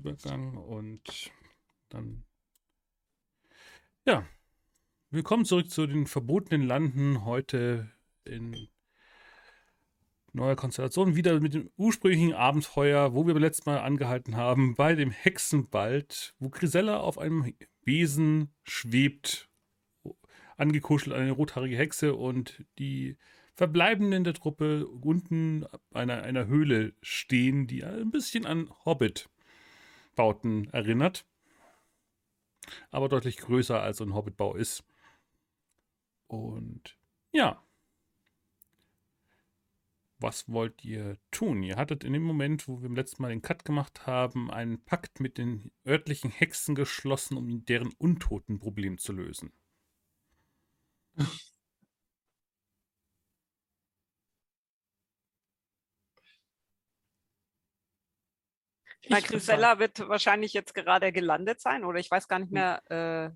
Übergang und dann. Ja, willkommen zurück zu den verbotenen Landen. Heute in neuer Konstellation. Wieder mit dem ursprünglichen Abenteuer, wo wir beim letzten Mal angehalten haben, bei dem Hexenwald, wo Grisella auf einem Wesen schwebt, angekuschelt an eine rothaarige Hexe und die Verbleibenden der Truppe unten einer, einer Höhle stehen, die ein bisschen an Hobbit-Bauten erinnert. Aber deutlich größer als ein Hobbit-Bau ist. Und ja. Was wollt ihr tun? Ihr hattet in dem Moment, wo wir im letzten Mal den Cut gemacht haben, einen Pakt mit den örtlichen Hexen geschlossen, um deren Untotenproblem zu lösen. Na, Grisella wird wahrscheinlich jetzt gerade gelandet sein oder ich weiß gar nicht mehr, äh,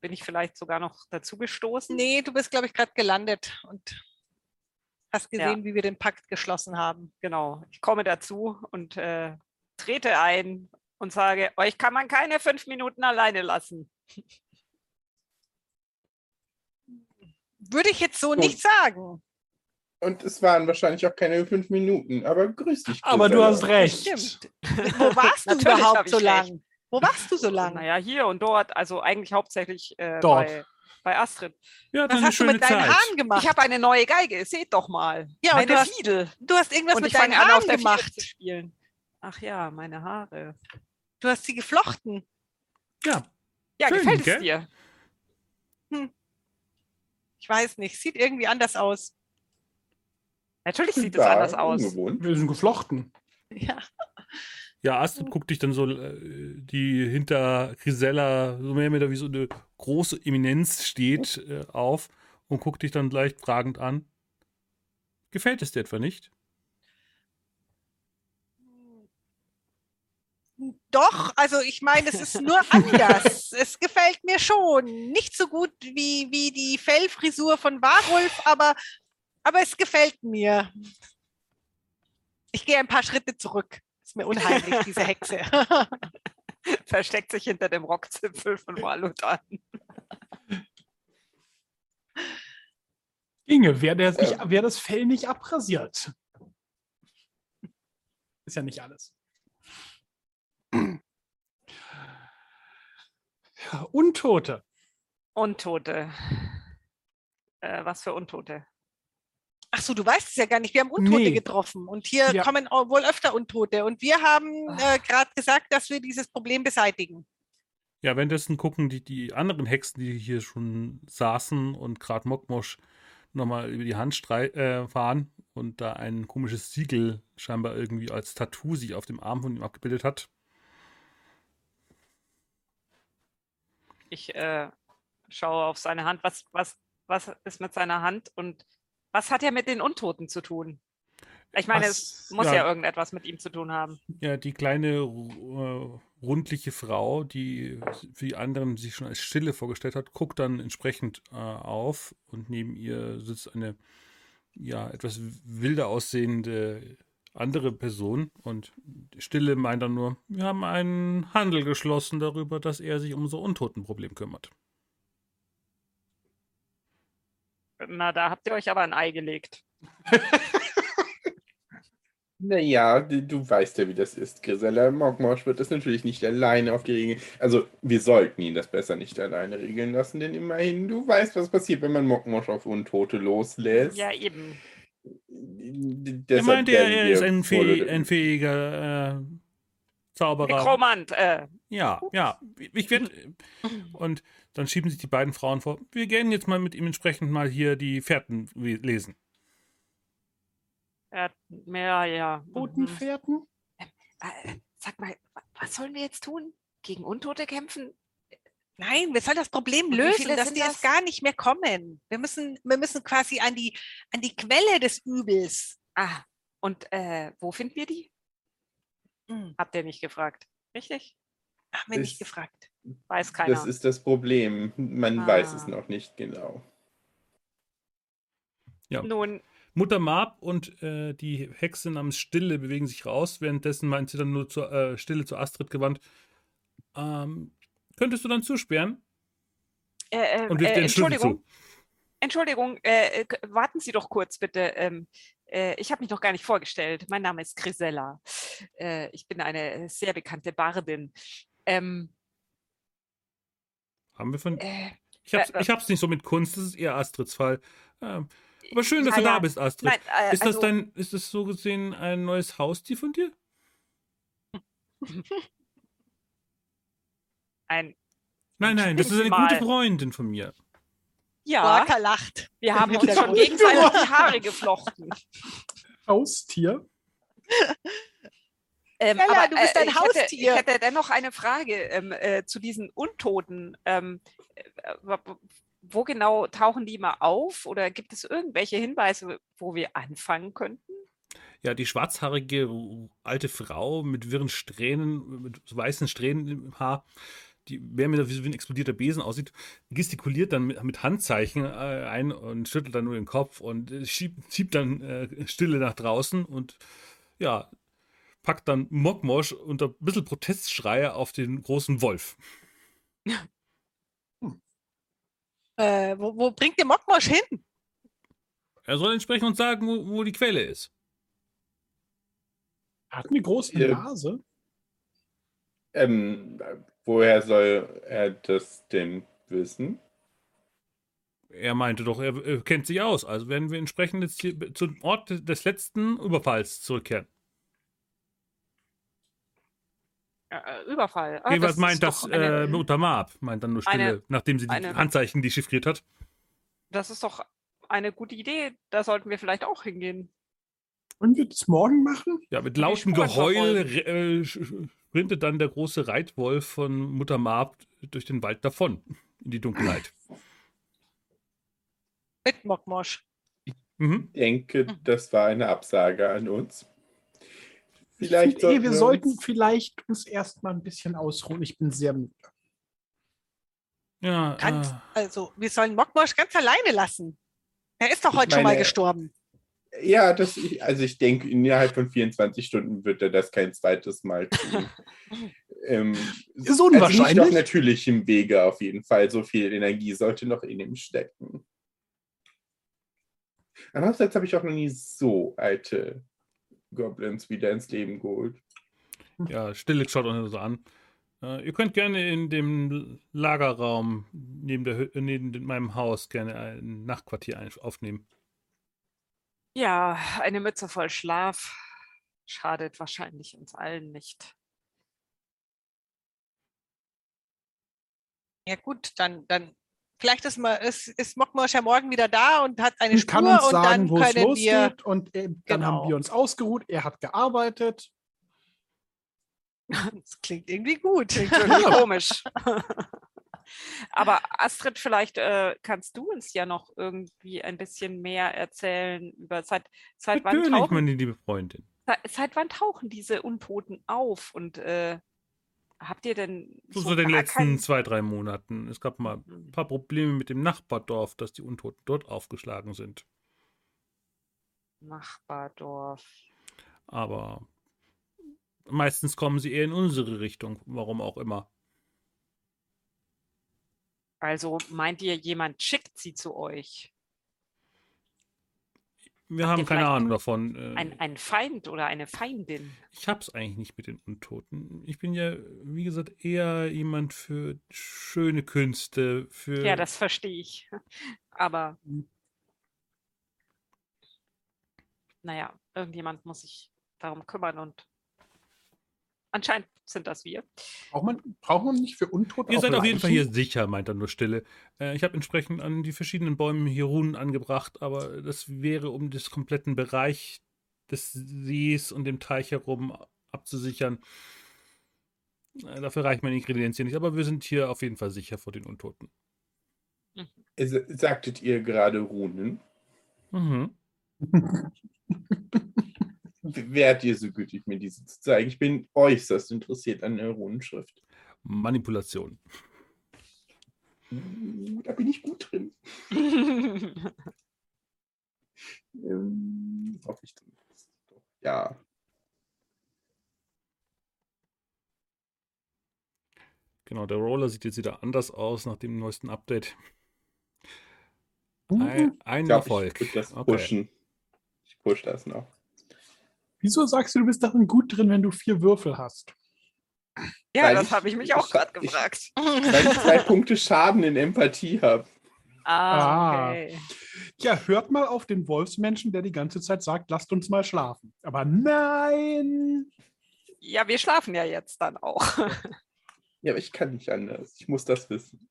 bin ich vielleicht sogar noch dazu gestoßen? Nee, du bist, glaube ich, gerade gelandet und hast gesehen, Ja. wie wir den Pakt geschlossen haben. Genau, ich komme dazu und äh, trete ein und sage, euch kann man keine fünf Minuten alleine lassen. Würde ich jetzt so Gut. nicht sagen. Und es waren wahrscheinlich auch keine fünf Minuten, aber grüß dich. Aber du hast recht. Stimmt. Wo warst du überhaupt so recht. lang? Wo warst du so lang? Naja, hier und dort, also eigentlich hauptsächlich äh, Dort. Bei, bei Astrid. Ja, Was hast du mit deinen Haaren gemacht? Ich habe eine neue Geige, seht doch mal. Ja, und meine du hast- Fiedel. du hast irgendwas Und mit deinen an, auf Haaren der Fiedel gemacht. zu spielen. Ach ja, meine Haare. Du hast sie geflochten. Ja, Ja, Schön, gefällt es gell? dir? Ich weiß nicht, sieht irgendwie anders aus. Natürlich sieht es anders aus. Ungewohnt. Wir sind geflochten. Ja. Ja, Astrid guckt dich dann so, äh, die hinter Grisella so mehr oder weniger wie so eine große Eminenz steht, äh, auf und guckt dich dann leicht fragend an. Gefällt es dir etwa nicht? Doch, also ich meine, es ist nur anders. es gefällt mir schon. Nicht so gut wie, wie die Fellfrisur von Warulf, aber, aber es gefällt mir. Ich gehe ein paar Schritte zurück. Ist mir unheimlich, diese Hexe. Versteckt sich hinter dem Rockzipfel von Walutan. Ginge, wer, der sich, Ähm. wer das Fell nicht abrasiert. Ist ja nicht alles. Untote. Untote. Äh, was für Untote? Ach so, du weißt es ja gar nicht. Wir haben Untote Nee. getroffen und hier Ja. kommen auch wohl öfter Untote. Und wir haben Ah. äh, gerade gesagt, dass wir dieses Problem beseitigen. Ja, währenddessen gucken die, die anderen Hexen, die hier schon saßen und gerade Mokmosch nochmal über die Hand strei äh, fahren und da ein komisches Siegel scheinbar irgendwie als Tattoo sich auf dem Arm von ihm abgebildet hat. Ich äh, schaue auf seine Hand. Was, was, was ist mit seiner Hand und was hat er mit den Untoten zu tun? Ich meine, es Was- muss ja. ja. irgendetwas mit ihm zu tun haben. Ja, die kleine äh, rundliche Frau, die für die anderen sich schon als Stille vorgestellt hat, guckt dann entsprechend äh, auf und neben ihr sitzt eine ja etwas wilder aussehende andere Person und Stille meint dann nur, wir haben einen Handel geschlossen darüber, dass er sich um unser Untotenproblem kümmert. Na, da habt ihr euch aber ein Ei gelegt. Naja, du, du weißt ja, wie das ist, Grisella. Mogmosch wird das natürlich nicht alleine auf die Regeln. Also, wir sollten ihn das besser nicht alleine regeln lassen, denn immerhin, du weißt, was passiert, wenn man Mogmosch auf Untote loslässt. Ja, eben. Er meinte, er, er ist ein, fäh ein fähiger äh, Zauberer. Nekromant. Äh, Ja, ja. Ich werde. Und dann schieben sich die beiden Frauen vor. Wir gehen jetzt mal mit ihm entsprechend mal hier die Fährten lesen. hat mehr, ja. mhm. Botenfährten? Äh, Sag mal, wa- was sollen wir jetzt tun? Gegen Untote kämpfen? Nein, wir sollen das Problem lösen, dass die das? jetzt gar nicht mehr kommen. Wir müssen, wir müssen quasi an die, an die Quelle des Übels. Ah, und äh, wo finden wir die? Hm, Habt ihr nicht gefragt. Richtig? haben wir nicht gefragt. Weiß keiner. Das ist das Problem. Man Ah. weiß es noch nicht genau. Nun, Mutter Marp und äh, die Hexe namens Stille bewegen sich raus. Währenddessen meint sie dann nur zur äh, Stille zu Astrid gewandt. Ähm, könntest du dann zusperren? Äh, äh, Und wirft äh, den Schlüssel zu. Entschuldigung, äh, äh, warten Sie doch kurz bitte. Ähm, äh, ich habe mich noch gar nicht vorgestellt. Mein Name ist Grisella. Äh, ich bin eine sehr bekannte Bardin. Ähm, Haben wir von. äh, Ich hab's, äh, ich hab's nicht so mit Kunst, das ist eher Astrids Fall. Ähm, aber schön, dass ja, du da ja. bist, Astrid. Nein, äh, ist das also, dein, ist das so gesehen ein neues Haustier von dir? ein, Nein, nein, das ist eine Mal. gute Freundin von mir. ja, Barker lacht. wir haben uns schon gegenseitig die Haare geflochten. Haustier. Ähm, Stella, aber, du bist äh, ein ich hätte, Haustier. ich hätte dennoch eine Frage ähm, äh, zu diesen Untoten. Ähm, äh, wo- genau tauchen die mal auf? Oder gibt es irgendwelche Hinweise, wo wir anfangen könnten? Ja, die schwarzhaarige alte Frau mit wirren Strähnen, mit so weißen Strähnen im Haar, die mir wie so wie ein explodierter Besen aussieht, gestikuliert dann mit, mit Handzeichen äh, ein und schüttelt dann nur den Kopf und äh, schiebt, schiebt dann äh, Stille nach draußen und ja, packt dann Mokmosch unter ein bisschen Protestschreie auf den großen Wolf. Äh, wo, wo bringt der Mockmosch hin? Er soll entsprechend uns sagen, wo, wo die Quelle ist. Er hat eine große. Nase. Ähm, woher soll er das denn wissen? Er meinte doch, er, er kennt sich aus. Also werden wir entsprechend jetzt hier zum Ort des letzten Überfalls zurückkehren. Äh, Überfall. Ah, ist meint das eine- äh, Mutter Marp, meint dann nur Stille, eine- nachdem sie die eine- Handzeichen dechiffriert hat. Das ist doch eine gute Idee. Da sollten wir vielleicht auch hingehen. Wollen wir das morgen machen? Ja, mit lautem Geheul äh, sprintet dann der große Reitwolf von Mutter Marp durch den Wald davon, in die Dunkelheit. Mit Mockmosch. Mhm. Ich denke, Mhm. das war eine Absage an uns. Ich Vielleicht eh, wir uns- sollten vielleicht uns erstmal ein bisschen ausruhen. Ich bin sehr müde. Ja, Ganz, äh, also, wir sollen Mockmosch ganz alleine lassen. Er ist doch Ich heute schon mal meine- gestorben. Ja, das, also ich denke, innerhalb von 24 Stunden wird er das kein zweites Mal tun. ähm, Ist Also nicht unwahrscheinlich. auf natürlichem Wege auf jeden Fall. So viel Energie sollte noch in ihm stecken. Andererseits habe ich auch noch nie so alte Goblins wieder ins Leben geholt. ja, Stille schaut uns so an. Äh, ihr könnt gerne in dem Lagerraum neben, der, neben meinem Haus gerne ein Nachtquartier ein- aufnehmen. Ja, eine Mütze voll Schlaf schadet wahrscheinlich uns allen nicht. Ja, gut, dann, dann vielleicht ist, mal, ist, ist Mockmosch ja morgen wieder da und hat eine Ich Spur kann uns und sagen, dann wo es können wir. losgeht. Und äh, dann Genau. haben wir uns ausgeruht. Er hat gearbeitet. Das klingt irgendwie gut. Klingt irgendwie komisch. Aber Astrid, vielleicht äh, kannst du uns ja noch irgendwie ein bisschen mehr erzählen über seit, seit wann tauchen meine liebe Freundin. seit, seit wann tauchen diese Untoten auf und äh, habt ihr denn So, so den letzten keinen- zwei, drei Monaten. Es gab mal ein paar Probleme mit dem Nachbardorf, dass die Untoten dort aufgeschlagen sind. Nachbardorf? Aber meistens kommen sie eher in unsere Richtung, warum auch immer. Also meint ihr, jemand schickt sie zu euch? Wir Habt haben keine Ahnung davon. äh, Ein, ein Feind oder eine Feindin? Ich hab's eigentlich nicht mit den Untoten. Ich bin ja, wie gesagt, eher jemand für schöne Künste, für. Ja, das verstehe ich. Aber naja, irgendjemand muss sich darum kümmern und anscheinend sind das wir. Braucht man, braucht man nicht für Untote Ihr seid auf jeden Fall hier sicher, meint er nur Stille. Äh, ich habe entsprechend an die verschiedenen Bäumen hier Runen angebracht, aber das wäre, um das kompletten Bereich des Sees und dem Teich herum abzusichern. Äh, dafür reicht meine Ingredienzien nicht, aber wir sind hier auf jeden Fall sicher vor den Untoten. Es- Sagtet ihr gerade Runen? Mhm. Wärt ihr so gütig, mir diese zu zeigen? Ich bin äußerst interessiert an der Runenschrift. Manipulation. Uh, Da bin ich gut drin. Ähm, hoffe ich zumindest. Ja. Genau, der Roller sieht jetzt wieder anders aus nach dem neuesten Update. Uh, Ein, ein Ich glaube, Erfolg. ich würde das Okay. pushen. Ich push das noch. Wieso sagst du, du bist darin gut drin, wenn du vier Würfel hast? Ja, Weil das habe ich mich auch gerade ich- gefragt. Weil ich zwei Punkte Schaden in Empathie habe. Ah, Ah. okay. Ja, hört mal auf den Wolfsmenschen, der die ganze Zeit sagt, lasst uns mal schlafen. Aber nein! Ja, wir schlafen ja jetzt dann auch. Ja, aber ich kann nicht anders. Ich muss das wissen.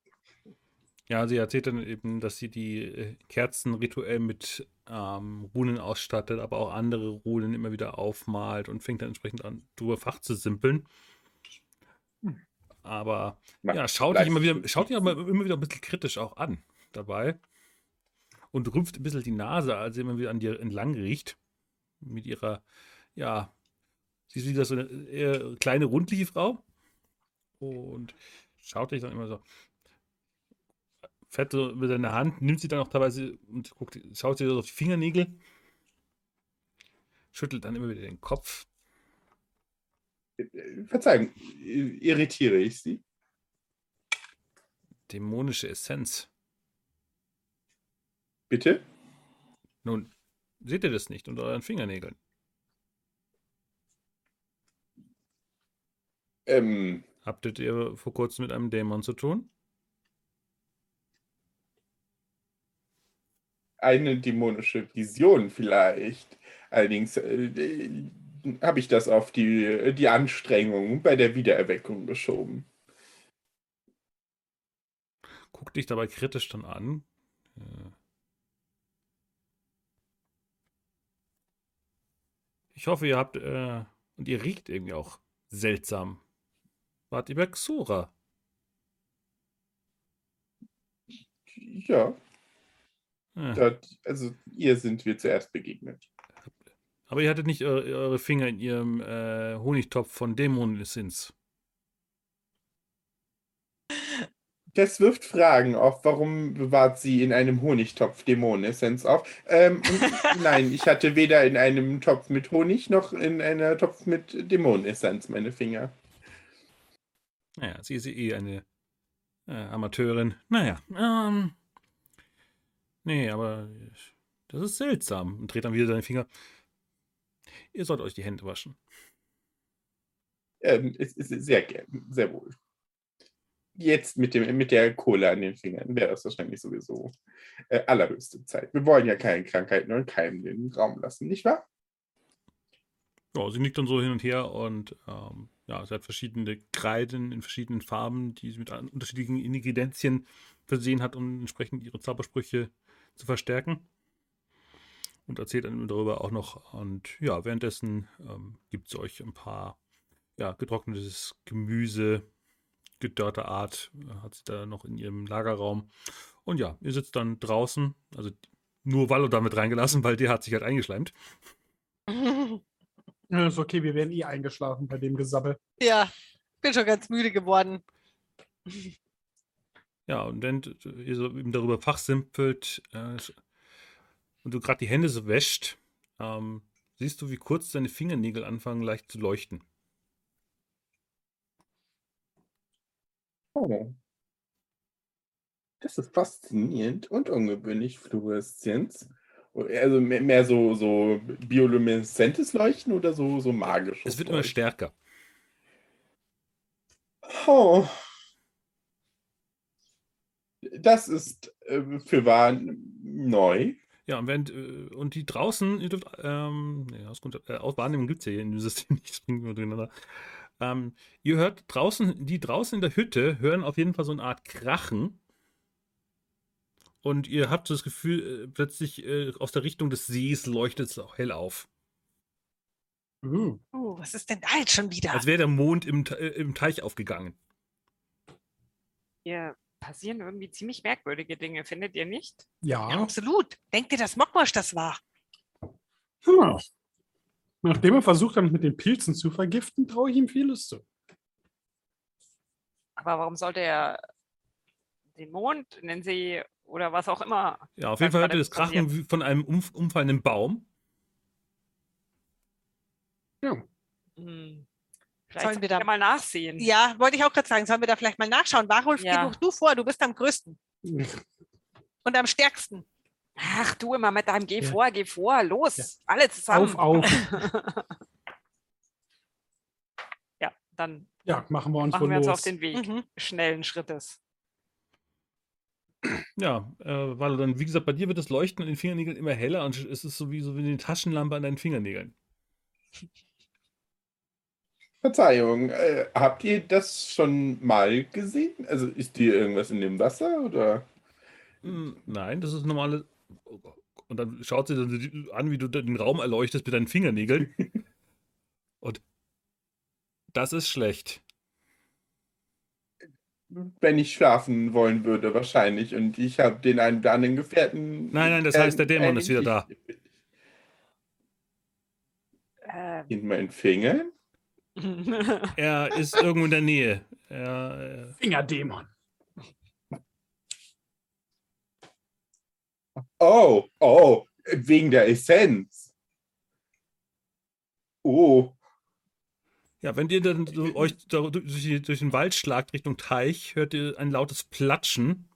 Ja, sie erzählt dann eben, dass sie die äh, Kerzen rituell mit ähm, Runen ausstattet, aber auch andere Runen immer wieder aufmalt und fängt dann entsprechend an, drüber Fach zu simpeln. Hm. Aber Ma- ja, schaut dich, immer wieder, schaut dich aber immer wieder ein bisschen kritisch auch an dabei und rümpft ein bisschen die Nase, als sie immer wieder an dir entlang riecht. Mit ihrer, ja, sie ist wieder so eine kleine, rundliche Frau und schaut dich dann immer so fett so mit seiner Hand, nimmt sie dann auch teilweise und guckt, schaut sie so auf die Fingernägel, schüttelt dann immer wieder den Kopf. Verzeihung, irritiere ich Sie? Dämonische Essenz. Bitte? Nun, seht ihr das nicht unter euren Fingernägeln? Ähm, Habtet ihr vor kurzem mit einem Dämon zu tun? Eine dämonische Vision vielleicht. Allerdings äh, habe ich das auf die, die Anstrengung bei der Wiedererweckung geschoben. Guck dich dabei kritisch dann an. Äh. Ich hoffe, ihr habt äh, und ihr riecht irgendwie auch seltsam. Wart ihr bei Xora? Ja, Äh, dort, also ihr sind wir zuerst begegnet. Aber ihr hattet nicht eu- eure Finger in ihrem äh, Honigtopf von Dämonenessenz. Das wirft Fragen auf, warum bewahrt sie in einem Honigtopf Dämonenessenz auf? Ähm, nein, ich hatte weder in einem Topf mit Honig noch in einer Topf mit Dämonenessenz meine Finger. Naja, sie ist eh eine äh, Amateurin. Naja, ähm. Nee, aber das ist seltsam. Und dreht dann wieder seine Finger. Ihr sollt euch die Hände waschen. Ähm, es ist sehr gern, sehr wohl. Jetzt mit, dem, mit der Kohle an den Fingern wäre das wahrscheinlich sowieso äh, allerhöchste Zeit. Wir wollen ja keine Krankheiten und Keimen den Raum lassen, nicht wahr? Ja, sie nickt dann so hin und her und ähm, ja, sie hat verschiedene Kreiden in verschiedenen Farben, die sie mit unterschiedlichen Ingredienzien versehen hat, um entsprechend ihre Zaubersprüche zu verstärken. Und erzählt dann darüber auch noch. Und ja, währenddessen ähm, gibt sie euch ein paar ja, getrocknetes Gemüse, gedörrter Art, äh, hat sie da noch in ihrem Lagerraum. Und ja, ihr sitzt dann draußen, also nur Wallo damit reingelassen, weil der hat sich halt eingeschleimt. Ja, Ist okay, wir werden eh eingeschlafen bei dem Gesabbel. ja, bin schon ganz müde geworden. Ja, und wenn ihr so eben darüber fachsimpelt äh, und du gerade die Hände so wäscht, ähm, siehst du, wie kurz deine Fingernägel anfangen leicht zu leuchten. Oh. Das ist faszinierend und ungewöhnlich, Fluoreszenz. Also mehr, mehr so, so biolumineszentes Leuchten oder so, so magisches Es wird immer stärker. Oh. Das ist äh, für wahr neu. Ja, und während, äh, und die draußen, ihr dürft, ähm, aus, Grund- äh, aus Wahrnehmung gibt es ja hier in dem System nicht, springen wir durcheinander. Ähm, ihr hört draußen, die draußen in der Hütte hören auf jeden Fall so eine Art Krachen. Und ihr habt so das Gefühl, äh, plötzlich äh, aus der Richtung des Sees leuchtet es auch hell auf. Uh, Oh, was ist denn da jetzt schon wieder? Als wäre der Mond im, äh, im Teich aufgegangen. Hier passieren irgendwie ziemlich merkwürdige Dinge, findet ihr nicht? Ja, ja. absolut. Denkt ihr, dass Mockmosch das war? Hm. Nachdem er versucht hat, mich mit den Pilzen zu vergiften, traue ich ihm vieles zu. Aber warum sollte er den Mond, in den See oder was auch immer. Ja, auf jeden Fall ihr das Krachen wie von einem umf umfallenden Baum. Ja. Hm. Vielleicht Sollen sollten wir da- mal nachsehen. Ja, wollte ich auch gerade sagen. Sollen wir da vielleicht mal nachschauen? Warulf, Ja. geh doch du vor. Du bist am größten und am stärksten. Ach, du immer mit deinem Geh Ja. vor, geh vor, los, alle zusammen. Auf, auf. ja, dann Ja, machen wir uns machen wir uns los. auf den Weg Mhm. schnellen Schrittes. Ja, äh, weil dann, wie gesagt, bei dir wird das Leuchten an den Fingernägeln immer heller und es ist so wie, so wie eine Taschenlampe an deinen Fingernägeln. Verzeihung, äh, habt ihr das schon mal gesehen? Also ist dir irgendwas in dem Wasser oder? Hm, Nein, das ist normale. Und dann schaut sie dann an, wie du den Raum erleuchtest mit deinen Fingernägeln. Und das ist schlecht. Wenn ich schlafen wollen würde, wahrscheinlich. Und ich habe den einen oder anderen Gefährten. Nein, nein, das heißt, der Dämon ist wieder da. In meinen Fingern? Er ist irgendwo in der Nähe. Er, äh, Fingerdämon. Oh, oh, wegen der Essenz. Oh, ja, wenn ihr dann so euch durch, durch den Wald schlagt Richtung Teich, hört ihr ein lautes Platschen.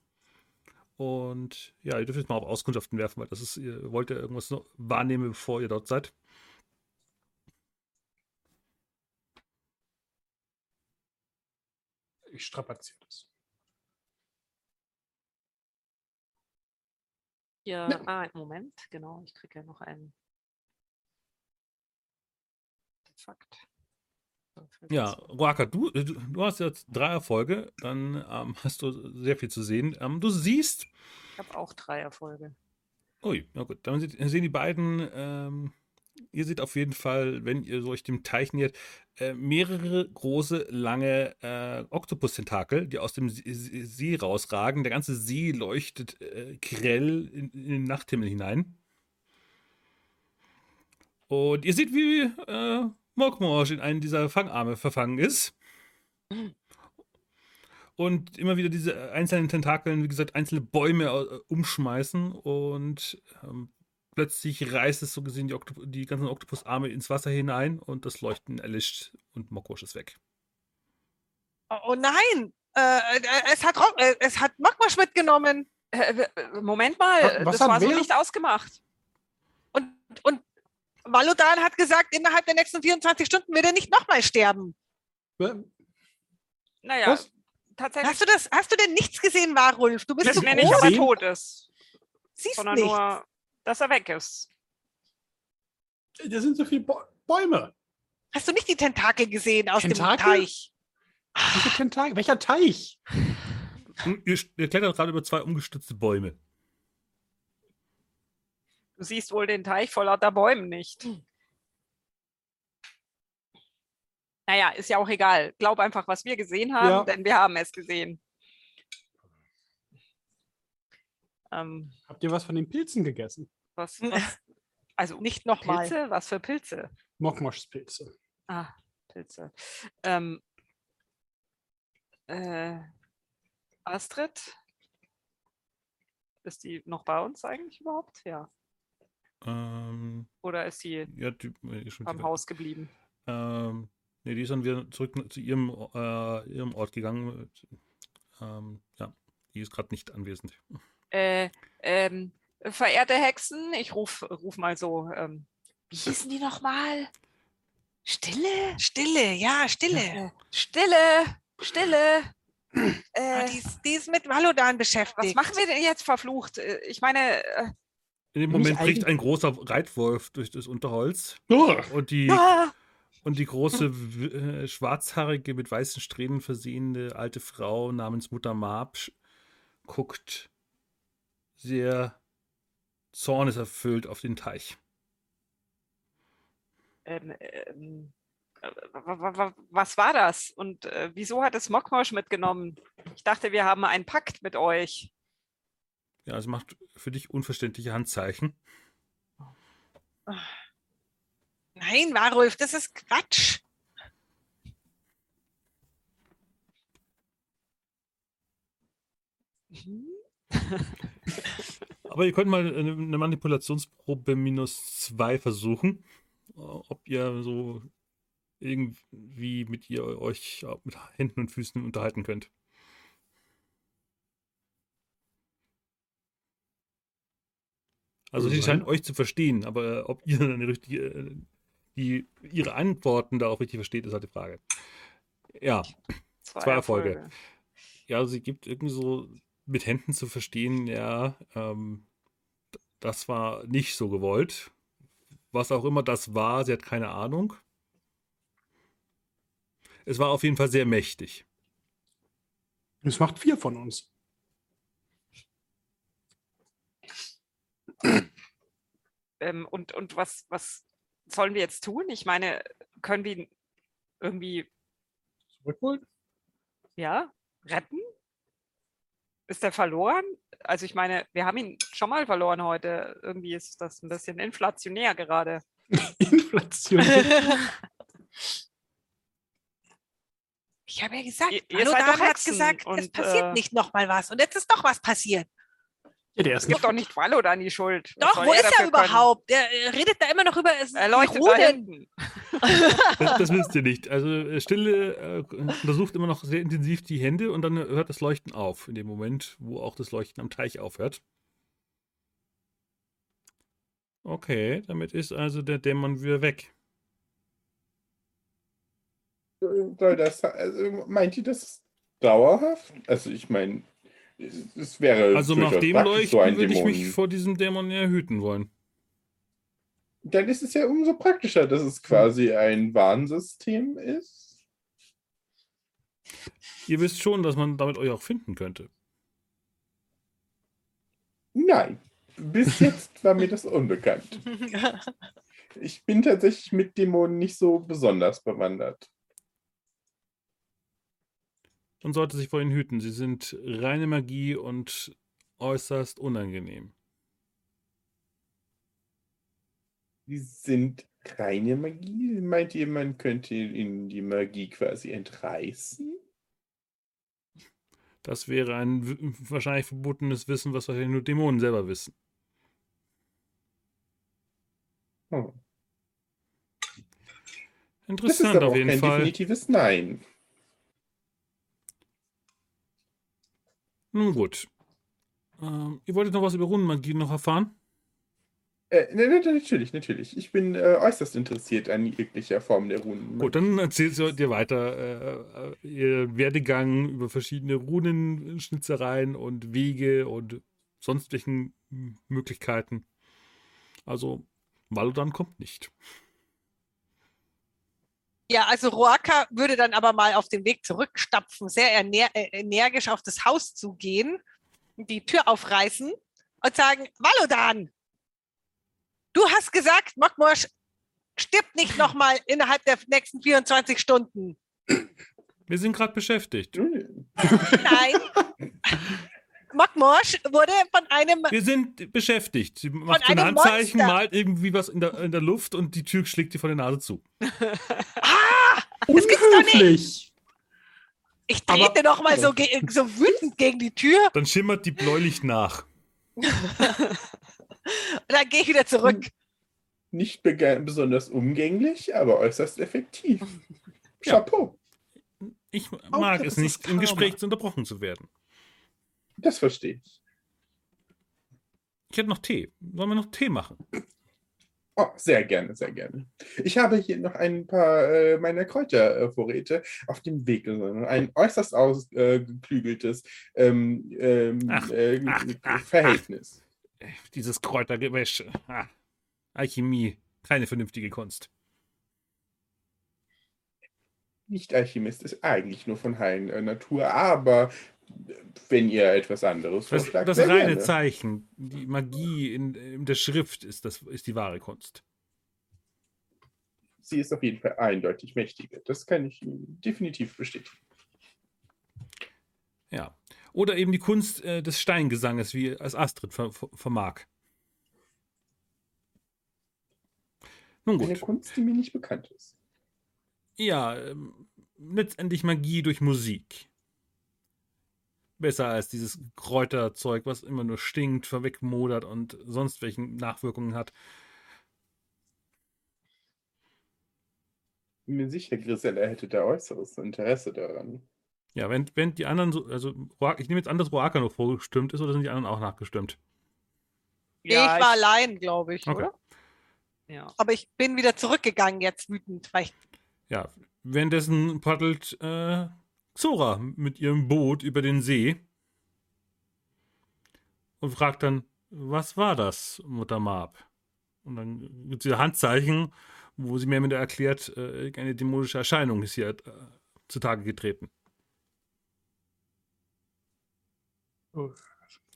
Und ja, ihr dürft jetzt mal auf Auskundschaften werfen, weil das ist, ihr wollt ja irgendwas noch wahrnehmen, bevor ihr dort seid. Ich strapaziere das. ja, Ja. ah, Moment, genau, ich kriege ja noch einen Fakt. Ja, Ruaka, du, du, du hast jetzt drei Erfolge, dann ähm, hast du sehr viel zu sehen. Ähm, du siehst, Ich habe auch drei Erfolge. ui, na gut, dann sehen die beiden, ähm, ihr seht auf jeden Fall, wenn ihr euch dem Teich nähert, äh, mehrere große, lange äh, Oktopus-Tentakel, die aus dem See- See See rausragen. Der ganze See leuchtet äh, grell in, in den Nachthimmel hinein. Und ihr seht, wie äh, Mokmorsch in einen dieser Fangarme verfangen ist. Und immer wieder diese einzelnen Tentakeln, wie gesagt, einzelne Bäume äh, umschmeißen und ähm, plötzlich reißt es so gesehen die, Oktop die ganzen Oktopusarme ins Wasser hinein und das Leuchten erlischt und Mokmosch ist weg. Oh, oh nein, äh, äh, es hat, äh, es hat Mokmosch mitgenommen. Äh, äh, Moment mal, Was- was das war so nicht ausgemacht. Und, und Valodan hat gesagt, innerhalb der nächsten 24 Stunden wird er nicht nochmal sterben. Äh, Naja, Was? tatsächlich Hast du das, hast du denn nichts gesehen, Warulf? Du bist so nicht, groß, ob er Sehen? tot ist, siehst sondern nichts. nur, dass er weg ist. Da sind so viele Bä- Bäume. Hast du nicht die Tentakel gesehen aus Tentakel? dem Teich? Welche Tentakel? Welcher Teich? Ihr, ihr klettert gerade über zwei umgestützte Bäume. Du siehst wohl den Teich vor lauter Bäumen nicht. Naja, ist ja auch egal. Glaub einfach, was wir gesehen haben, Ja. denn wir haben es gesehen. Ähm, Habt ihr was von den Pilzen gegessen? Was, was, also Nicht nochmal. Pilze? Was für Pilze? Mokmoschs-Pilze. Ah, Pilze. Ähm, äh, Astrid? Ist die noch bei uns eigentlich überhaupt? Ja. Ähm, Oder ist sie ja, die, äh, am Haus geblieben? Ähm, nee, die ist dann wieder zurück zu ihrem, äh, ihrem Ort gegangen. Ähm, ja, die ist gerade nicht anwesend. Äh, ähm, verehrte Hexen, ich ruf, ruf mal so, ähm, wie hießen die nochmal? Stille? Stille, ja, Stille. Äh, Stille, Stille. Ah, Äh, die, ist, die ist mit Valodan was beschäftigt. machen wir denn jetzt verflucht? Äh, Ich meine, äh, In dem Moment bricht ein großer Reitwolf durch das Unterholz Uah. und die, ah, und die große, äh, schwarzhaarige, mit weißen Strähnen versehene alte Frau namens Mutter sch- guckt sehr zorneserfüllt auf den Teich. ähm, ähm, äh, wa- wa- wa- was war das? Und äh, wieso hat es Mockmosch mitgenommen? Ich dachte, wir haben einen Pakt mit euch. Ja, es macht für dich unverständliche Handzeichen. Nein, Warulf, das ist Quatsch. Mhm. Aber ihr könnt mal eine Manipulationsprobe minus zwei versuchen, äh, ob ihr so irgendwie mit ihr euch auch mit Händen und Füßen unterhalten könnt. Also sie scheint euch zu verstehen, aber ob ihr eine richtige, äh, die, ihre Antworten darauf richtig versteht, ist halt die Frage. Ja, Zwei Erfolge. ja, sie gibt irgendwie so mit Händen zu verstehen, ja, ähm, das war nicht so gewollt. Was auch immer das war, sie hat keine Ahnung. Es war auf jeden Fall sehr mächtig. Es macht vier von uns. Ähm, und und was, was sollen wir jetzt tun? Ich meine, können wir ihn irgendwie, Zurückholen? ja, retten? Ist er verloren? Also ich meine, wir haben ihn schon mal verloren heute. Irgendwie ist das ein bisschen inflationär gerade. Inflation. Ich habe ja gesagt, Ihr- Hallo seid doch hat Hexen gesagt, es und, passiert äh, nicht noch mal was. Und jetzt ist doch was passiert. Ja, der Es ist gibt doch nicht Valodan die Schuld. Was Doch, wo ist er dafür können? überhaupt? Er redet da immer noch über es, Er leuchtet da hinten. Das, das wisst ihr nicht. Also äh, Stille äh, untersucht immer noch sehr intensiv die Hände und dann hört das Leuchten auf, in dem Moment, wo auch das Leuchten am Teich aufhört. Okay, damit ist also der Dämon wieder weg. Soll das, also, meint ihr das dauerhaft? Also ich meine, es, wäre Also nach dem Leuchten so ein würde ich mich vor diesem Dämon ja hüten wollen. Dann ist es ja umso praktischer, dass es quasi ein Warnsystem ist. Ihr wisst schon, dass man damit euch auch finden könnte. Nein, bis jetzt war mir das unbekannt. Ich bin tatsächlich mit Dämonen nicht so besonders bewandert. Man sollte sich vor ihnen hüten. Sie sind reine Magie und äußerst unangenehm. Die sind reine Magie. Meint ihr, man könnte ihnen die Magie quasi entreißen? Das wäre ein wahrscheinlich verbotenes Wissen, was wahrscheinlich nur Dämonen selber wissen. Hm. Das ist Interessant aber auf auch jeden Fall. definitives Nein. Nun gut. Ähm, ihr wolltet noch was über Runenmagie noch erfahren? Äh, ne, ne, natürlich, natürlich. Ich bin äh, äußerst interessiert an jeglicher Form der Runen. Gut, dann erzählt sie dir weiter äh, ihr Werdegang über verschiedene Runenschnitzereien und Wege und sonstigen Möglichkeiten. Also, Valodan kommt nicht. Ja, also Roaka würde dann aber mal auf den Weg zurückstapfen, sehr ener äh, energisch auf das Haus zugehen, die Tür aufreißen und sagen, Valodan, du hast gesagt, Mokmosch stirbt nicht nochmal innerhalb der nächsten 24 Stunden. Wir sind gerade beschäftigt. Nein. Mokmosch wurde von einem Wir sind beschäftigt. Sie macht so ein einem Handzeichen, Monster. malt irgendwie was in der, in der Luft und die Tür schlägt dir vor der Nase zu. Ah, das gibt's doch nicht. Unhöflich. Ich Aber- trete noch mal so, ge- so wütend gegen die Tür Dann schimmert die bläulich nach. und dann gehe ich wieder zurück. Nicht besonders umgänglich, aber äußerst effektiv. Ja. Chapeau. Ich mag das es nicht, im. Gespräch zu unterbrochen zu werden. Das verstehe ich. Ich hätte noch Tee. Sollen wir noch Tee machen? Oh, sehr gerne, sehr gerne. Ich habe hier noch ein paar äh, meiner Kräutervorräte auf dem Weg. Ein äußerst ausgeklügeltes ähm, ähm, Ach, äh, ach, ach, Verhältnis. Äh, Dieses Kräutergewäsch. Ah, Alchemie. Keine vernünftige Kunst. Nicht Alchemist ist eigentlich nur von heilen äh, Natur, aber äh, wenn ihr etwas anderes Das, vorschlagt, das reine gerne. Zeichen, die Magie in, in der Schrift ist, das, ist die wahre Kunst. Sie ist auf jeden Fall eindeutig mächtiger. Das kann ich definitiv bestätigen. Ja. Oder eben die Kunst äh, des Steingesanges, wie es Astrid ver ver vermag. Nun Eine gut. Kunst, die mir nicht bekannt ist. Ja, ähm, letztendlich Magie durch Musik. Besser als dieses Kräuterzeug, was immer nur stinkt, verwegmodert und sonst welchen Nachwirkungen hat. Bin mir sicher, Grisella hätte da äußeres Interesse daran. Ja, wenn, wenn die anderen so, also ich nehme jetzt an, dass Roaka noch vorgestimmt ist oder sind die anderen auch nachgestimmt? Ja, ich war allein, glaube ich, Okay. oder? ja. Aber ich bin wieder zurückgegangen jetzt wütend, weil ich Ja, währenddessen paddelt äh, Zora mit ihrem Boot über den See und fragt dann, was war das, Mutter Marb? Und dann gibt sie Handzeichen, wo sie mir wieder erklärt, äh, eine dämonische Erscheinung ist hier äh, zutage getreten.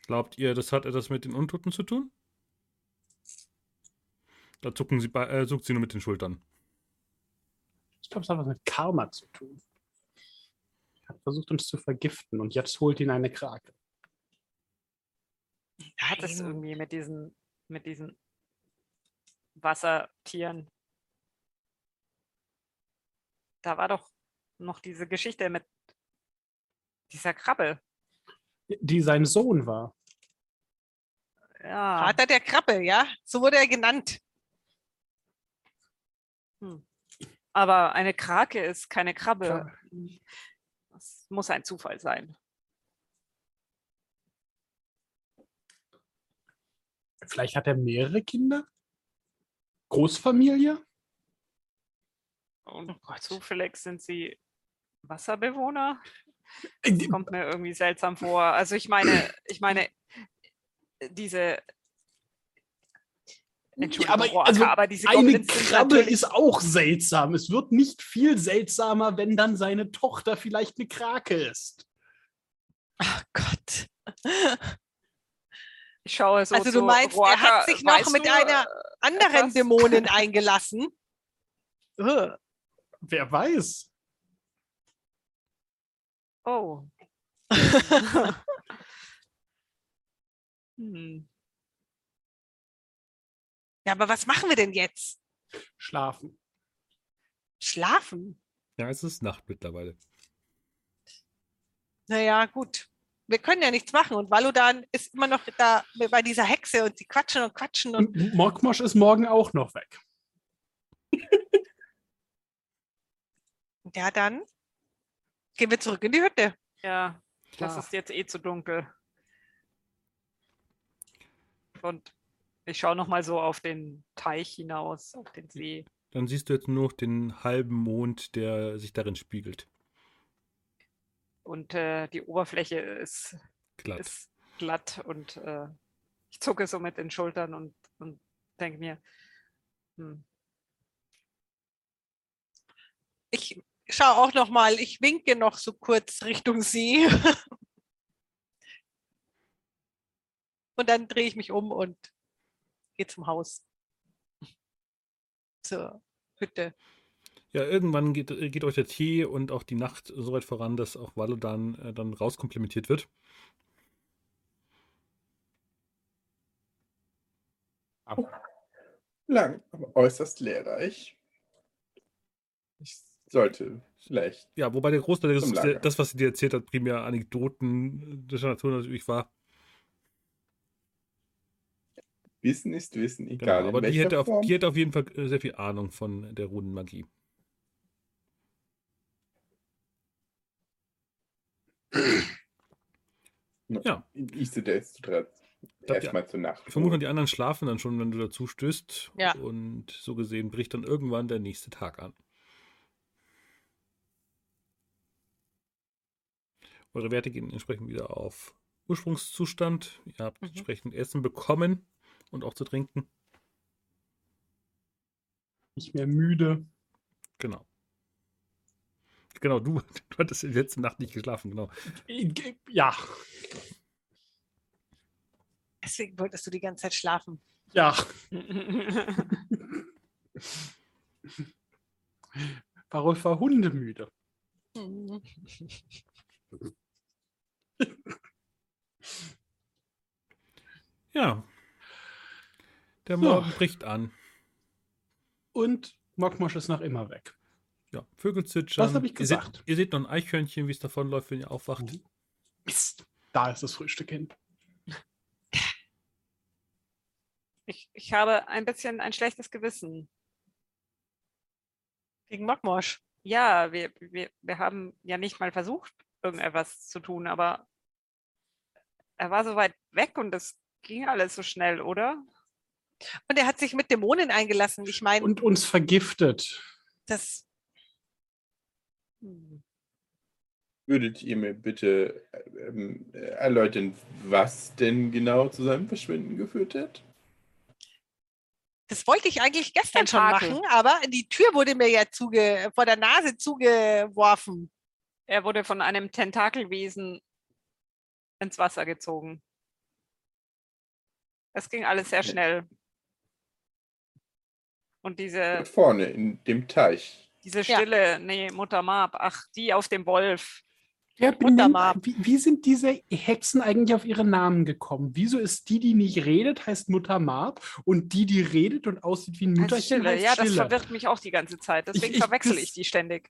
Glaubt ihr, das hat etwas mit den Untoten zu tun? Da zucken sie, äh, zuckt sie nur mit den Schultern. Ich glaube, es hat was mit Karma zu tun. Er versucht, uns zu vergiften und jetzt holt ihn eine Krake. Hat es irgendwie mit diesen, mit diesen Wassertieren. Da war doch noch diese Geschichte mit dieser Krabbe. Die sein Sohn war. Ja. Vater der Krabbe, ja? So wurde er genannt. Aber eine Krake ist keine Krabbe. Muss ein Zufall sein. Vielleicht hat er mehrere Kinder? Großfamilie? Und Oh Gott. zufällig sind sie Wasserbewohner. Äh, Das kommt mir irgendwie seltsam vor. Also ich meine, ich meine, diese Entschuldigung, aber, Roaka, also, aber diese Eine Goblins sind Krabbe ist auch seltsam. Es wird nicht viel seltsamer, wenn dann seine Tochter vielleicht eine Krake ist. Ach Gott. Ich schaue so Also du meinst, er Roaka, hat sich noch mit du, einer äh, Anderen Etwas? Dämonen eingelassen. Wer weiß? Oh. hm. Ja, aber was machen wir denn jetzt? Schlafen. Schlafen? Ja, es ist Nacht mittlerweile. Naja, gut. Wir können ja nichts machen. Und Valudan ist immer noch da bei dieser Hexe und sie quatschen und quatschen. Und Und Mokmosch ist morgen auch noch weg. ja, dann gehen wir zurück in die Hütte. Ja, das Klar. ist jetzt eh zu dunkel. Und ich schaue noch mal so auf den Teich hinaus, auf den See. Dann siehst du jetzt nur noch den halben Mond, der sich darin spiegelt. Und äh, die Oberfläche ist, Glatt. ist glatt und äh, ich zucke so mit den Schultern und, und denke mir, hm, Ich schaue auch noch mal, ich winke noch so kurz Richtung See. Und dann drehe ich mich um und gehe zum Haus. Zur Hütte. Ja, irgendwann geht, äh, geht euch der Tee und auch die Nacht so weit voran, dass auch Valodan äh, dann rauskomplimentiert wird. Lang, aber äußerst lehrreich. Ich sollte vielleicht. Ja, wobei der Großteil Lager. das, was sie dir erzählt hat, primär Anekdoten der Natur natürlich war. Wissen ist Wissen, Genau, egal. aber in die hätte, auf, Form. die hätte auf jeden Fall äh, sehr viel Ahnung von der Runenmagie. Ja. Ich sehe jetzt erstmal zur Nacht. Ich vermute die anderen schlafen dann schon, wenn du dazu stößt. Ja. Und so gesehen bricht dann irgendwann der nächste Tag an. Eure Werte gehen entsprechend wieder auf Ursprungszustand. Ihr habt Mhm. entsprechend Essen bekommen und auch zu trinken. Nicht mehr müde. Genau. Genau, du, du hattest die letzte Nacht nicht geschlafen, genau. Ja, Deswegen wolltest du die ganze Zeit schlafen. ja. Barolf war hundemüde. Ja. Der So. Morgen bricht an. Und Mokmosch ist noch immer weg. Ja, Vögel zwitschern. Was hab ich Ihr seht, gesagt? ihr seht noch ein Eichhörnchen, wie es davonläuft, wenn ihr aufwacht. Mist. Da ist das Frühstück hin. Ich, ich habe ein bisschen ein schlechtes Gewissen. Gegen Mockmosch. Ja, wir, wir, wir haben ja nicht mal versucht, irgendetwas zu tun, aber er war so weit weg und es ging alles so schnell, oder? Und er hat sich mit Dämonen eingelassen. Ich meine, Und uns vergiftet. das. Hm. Würdet ihr mir bitte ähm, erläutern, was denn genau zu seinem Verschwinden geführt hat? Das wollte ich eigentlich gestern schon machen, aber die Tür wurde mir ja zuge vor der Nase zugeworfen. Er wurde von einem Tentakelwesen ins Wasser gezogen. Es ging alles sehr schnell. Und diese, Dort vorne in dem Teich. diese Ja. Stille, nee, Mutter Mab, ach, die auf dem Wolf. Wunderbar. benennt, wie, wie sind diese Hexen eigentlich auf ihre Namen gekommen? Wieso ist die, die nicht redet, heißt Mutter Marb und die, die redet und aussieht wie ein Mutterchen, Stille, heißt ja, das Stille? verwirrt mich auch die ganze Zeit. Deswegen ich- verwechsel das- ich die ständig.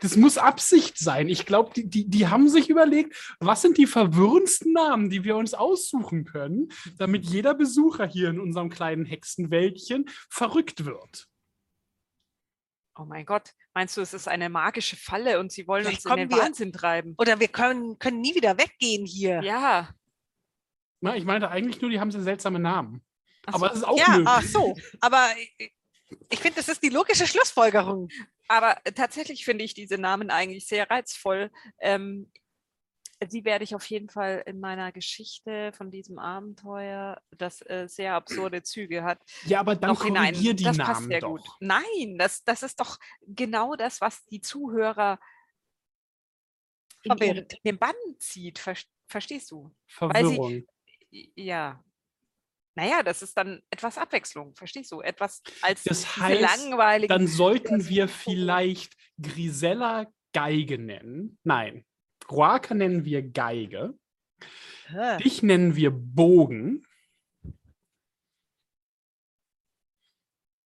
Das muss Absicht sein. Ich glaube, die, die, die haben sich überlegt, was sind die verwirrendsten Namen, die wir uns aussuchen können, damit jeder Besucher hier in unserem kleinen Hexenwäldchen verrückt wird. Oh mein Gott, meinst du, es ist eine magische Falle und sie wollen Vielleicht uns in den Wahnsinn treiben? Oder wir können, können nie wieder weggehen hier. Ja. Na, ich meinte eigentlich nur, die haben so seltsame Namen. Ach Aber so. es ist auch Ja, möglich. ach so. Aber ich- ich finde, das ist die logische Schlussfolgerung. Aber tatsächlich finde ich diese Namen eigentlich sehr reizvoll. Ähm, die werde ich auf jeden Fall in meiner Geschichte von diesem Abenteuer, das äh, sehr absurde Züge hat, Ja, aber dann noch hinein. die das Namen passt sehr doch. gut. Nein, das, das ist doch genau das, was die Zuhörer in, ihren, in den Bann zieht. Ver verstehst du? sie- Verwirrung. I- Ja. Naja, das ist dann etwas Abwechslung, verstehst du? Etwas als Das heißt, langweiligen. Dann sollten wir vielleicht Grisella Geige nennen. Nein, Guaca nennen wir Geige. Ah, Dich nennen wir Bogen.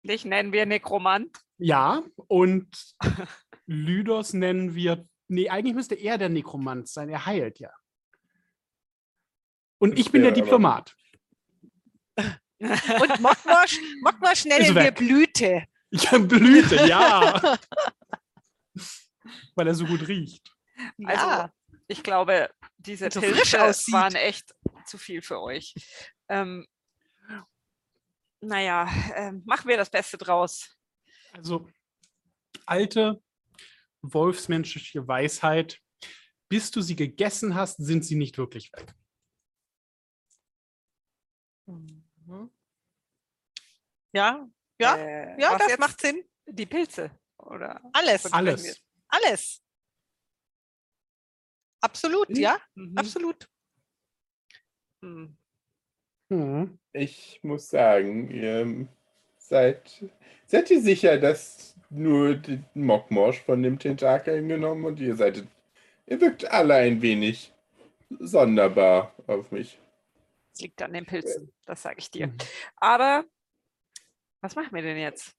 Dich nennen wir Nekromant. Ja, und Lydos nennen wir. Nee, eigentlich müsste er der Nekromant sein. Er heilt ja. Und ich bin der wäre aber- Und Mockmosch, Mockmosch nennen Ist wir weg. Blüte. Ich habe Blüte, ja. Weil er so gut riecht. Also, Ja. ich glaube, diese so Pilze waren echt zu viel für euch. Ähm, naja, ähm, machen wir das Beste draus. Also, alte wolfsmenschliche Weisheit. Bis du sie gegessen hast, sind sie nicht wirklich weg. Mhm. Ja, ja, Äh, ja, das jetzt? macht Sinn. Die Pilze. Oder? Alles, Alles. alles. Absolut, ja, Mhm. absolut. Hm. Hm. Ich muss sagen, ihr seid, seid ihr sicher, dass nur den Mockmorsch von dem Tentakel genommen und ihr seid, ihr wirkt alle ein wenig sonderbar auf mich. Es liegt an den Pilzen, das sage ich dir. Mhm. Aber was machen wir denn jetzt?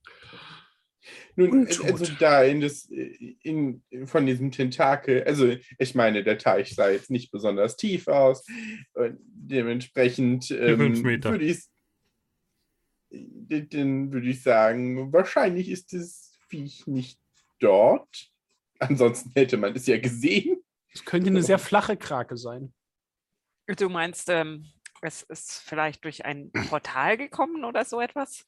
Nun, Untot. also da in das, in, von diesem Tentakel, also ich meine, der Teich sah jetzt nicht besonders tief aus. Und dementsprechend ähm, fünf Meter. würde ich dann würde ich sagen, wahrscheinlich ist das Viech nicht dort. Ansonsten hätte man es ja gesehen. Es könnte eine sehr flache Krake sein. Du meinst, ähm, es ist vielleicht durch ein Portal gekommen oder so etwas?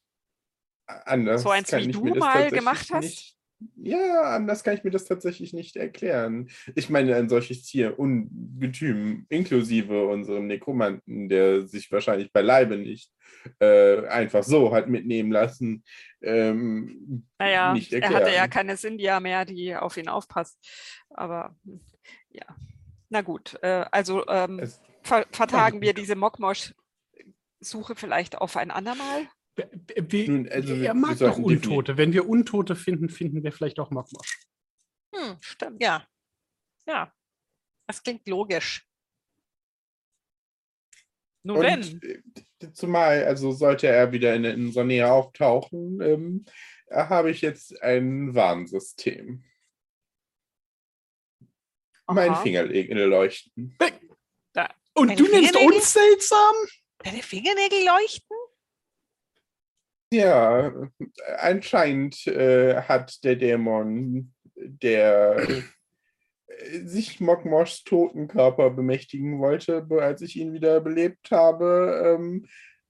Anders So eins, wie du mal gemacht hast? Nicht, ja, anders kann ich mir das tatsächlich nicht erklären. Ich meine, ein solches Tier, Ungetüm, inklusive unserem Nekromanten, der sich wahrscheinlich beileibe nicht äh, einfach so hat mitnehmen lassen, ähm, Naja, nicht er erklären. hatte ja keine Sindia mehr, die auf ihn aufpasst. Aber hm, ja, na gut. Äh, also ähm, ver vertagen wir diese Mockmosch-Suche vielleicht auf ein andermal? Wir- wir- Nun, also wir- er wir mag doch sollten definitiv- Untote. Wenn wir Untote finden, finden wir vielleicht auch Mockmosch. Hm, Stimmt. ja, ja, das klingt logisch. Nun Und denn. äh, zumal, also sollte er wieder in, in unserer Nähe auftauchen, ähm, habe ich jetzt ein Warnsystem. Mein Aha. Finger leuchten. Da, Und Meine du nennst Fingernägel? uns seltsam? Deine Fingernägel leuchten? Ja, anscheinend äh, hat der Dämon, der äh, sich Mokmoshs toten Körper bemächtigen wollte, als ich ihn wieder belebt habe, ähm,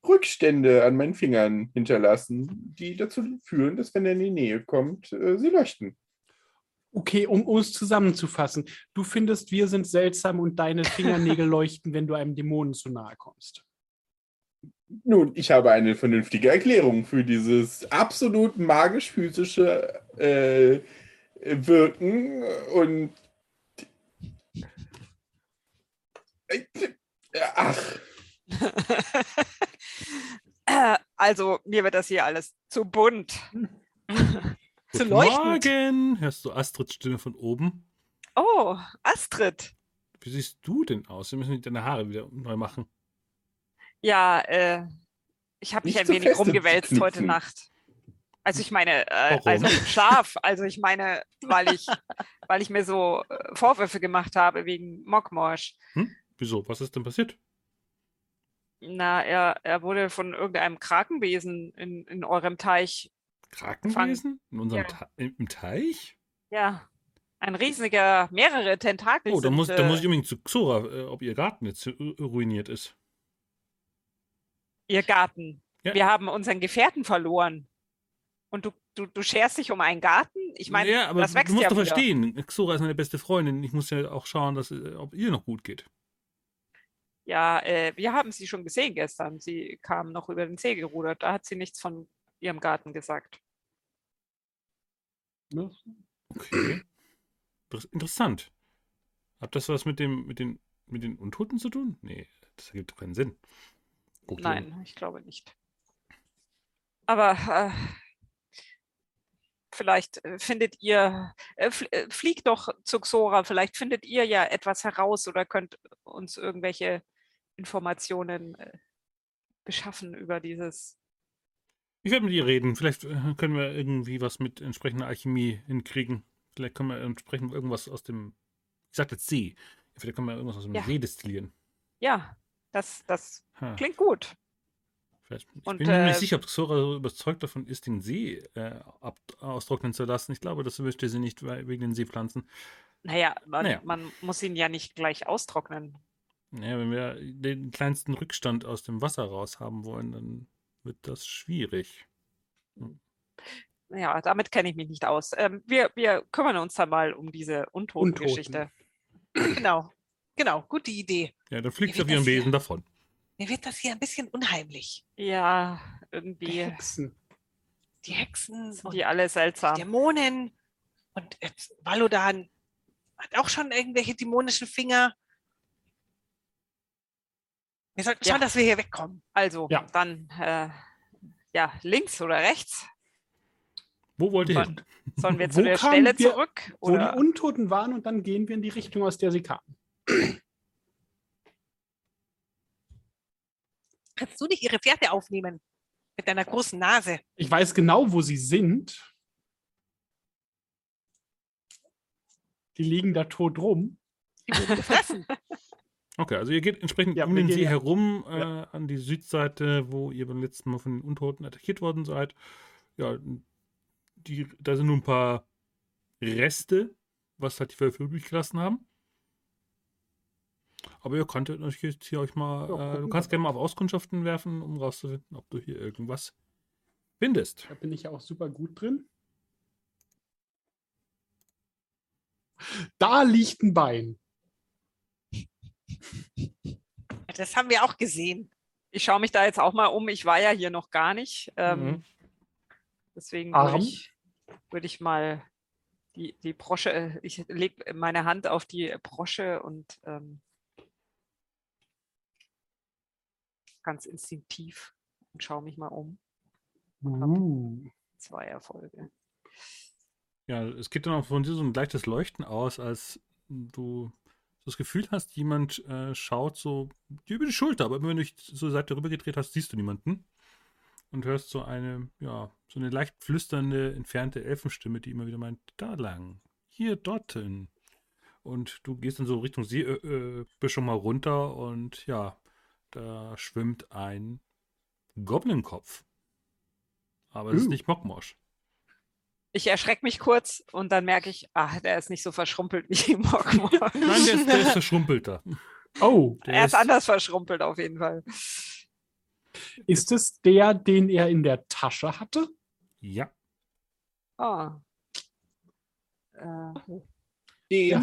Rückstände an meinen Fingern hinterlassen, die dazu führen, dass wenn er in die Nähe kommt, äh, sie leuchten. Okay, um es zusammenzufassen. Du findest, wir sind seltsam und deine Fingernägel leuchten, wenn du einem Dämonen zu nahe kommst. Nun, ich habe eine vernünftige Erklärung für dieses absolut magisch-physische äh, Wirken und ach, also, mir wird das hier alles zu bunt. Zu leuchten. Morgen! Hörst du Astrids Stimme von oben? Oh, Astrid. Wie siehst du denn aus? Wir müssen deine Haare wieder neu machen. Ja, äh, ich habe mich Nicht ein so wenig fest rumgewälzt heute. Nacht. Also ich meine, äh, Warum? also im Schlaf. Also ich meine, weil ich, weil ich mir so äh, Vorwürfe gemacht habe wegen Mockmorsch. Wieso? Was ist denn passiert? Na, er, er wurde von irgendeinem Krakenwesen in, in eurem Teich. Krakenwesen? In unserem Ja. Te im Teich? Ja, ein riesiger, mehrere Tentakel. Oh, da sind, muss, da muss ich äh, unbedingt zu Xora, äh, ob ihr Garten jetzt ru- ruiniert ist. Ihr Garten. Ja. Wir haben unseren Gefährten verloren. Und du, du, du scherst dich um einen Garten? Ich meine, ja, aber das du wächst musst ja doch wieder. verstehen, Xora ist meine beste Freundin. Ich muss ja auch schauen, dass, äh, ob ihr noch gut geht. Ja, äh, wir haben sie schon gesehen gestern. Sie kam noch über den See gerudert. Da hat sie nichts von ihrem Garten gesagt. Okay. Inter- Interessant. Hat das was mit dem, mit den, mit den Untoten zu tun? Nee, das ergibt doch keinen Sinn. Okay. Nein, ich glaube nicht. Aber äh, vielleicht äh, findet ihr, äh, äh, fliegt doch zu Xora, vielleicht findet ihr ja etwas heraus oder könnt uns irgendwelche Informationen äh, beschaffen über dieses. Ich werde mit ihr reden. Vielleicht äh, können wir irgendwie was mit entsprechender Alchemie hinkriegen. Vielleicht können wir entsprechend irgendwas aus dem, ich sag jetzt See. Vielleicht können wir irgendwas aus dem Ja. See destillieren. Ja, das, das Ha, klingt gut. vielleicht. Ich Und, bin mir äh, nicht sicher, ob Xora so überzeugt davon ist, den See äh, ab, austrocknen zu lassen. Ich glaube, das möchte sie nicht weil- wegen den Seepflanzen. Naja, man, Naja. man muss ihn ja nicht gleich austrocknen. Ja, wenn wir den kleinsten Rückstand aus dem Wasser raus haben wollen, dann wird das schwierig. Ja, damit kenne ich mich nicht aus. Ähm, wir, wir kümmern uns dann mal um diese Untoten-Geschichte. Genau. Genau, gute Idee. Ja, dann fliegt Wie sie auf ihrem? Besen davon. Mir wird das hier ein bisschen unheimlich. Ja, Die irgendwie Hexen. Die Hexen sind und die alle seltsam. Dämonen. Und jetzt Valodan hat auch schon irgendwelche dämonischen Finger. Wir sollten Ja. schauen, dass wir hier wegkommen. Also, Ja. dann, äh, ja, links oder rechts? Wo wollt ihr hin? Sollen wir zu Wo der kamen Stelle wir- zurück? Wo Oder? die Untoten waren und dann gehen wir in die Richtung, aus der sie kamen. Kannst du nicht ihre Fährte aufnehmen? Mit deiner großen Nase. Ich weiß genau, wo sie sind. Die liegen da tot rum. Die wurden gefressen. Okay, also ihr geht entsprechend Ja, um den See ja- herum äh, Ja. an die Südseite, wo ihr beim letzten Mal von den Untoten attackiert worden seid. Ja, die, da sind nur ein paar Reste, was halt die Wölfe übrig gelassen haben. Aber ihr euch jetzt hier euch mal, Ja, äh, du kannst gerne mal auf Auskundschaften werfen, um rauszufinden, ob du hier irgendwas findest. Da bin ich ja auch super gut drin. Da liegt ein Bein. Das haben wir auch gesehen. Ich schaue mich da jetzt auch mal um. Ich war ja hier noch gar nicht. Ähm, Mhm. Deswegen würde ich, würde ich mal die, die Brosche, äh, ich lege meine Hand auf die Brosche und ähm, ganz instinktiv und schaue mich mal um. Uh. Zwei Erfolge. Ja, es geht dann auch von dir so ein leichtes Leuchten aus, als du das Gefühl hast, jemand äh, schaut so dir über die Schulter, aber immer wenn du dich zur Seite rüber gedreht hast, siehst du niemanden. Und hörst so eine, ja, so eine leicht flüsternde, entfernte Elfenstimme, die immer wieder meint, da lang, hier, dorthin. Und du gehst dann so Richtung See, äh, äh, bist schon mal runter und ja, da schwimmt ein Goblin-Kopf. Aber es ist Uh. nicht Mockmosch. Ich erschrecke mich kurz und dann merke ich, ah, der ist nicht so verschrumpelt wie im Morgenmorgen. Nein, der ist, der ist verschrumpelter. Oh, Der er ist anders verschrumpelt auf jeden Fall. ist es der, den er in der Tasche hatte? Ja. Ah. Äh, Den Ja.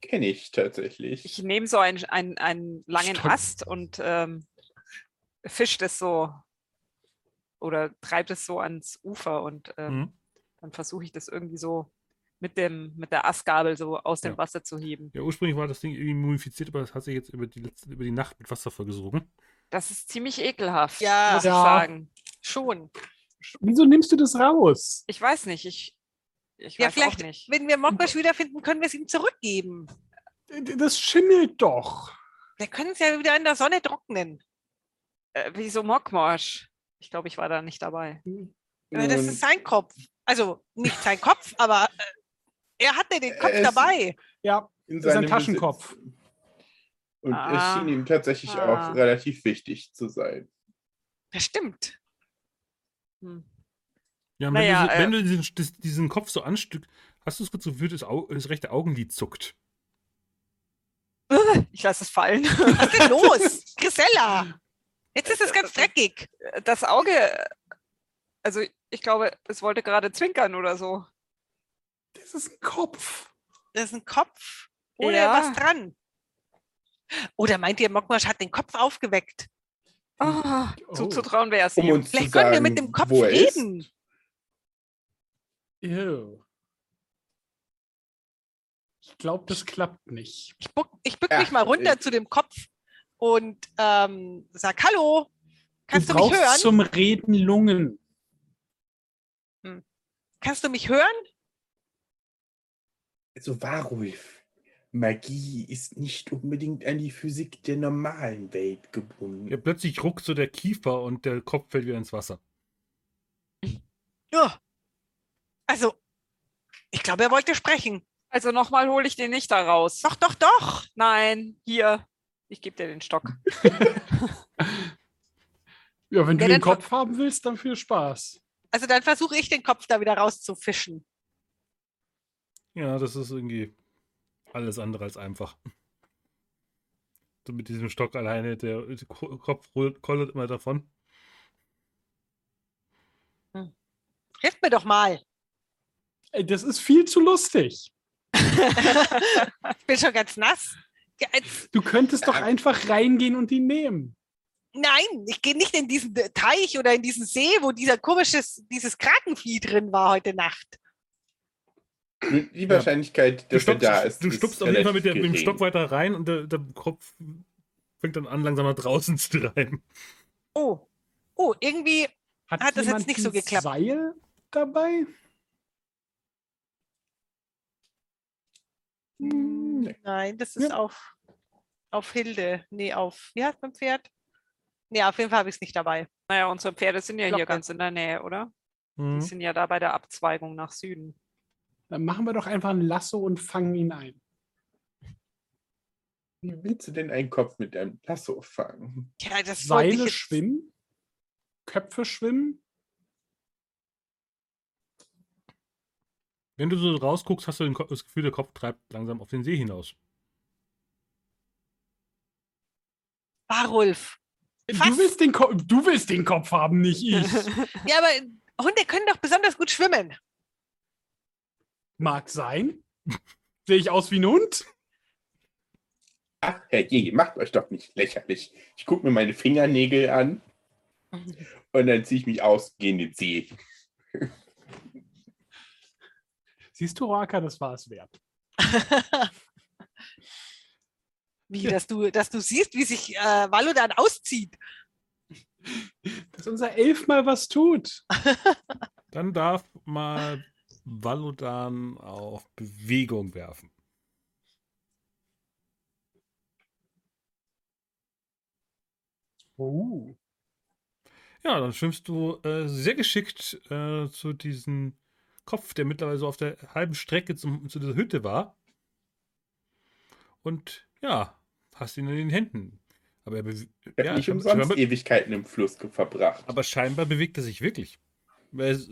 Kenne ich tatsächlich. ich nehme so einen, einen, einen langen Stimmt. Ast und ähm, fischt es so oder treibt es so ans Ufer und ähm, Mhm. dann versuche ich das irgendwie so mit, dem, mit der Astgabel so aus dem Ja. Wasser zu heben. Ja, ursprünglich war das Ding irgendwie mumifiziert, aber das hat sich jetzt über die, letzte, über die Nacht mit Wasser vollgesogen. Das ist ziemlich ekelhaft, Ja. muss ich Ja. sagen. Schon. Wieso nimmst du das raus? Ich weiß nicht, ich, ich Ja, weiß auch vielleicht, nicht. wenn wir Mogmasch wiederfinden, können wir es ihm zurückgeben. D- Das schimmelt doch. Wir können es ja wieder in der Sonne trocknen. Äh, wieso Mockmorsch? Ich glaube, ich war da nicht dabei. Aber Das ist sein Kopf. Also nicht sein Kopf, aber äh, er hatte den Kopf Es- dabei. Ja, in seinem Taschenkopf. Besitz. Und Ah. es schien ihm tatsächlich Ah. auch relativ wichtig zu sein. Das stimmt. Hm. Ja, und Naja, wenn, du, äh, wenn du diesen, diesen Kopf so anstück, hast du es kurz so gefühlt, das, Au, das rechte Augenlid zuckt. Ich lasse es fallen. Was ist denn los? Grisella! Jetzt ist es ganz dreckig. Das Auge, also ich glaube, es wollte gerade zwinkern oder so. Das ist ein Kopf. Das ist ein Kopf ohne Ja. was dran. Oder meint ihr, Mogmasch hat den Kopf aufgeweckt? Ah, Oh. Zuzutrauen wäre es Um ihm. Vielleicht zu können wir mit dem Kopf er ist. Ew. Ich glaube, das klappt nicht. Ich bück, ich bück Ja, mich mal runter äh. zu dem Kopf und ähm, sag Hallo. Kannst du du, mich brauchst hören? zum Reden Lungen. Kannst du mich hören? Also Warulf, Magie ist nicht unbedingt an die Physik der normalen Welt gebunden. Ja, plötzlich ruckt so der Kiefer und der Kopf fällt wieder ins Wasser. Ja. Also, ich glaube, er wollte sprechen. Also nochmal hole ich den nicht da raus. Doch, doch, doch. Nein, hier. Ich gebe dir den Stock. Ja, wenn du Ja, den dann ver- Kopf haben willst, dann viel Spaß. Also dann versuche ich den Kopf da wieder rauszufischen. Ja, das ist irgendwie alles andere als einfach. So mit diesem Stock alleine, der Ko- Kopf rollt- kollert immer davon. Hilf mir doch mal. Das ist viel zu lustig. Ich bin schon ganz nass. Ja, jetzt- Du könntest doch einfach reingehen und ihn nehmen. Nein, ich gehe nicht in diesen Teich oder in diesen See, wo dieser komisches, dieses Krakenvieh drin war heute Nacht. Die Wahrscheinlichkeit, Du dass er stupst, da ist, du stupst auf jeden Fall mit, der, mit dem Stock weiter rein und der, der Kopf fängt dann an, langsam nach draußen zu treiben. Oh, oh, irgendwie, Hat, Hat das jetzt nicht so geklappt? Seil dabei? Nee. nein, das ist Ja. auf, auf Hilde. Nee, auf, wie heißt mein Pferd? Nee, auf jeden Fall habe ich es nicht dabei. Naja, unsere Pferde sind ja hier Locker. ganz in der Nähe, oder? Die Mhm. sind ja da bei der Abzweigung nach Süden. Dann machen wir doch einfach ein Lasso und fangen ihn ein. Wie willst du denn einen Kopf mit einem Lasso fangen? Ja, das Seile schwimmen? Köpfe schwimmen? Wenn du so rausguckst, hast du das Gefühl, der Kopf treibt langsam auf den See hinaus. Barulf. Du willst, den Ko- du willst den Kopf haben, nicht ich. Ja, aber Hunde können doch besonders gut schwimmen. Mag sein. Sehe ich aus wie ein Hund? Ach, herrje, macht euch doch nicht lächerlich. Ich gucke mir meine Fingernägel an und dann ziehe ich mich aus, gehe in den See. Siehst du, Raka, das war es wert. Wie, dass du, dass du siehst, wie sich äh, Valodan auszieht. Dass unser Elf mal was tut. Dann darf mal Valodan auf Bewegung werfen. Oh. Ja, dann schwimmst du äh, sehr geschickt äh, zu diesem Kopf, der mittlerweile so auf der halben Strecke zum, zu dieser Hütte war. und ja, hast ihn in den Händen. Aber er habe ja, nicht umsonst scheinbar- Ewigkeiten im Fluss verbracht. aber scheinbar bewegt er sich wirklich. Es-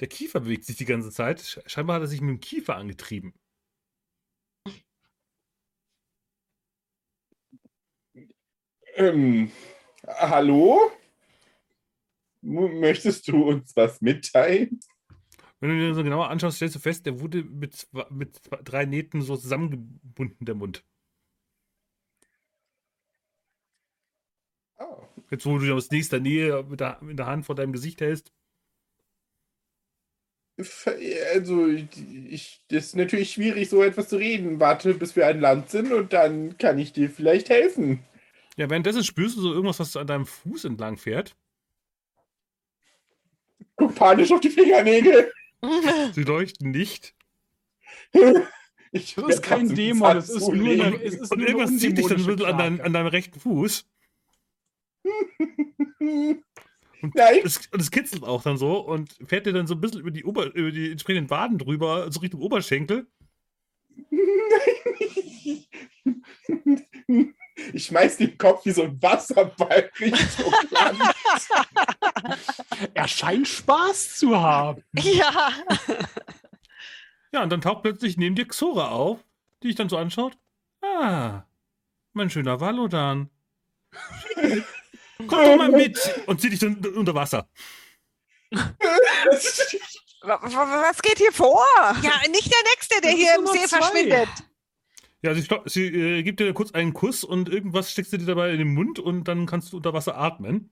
Der Kiefer bewegt sich die ganze Zeit. Sch- Scheinbar hat er sich mit dem Kiefer angetrieben. Ähm, hallo? Möchtest du uns was mitteilen? Wenn du dir so genauer anschaust, stellst du fest, der wurde mit, zwei- mit zwei- drei Nähten so zusammengebunden, der Mund. Oh. Jetzt, wo du aus nächster Nähe mit der, mit der Hand vor deinem Gesicht hältst. Also, ich, das ist natürlich schwierig, so etwas zu reden. Warte, bis wir an Land sind und dann kann ich dir vielleicht helfen. Ja, währenddessen spürst du so irgendwas, was an deinem Fuß entlang fährt. Guck panisch auf die Fingernägel. Sie leuchten nicht. Ich Das ist kein Dämon, das ist nur eine- Es ist Und nur irgendwas zieht dich dann ein bisschen an, dein, an deinem rechten Fuß. Und Nein. es, und es kitzelt auch dann so und fährt dir dann so ein bisschen über die, Ober, über die entsprechenden Waden drüber, so Richtung Oberschenkel. Ich schmeiß den Kopf wie so ein Wasserball Richtung Land. Er scheint Spaß zu haben. Ja. Ja, und dann taucht plötzlich neben dir Xora auf, die dich dann so anschaut. Ah, mein schöner Valodan. Komm doch mal mit! Und zieh dich dann unter Wasser. Wa- wa- Was geht hier vor? Ja, nicht der Nächste, der Das hier im See zwei. verschwindet. Ja, sie, stopp, sie äh, gibt dir kurz einen Kuss und irgendwas steckst du dir dabei in den Mund und dann kannst du unter Wasser atmen.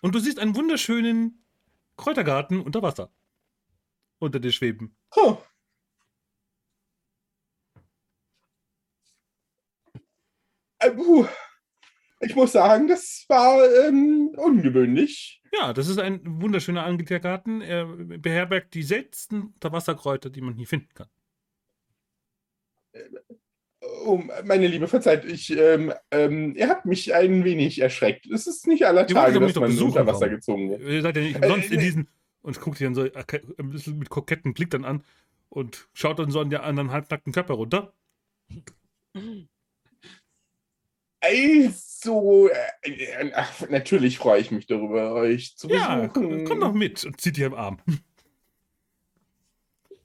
Und du siehst einen wunderschönen Kräutergarten unter Wasser. Unter dir schweben. oh. Äh. Ich muss sagen, das war ähm, ungewöhnlich. Ja, das ist ein wunderschöner angelegter Garten. Er beherbergt die seltensten Unterwasserkräuter, die man hier finden kann. Oh, meine Liebe, verzeiht, ich, ähm, ähm, ihr habt mich ein wenig erschreckt. Es ist nicht aller Ihr Tage, dass man unter Wasser kommen. gezogen wird. Ihr seid ja nicht Äh, umsonst in nee. diesen. Und guckt dir dann so ein bisschen mit koketten Blick dann an und schaut dann so an der anderen halbnackten Körper runter. Also, äh, äh, ach, natürlich freue ich mich darüber, euch zu Ja, besuchen. komm, komm doch mit und zieht dir im Arm.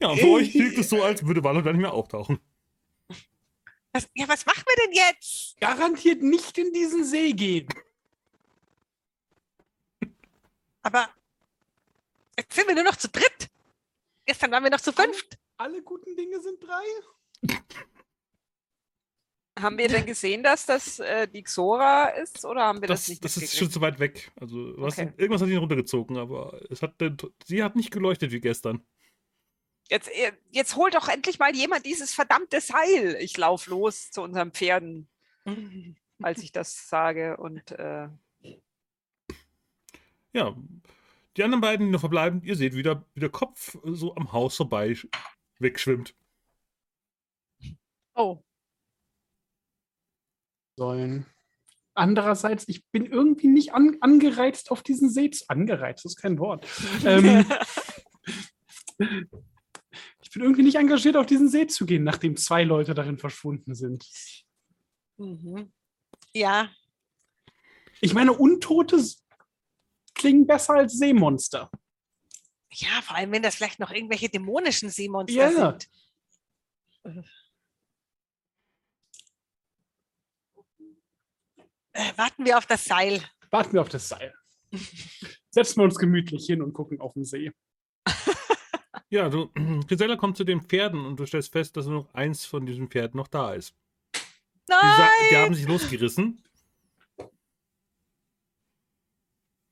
Ja, für euch klingt es so, als würde Valo gar nicht mehr auftauchen. Was, ja, was machen wir denn jetzt? Garantiert nicht in diesen See gehen. Aber jetzt sind wir nur noch zu dritt. Gestern waren wir noch zu fünft. Alle guten Dinge sind drei. Haben wir denn gesehen, dass das äh, die Xora ist oder haben wir das, Das, nicht das ist schon zu weit weg. Also, hast Okay. irgendwas hat ihn runtergezogen, aber es hat, sie hat nicht geleuchtet wie gestern. Jetzt, äh, jetzt holt doch endlich mal jemand dieses verdammte Seil. Ich lauf los zu unseren Pferden, als ich das sage. Und äh, Ja, die anderen beiden, die noch verbleiben, ihr seht, wie der, wie der Kopf so am Haus vorbei sch- wegschwimmt. Oh. Sollen. Andererseits, ich bin irgendwie nicht an, angereizt auf diesen See. zu- Angereizt ist kein Wort. ähm, ich bin irgendwie nicht engagiert, auf diesen See zu gehen, nachdem zwei Leute darin verschwunden sind. Mhm. Ja, Ich meine, Untote klingen besser als Seemonster. ja, vor allem, wenn das vielleicht noch irgendwelche dämonischen Seemonster Ja. sind. Warten wir auf das Seil. Warten wir auf das Seil. Setzen wir uns gemütlich hin und gucken auf den See. Ja, du, Gisela kommt zu den Pferden und du stellst fest, dass nur noch eins von diesen Pferden noch da ist. Die, Nein! die haben sich losgerissen.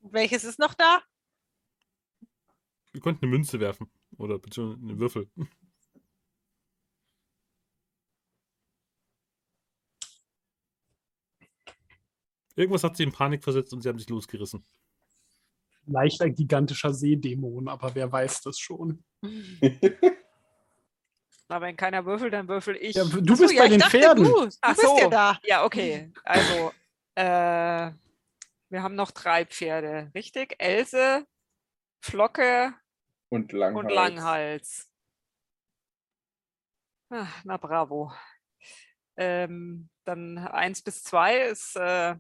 Welches ist noch da? Ihr könnt eine Münze werfen. Oder beziehungsweise einen Würfel. Irgendwas hat sie in Panik versetzt und sie haben sich losgerissen. Vielleicht ein gigantischer Seedämon, aber wer weiß das schon. na, wenn keiner würfelt, dann würfel ich. Ja, du Ach so, bist ja, bei ich den dachte, Pferden. Du, du Ach bist ja so. da. Ja, okay. Also, äh, wir haben noch drei Pferde, richtig? Else, Flocke Und Langhals. und Langhals. Ah, na bravo. Ähm, dann 1 bis 2 ist äh,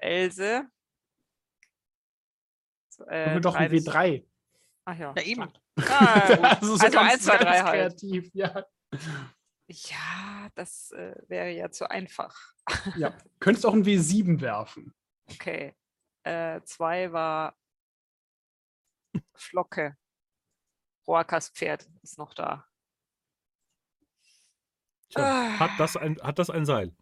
Else. Äh, wir doch ein bis- W3. Ach ja. Ja, eben. Ah. Also, so also ganz, 1, 2, 3 ganz halt. kreativ, ja. Ja, das äh, wäre ja zu einfach. ja. Könntest auch ein W7 werfen. Okay. Äh, zwei war Flocke. Roakas Pferd ist noch da. Tja, Ah. hat, das ein, hat das ein Seil?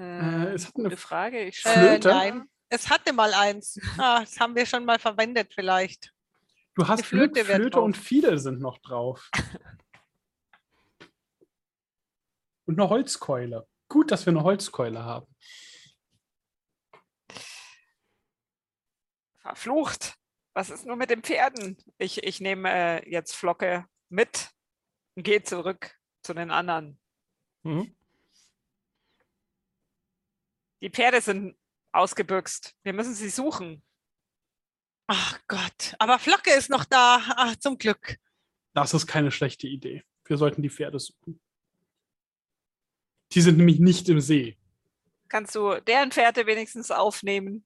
Äh, Äh, es hat eine gute Frage. Ich Äh, Flöte? nein, es hatte mal eins. Ah, das haben wir schon mal verwendet vielleicht. Du hast Die Flöte Glück, Flöte drauf. und Fiedel sind noch drauf. und eine Holzkeule. Gut, dass wir eine Holzkeule haben. Verflucht. Was ist nur mit den Pferden? Ich, ich nehme äh, jetzt Flocke mit und gehe zurück zu den anderen. Mhm. Die Pferde sind ausgebüxt. Wir müssen sie suchen. Ach Gott, aber Flocke ist noch da. Ach, zum Glück. Das ist keine schlechte Idee. Wir sollten die Pferde suchen. Die sind nämlich nicht im See. Kannst du deren Pferde wenigstens aufnehmen?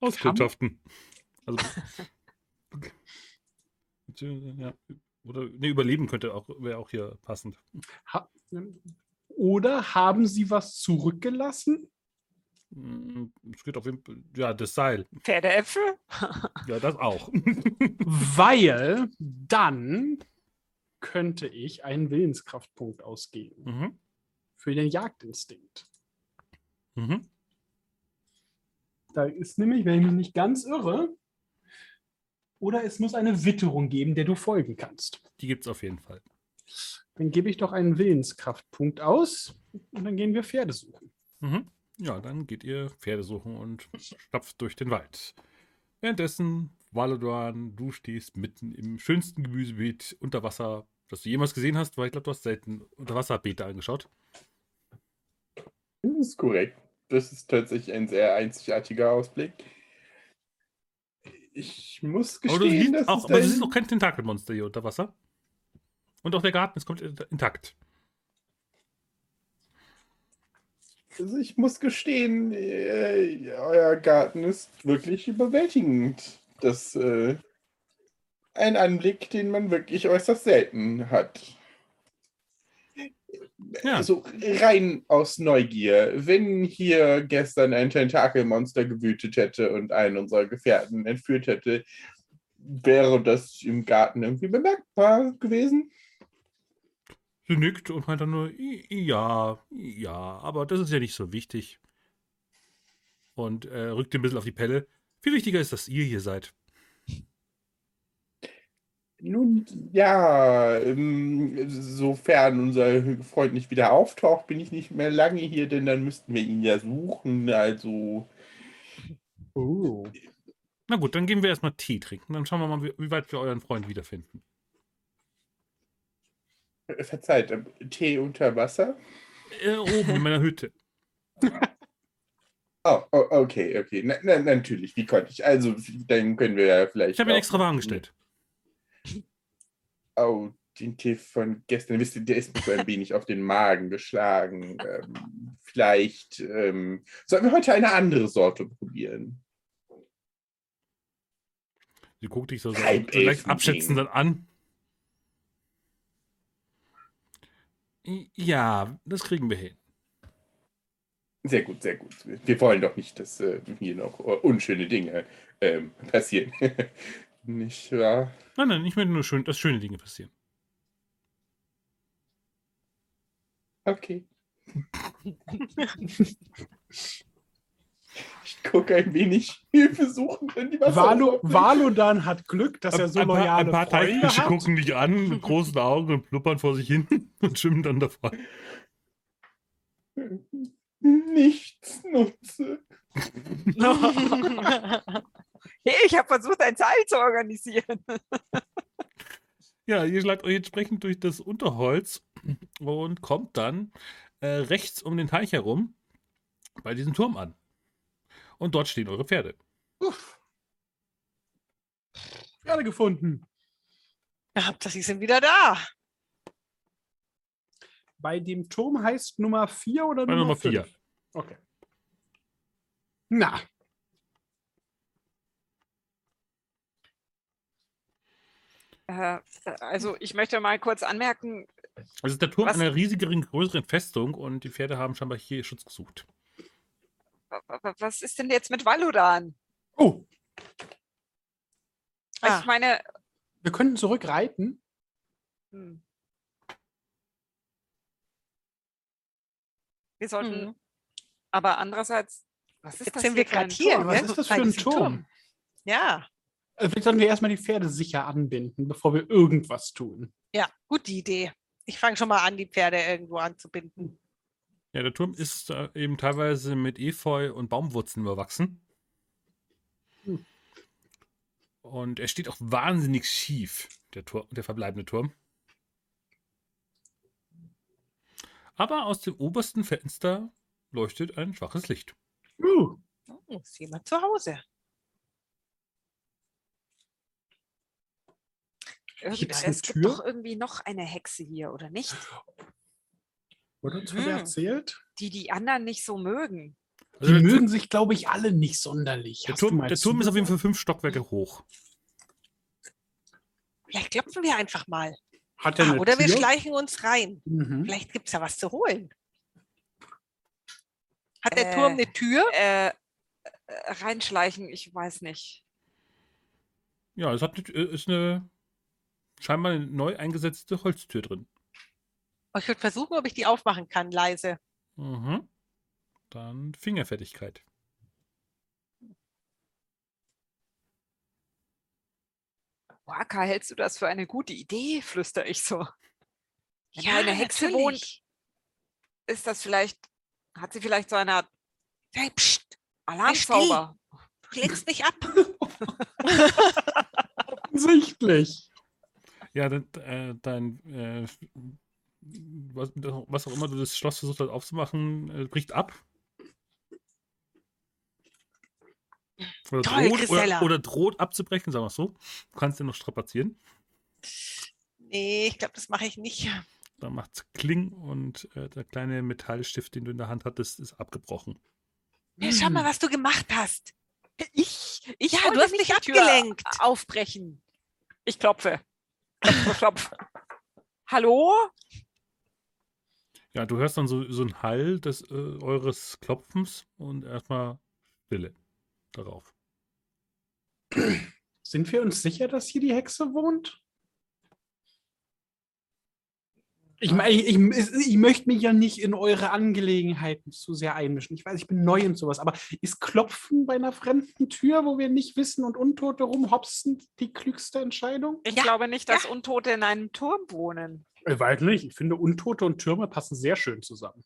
Auskundschaften. Also, ja. Oder nee, überleben könnte auch, wäre auch hier passend. Ha Oder haben sie was zurückgelassen? Mm, Es geht auf jeden Fall, ja, das Seil. Pferdeäpfel? Ja, das auch. Weil dann könnte ich einen Willenskraftpunkt ausgeben mhm. für den Jagdinstinkt. Mhm. Da ist nämlich, wenn ich mich nicht ganz irre, oder es muss eine Witterung geben, der du folgen kannst. Die gibt es auf jeden Fall. Dann gebe ich doch einen Willenskraftpunkt aus und dann gehen wir Pferde suchen. Mhm. Ja, dann geht ihr Pferde suchen und stapft durch den Wald. Währenddessen, Valodoran, du stehst mitten im schönsten Gemüsebeet unter Wasser, das du jemals gesehen hast, weil ich glaube, du hast selten Unterwasserbeete angeschaut. Das ist korrekt. Das ist tatsächlich ein sehr einzigartiger Ausblick. Ich muss Aber du gestehen, siehst dass auch, es aber du siehst auch kein Tentakelmonster hier unter Wasser. Und auch der Garten ist komplett intakt. Also ich muss gestehen, äh, euer Garten ist wirklich überwältigend. Das äh, ein Anblick, den man wirklich äußerst selten hat. Ja. Also rein aus Neugier. Wenn hier gestern ein Tentakelmonster gewütet hätte und einen unserer Gefährten entführt hätte, wäre das im Garten irgendwie bemerkbar gewesen? Sie nickt und meint dann nur, "I- ja, ja, aber das ist ja nicht so wichtig. Und äh, rückt ein bisschen auf die Pelle. Viel wichtiger ist, dass ihr hier seid. Nun, ja, ähm, sofern unser Freund nicht wieder auftaucht, bin ich nicht mehr lange hier, denn dann müssten wir ihn ja suchen. Also, Oh. Na gut, dann gehen wir erstmal Tee trinken. Dann schauen wir mal, wie weit wir euren Freund wiederfinden. Verzeiht, Tee unter Wasser? Äh, oben in meiner Hütte. Oh, oh okay, okay. Na, na, natürlich, wie konnte ich? Also, dann können wir ja vielleicht. Ich habe auch- extra warm gestellt. Oh, den Tee von gestern, wisst ihr, der ist mir so ein wenig auf den Magen geschlagen. Ähm, vielleicht ähm, sollten wir heute eine andere Sorte probieren. Sie guckt dich so, so, leicht abschätzend dann an. Ja, das kriegen wir hin. Sehr gut, sehr gut. Wir wollen doch nicht, dass äh, hier noch äh, unschöne Dinge ähm, passieren. nicht wahr? Nein, nein, ich möchte nur schön, dass schöne Dinge passieren. Okay. ich gucke ein wenig hilfesuchend in die Valo, Wasseroberfläche. Valodan hat Glück, dass er so ein, paar, loyale ein paar Freunde hat. gucken dich an mit großen Augen und pluppern vor sich hin und schwimmen dann davon. Nichts nutze. Hey, ich habe versucht, ein Seil zu organisieren. Ja, ihr schlagt euch entsprechend durch das Unterholz und kommt dann äh, rechts um den Teich herum bei diesem Turm an. Und dort stehen eure Pferde. Uff. Pferde gefunden. Hauptsache, sie sind wieder da. Bei dem Turm heißt Nummer 4 oder Bei Nummer Nummer vier. 5? Okay. Na, Äh, also ich möchte mal kurz anmerken, Also ist der Turm Was? einer riesigeren, größeren Festung und die Pferde haben scheinbar hier Schutz gesucht. Wa- wa- was ist denn jetzt mit Valudan? oh, Also Ah. Ich meine, wir könnten zurückreiten. hm. wir sollten, Mhm. aber andererseits, was ist Jetzt das sind wir gerade hier. Turm? Was ist das für ein diesem Turm? Ja, Also vielleicht sollten wir erstmal die Pferde sicher anbinden, bevor wir irgendwas tun. ja, gute Idee. Ich fange schon mal an, die Pferde irgendwo anzubinden. Ja, der Turm ist äh, eben teilweise mit Efeu und Baumwurzeln überwachsen. Hm. Und er steht auch wahnsinnig schief, der, Tur der verbleibende Turm. Aber aus dem obersten Fenster leuchtet ein schwaches Licht. Uh, Oh, ist jemand zu Hause? Irgend- Gibt's eine es gibt Tür? doch irgendwie noch eine Hexe hier, oder nicht? wurde uns Mhm. erzählt? Die die anderen nicht so mögen. Also Die der, mögen sich, glaube ich, alle nicht sonderlich. der Turm, der Turm ist auf jeden? Fall fünf Stockwerke hoch. Vielleicht klopfen wir einfach mal. Hat er Ah, oder wir Tür? schleichen uns rein. Mhm. Vielleicht gibt es ja was zu holen. Hat der Äh, Turm eine Tür? Äh, äh, reinschleichen, ich weiß nicht. Ja, es hat, eine- ist eine scheinbar eine neu eingesetzte Holztür drin. Ich würde versuchen, ob ich die aufmachen kann, leise. Mhm. Dann Fingerfertigkeit. Waka, hältst du das für eine gute Idee? flüstere ich so. Wenn Ja, eine Hexe wohnt, natürlich. ist das vielleicht, hat sie vielleicht so eine Art Hey, pst, Alarmzauber? du lenkst mich ab. Offensichtlich. Ja, dann, äh, dein, äh, was, was auch immer du das Schloss versucht hast aufzumachen, äh, bricht ab. Oder, Toll, droht, oder, oder droht abzubrechen, sagen wir es so. Du kannst den noch strapazieren. Nee, ich glaube, das mache ich nicht. Dann macht es Kling und äh, der kleine Metallstift, den du in der Hand hattest, ist abgebrochen. Ja, schau mal, was du gemacht hast. Ich, ich Ja, du hast mich abgelenkt. Aufbrechen. Ich klopfe. Klopf, klopf. Hallo? Ja, du hörst dann so, so einen Hall des, äh, eures Klopfens und erstmal Stille darauf. Sind wir uns sicher, dass hier die Hexe wohnt? Ich meine, ich, ich, ich möchte mich ja nicht in eure Angelegenheiten zu sehr einmischen. Ich weiß, ich bin neu und sowas, aber ist Klopfen bei einer fremden Tür, wo wir nicht wissen und Untote rumhopsen, die klügste Entscheidung? Ich Ja, glaube nicht, dass Untote in einem Turm wohnen. Ich weiß nicht. Ich finde, Untote und Türme passen sehr schön zusammen.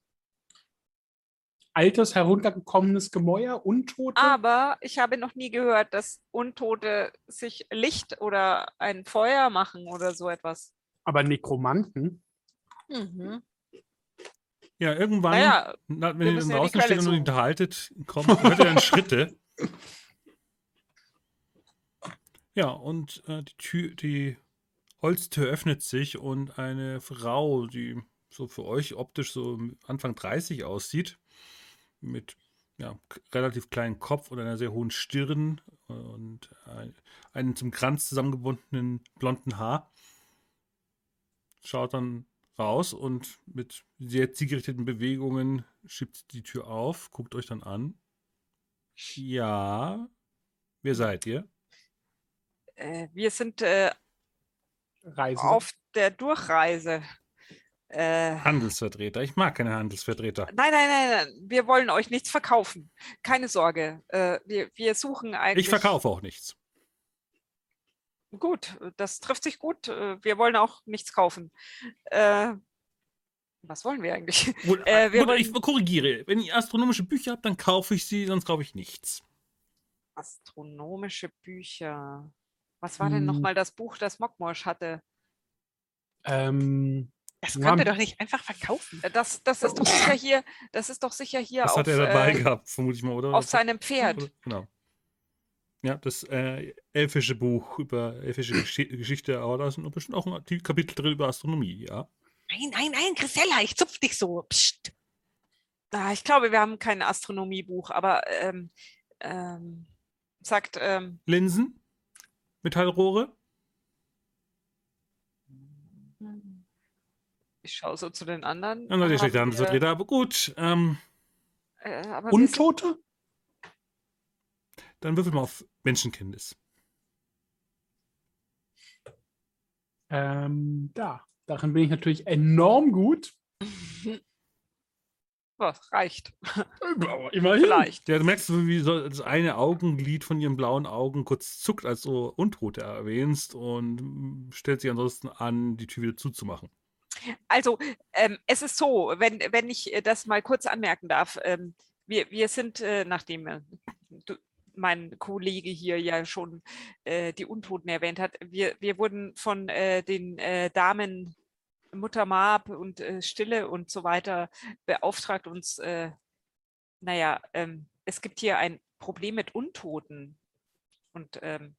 Altes, heruntergekommenes Gemäuer, Untote. Aber ich habe noch nie gehört, dass Untote sich Licht oder ein Feuer machen oder so etwas. aber Nekromanten. Mhm. Ja, irgendwann, Naja, na, wenn ihr draußen Quelle steht und unterhaltet, kommt, hört ihr dann Schritte. Ja, und äh, die Tür, die Holztür öffnet sich und eine Frau, die so für euch optisch so Anfang 30 aussieht, mit ja, relativ kleinen Kopf und einer sehr hohen Stirn und ein, einem zum Kranz zusammengebundenen blonden Haar, schaut dann raus und mit sehr zielgerichteten Bewegungen schiebt die Tür auf, guckt euch dann an. Ja, wer seid ihr? äh, wir sind äh, Reise. auf der Durchreise. Äh, Handelsvertreter. Ich mag keine Handelsvertreter. nein, nein, nein, nein, wir wollen euch nichts verkaufen. Keine Sorge. Äh, wir, wir suchen eigentlich. Ich verkaufe auch nichts. Gut, das trifft sich gut. Äh, Wir wollen auch nichts kaufen. Äh, was wollen wir eigentlich? Gut, Äh, wir gut, ich wollen- korrigiere. Wenn ihr astronomische Bücher habt, dann kaufe ich sie, sonst kaufe ich nichts. Astronomische Bücher. Was war denn Hm. nochmal das Buch, das Mockmorsch hatte? Ähm, Das Ja. können wir doch nicht einfach verkaufen. Äh, Das, das ist doch sicher hier, das ist doch sicher hier Das auf, hat er dabei äh, gehabt, vermute ich mal, oder? auf seinem Pferd. Genau. Ja, das äh, elfische Buch über elfische Gesch Geschichte, aber da sind bestimmt auch ein Kapitel drin über Astronomie, ja. Nein, nein, nein, Grisella, ich zupf dich so. Psst. Ah, ich glaube, wir haben kein Astronomiebuch, aber ähm, ähm, sagt, ähm, Linsen, Metallrohre, ich schaue so zu den anderen. ja, natürlich haben schlechte Handelsvertreter, aber gut. Ähm, wir- äh, aber wir sind- Untote? dann würfel mal auf Menschenkenntnis. Ähm, da. Darin bin ich natürlich enorm gut. Oh, reicht. Aber immerhin. Vielleicht. Ja, du merkst, wie so das eine Augenlid von ihren blauen Augen kurz zuckt, als du Untote erwähnst und stellt sich ansonsten an, die Tür wieder zuzumachen. Also, ähm, es ist so, wenn, wenn ich äh, das mal kurz anmerken darf, ähm, wir, wir sind, äh, nachdem äh, du, mein Kollege hier ja schon äh, die Untoten erwähnt hat, wir, wir wurden von äh, den äh, Damen Mutter Mab und äh, Stille und so weiter beauftragt, uns, äh, naja, ähm, es gibt hier ein Problem mit Untoten. Und ähm,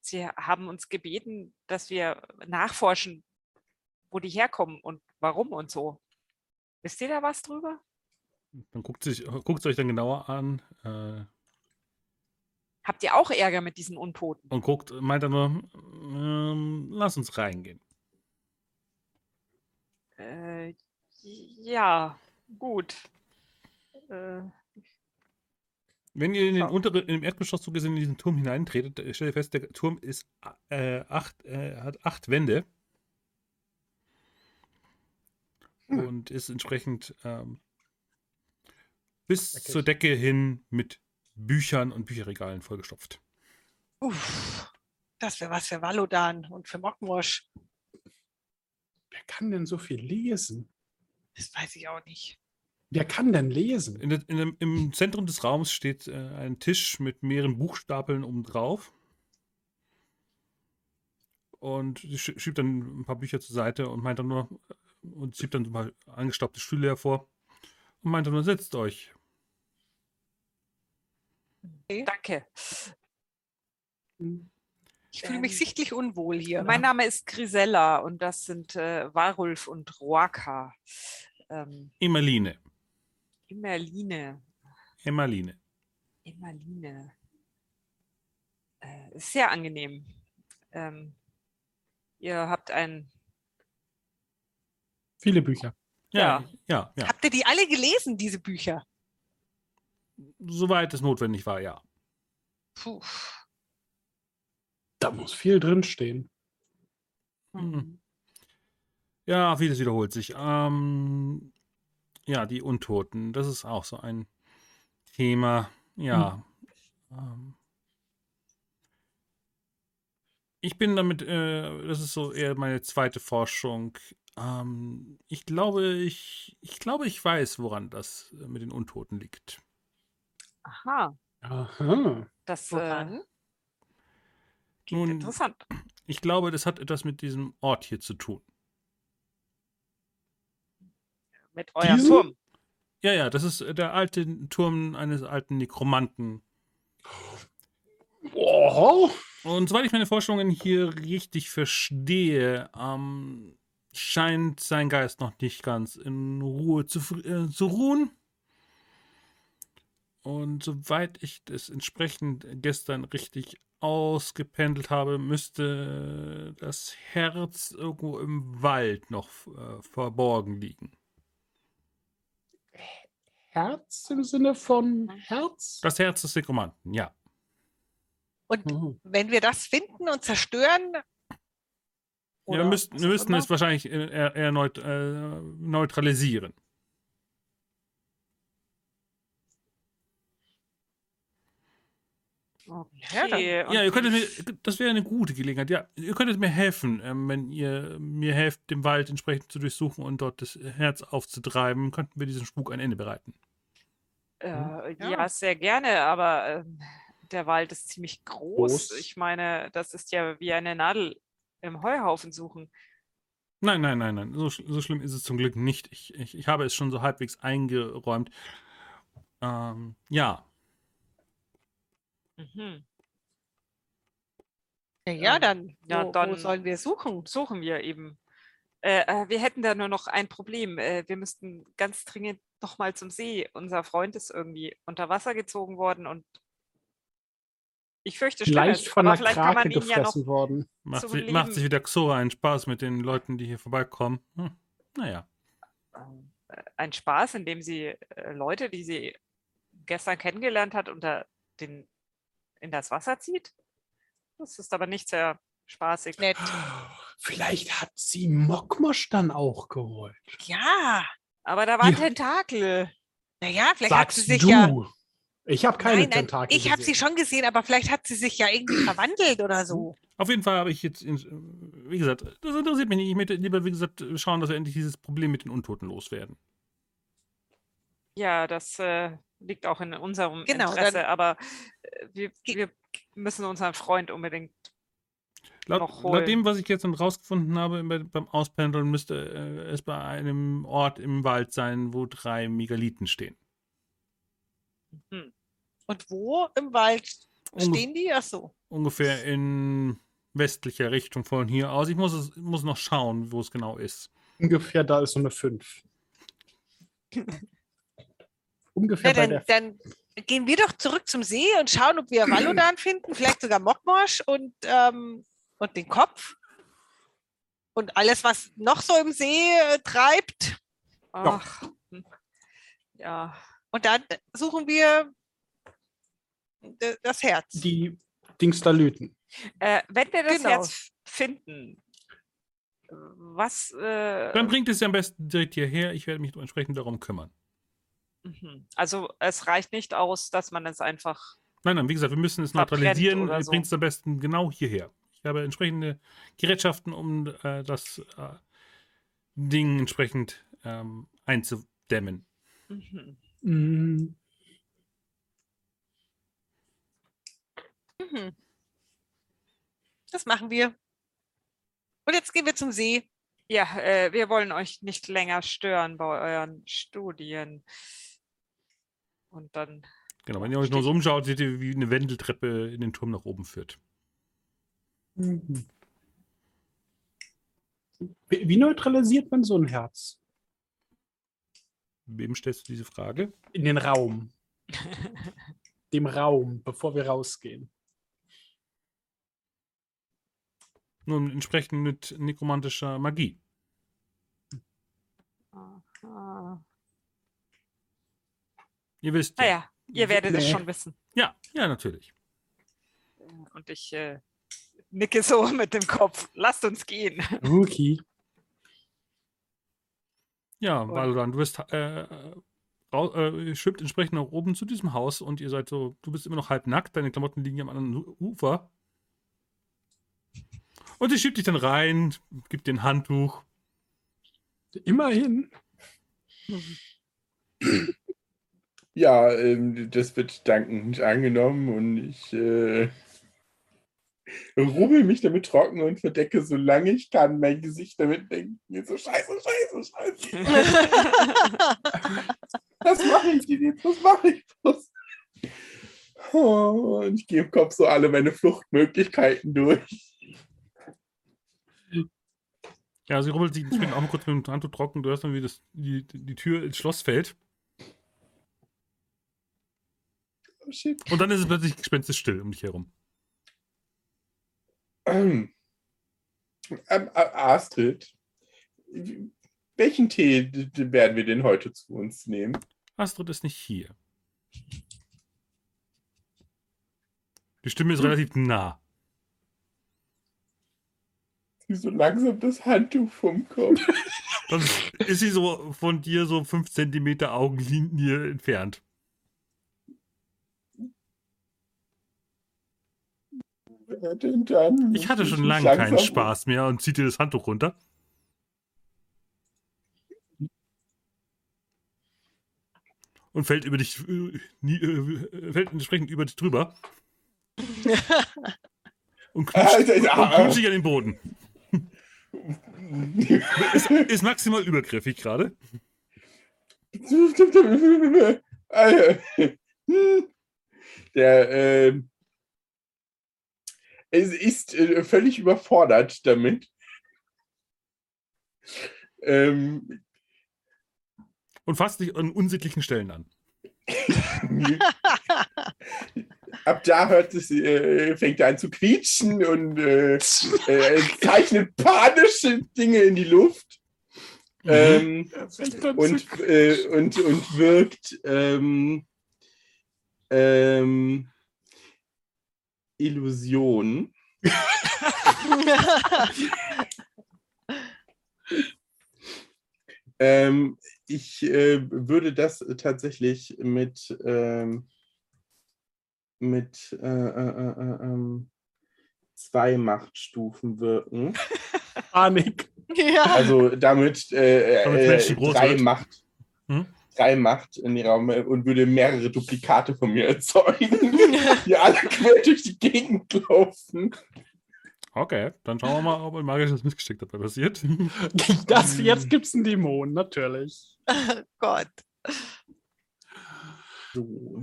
sie haben uns gebeten, dass wir nachforschen, wo die herkommen und warum und so. Wisst ihr da was drüber? Dann guckt es euch dann genauer an äh, Habt ihr auch Ärger mit diesen Untoten? und guckt, meint dann nur, ähm, lass uns reingehen. Äh, ja, gut. Äh, Wenn ihr in den unteren, im Erdgeschoss so gesehen in diesen Turm hineintretet, äh, stellt ihr fest, der Turm ist äh, acht, äh, hat acht Wände Hm. und ist entsprechend ähm, bis Eckig. zur Decke hin mit Büchern und Bücherregalen vollgestopft. Uff, das wäre was für Valodan und für Mockmosch. Wer kann denn so viel lesen? Das weiß ich auch nicht. Wer kann denn lesen? In in Im Zentrum des Raums steht äh, ein Tisch mit mehreren Buchstapeln oben drauf. Und sie sch- schiebt dann ein paar Bücher zur Seite und meint dann nur, und schiebt dann ein paar angestaubte Stühle hervor und meint dann nur, setzt euch. danke. Ich fühle mich Ähm, sichtlich unwohl hier. Mein Name ist Grisella und das sind äh, Warulf und Roaka. Ähm, Emmeline. Immerline. Emmeline. Emmerline. Äh, sehr angenehm. Ähm, ihr habt ein. Viele Bücher. Ja, Ja. ja, ja. Habt ihr die alle gelesen, diese Bücher? Soweit es notwendig war, ja. Puh. Da muss viel drinstehen. Mhm. Ja, vieles wiederholt sich. Ähm, ja, die Untoten, das ist auch so ein Thema. Ja. Ähm, ich bin damit, äh, das ist so eher meine zweite Forschung. Ähm, ich glaube, ich, ich glaube, ich weiß, woran das äh, mit den Untoten liegt. Aha, Aha. das äh, Woran? klingt Nun, interessant. ich glaube, das hat etwas mit diesem Ort hier zu tun. Mit eurem diesen? Turm. Ja, ja, das ist der alte Turm eines alten Nekromanten. Oh. Und soweit ich meine Forschungen hier richtig verstehe, ähm, scheint sein Geist noch nicht ganz in Ruhe zu, äh, zu ruhen. Und soweit ich das entsprechend gestern richtig ausgependelt habe, müsste das Herz irgendwo im Wald noch äh, verborgen liegen. Herz im Sinne von Herz? Das Herz des Nekromanten, ja. Und Mhm. wenn wir das finden und zerstören, ja wir müssten, wir müssten es wahrscheinlich äh, eher, eher neut, äh, neutralisieren. Ja, dann- Okay, Ja, ihr könntet mir, das wäre eine gute Gelegenheit. Ja, ihr könntet mir helfen, ähm, wenn ihr mir helft, den Wald entsprechend zu durchsuchen und dort das Herz aufzutreiben, könnten wir diesem Spuk ein Ende bereiten. Äh, Ja. ja. sehr gerne, aber ähm, der Wald ist ziemlich groß. Groß. Ich meine, das ist ja wie eine Nadel im Heuhaufen suchen. Nein, nein, nein, nein. So, so schlimm ist es zum Glück nicht. Ich, ich, ich habe es schon so halbwegs eingeräumt. Ähm, ja, Mhm. Na ja, Ähm, dann, ja, wo, wo dann- sollen wir suchen? Suchen wir eben. Äh, äh, wir hätten da nur noch ein Problem. Äh, wir müssten ganz dringend noch mal zum See. Unser Freund ist irgendwie unter Wasser gezogen worden und ich fürchte Vielleicht Schlimmes. von Aber einer vielleicht kann Krake man ihn ja noch gefressen worden. macht, sich, macht sich wieder Xora einen Spaß mit den Leuten, die hier vorbeikommen. Hm, naja. äh, ein Spaß, in dem sie äh, Leute, die sie gestern kennengelernt hat, unter den, in das Wasser zieht. Das ist aber nicht sehr spaßig. Nett. Vielleicht hat sie Mokmosch dann auch geholt. Ja, Aber da waren Ja. Tentakel. naja, vielleicht hat Sagst sie sich du. ja. Ich habe keine nein, nein, Tentakel ich habe sie schon gesehen, aber vielleicht hat sie sich ja irgendwie verwandelt oder so. Auf jeden Fall habe ich jetzt, wie gesagt, das interessiert mich nicht. Ich möchte lieber, wie gesagt, schauen, dass wir endlich dieses Problem mit den Untoten loswerden. Ja, das äh, liegt auch in unserem Genau, Interesse, dann- aber äh, wir, wir müssen unseren Freund unbedingt. Laut, Noch laut dem, was ich jetzt rausgefunden habe bei, beim Auspendeln, müsste äh, es bei einem Ort im Wald sein, wo drei Megalithen stehen. Und wo im Wald Unge stehen die? Ach so. ungefähr in westlicher Richtung von hier aus. Ich muss, es, muss noch schauen, wo es genau ist. Ungefähr da ist so eine 5. Ungefähr Ja, bei dann, der dann gehen wir doch zurück zum See und schauen, ob wir Valodan finden, vielleicht sogar Mokmosch und, ähm, und den Kopf. Und alles, was noch so im See äh, treibt. Ach, ja. Und dann suchen wir d- das Herz. die Dingsterlüten. Äh, wenn wir das Genau. jetzt finden, äh, was. Äh, Dann bringt es ja am besten direkt hierher. Ich werde mich entsprechend darum kümmern. Mhm. also, es reicht nicht aus, dass man es einfach. Nein, nein, wie gesagt, wir müssen es neutralisieren. Ihr so. bringt es am besten genau hierher. Ich habe entsprechende Gerätschaften, um äh, das äh, Ding entsprechend ähm, einzudämmen. Mhm. Mm, Mhm. Das machen wir. Und jetzt gehen wir zum See. Ja, äh, wir wollen euch nicht länger stören bei euren Studien. Und dann. Genau, wenn ihr euch nur so umschaut, seht ihr, wie eine Wendeltreppe in den Turm nach oben führt. mhm. Wie wie neutralisiert man so ein Herz? Wem stellst du diese Frage? In den Raum. Dem Raum, bevor wir rausgehen. Nun entsprechend mit nekromantischer Magie. Aha. Ihr wisst. Naja, ihr werdet es Nee. schon wissen. Ja, ja, natürlich. Und ich äh, nicke so mit dem Kopf. Lasst uns gehen. Okay. Ja, Valodan, du bist äh, rau- äh, schwimmt entsprechend nach oben zu diesem Haus und ihr seid so, du bist immer noch halb nackt, deine Klamotten liegen am anderen Ufer. Und sie schiebt dich dann rein, gibt dir ein Handtuch. Immerhin. Ja, ähm, das wird dankend angenommen und ich äh, rubbel mich damit trocken und verdecke, solange ich kann, mein Gesicht damit denken. Mir so scheiße, scheiße, scheiße. Was mache ich denn jetzt? Was mache ich bloß? Oh, und ich gehe im Kopf so alle meine Fluchtmöglichkeiten durch. Ja, sie rubbelt sich entsprechend auch mal kurz mit dem Handtuch trocken. Du hörst dann, wie das, die, die Tür ins Schloss fällt. Oh shit. Und dann ist es plötzlich gespenstisch still um dich herum. Ähm, ähm, äh, Astrid, welchen Tee werden wir denn heute zu uns nehmen? Astrid ist nicht hier. Die Stimme ist relativ nah. Sie so langsam das Handtuch vom Kopf. Dann ist sie so von dir so 5 cm Augenlinie entfernt. Denn dann? Ich hatte schon lange keinen Spaß mehr und zieht dir das Handtuch runter. Und fällt über dich, äh, äh, fällt entsprechend über dich drüber. Und knutscht, dich an den Boden. Ist, ist maximal übergriffig gerade. Der äh, es ist äh, völlig überfordert damit. Ähm, Und fasst dich an unsittlichen Stellen an. ab da hört es, äh, fängt er an zu quietschen und äh, äh, zeichnet panische Dinge in die Luft. Ähm, und, äh, und, und wirkt ähm, ähm, Illusion. Ähm, ich äh, würde das tatsächlich mit, ähm, mit äh, äh, äh, äh, ähm, zwei Machtstufen wirken. Panik. ja. Also damit, äh, Damit äh, drei wird. Macht. Hm? Drei Macht in den Raum äh, und würde mehrere Duplikate von mir erzeugen, die alle quer durch die Gegend laufen. Okay, dann schauen wir mal, ob ein magisches Missgeschick dabei passiert. Das, jetzt gibt's einen Dämon, natürlich. Gott. So.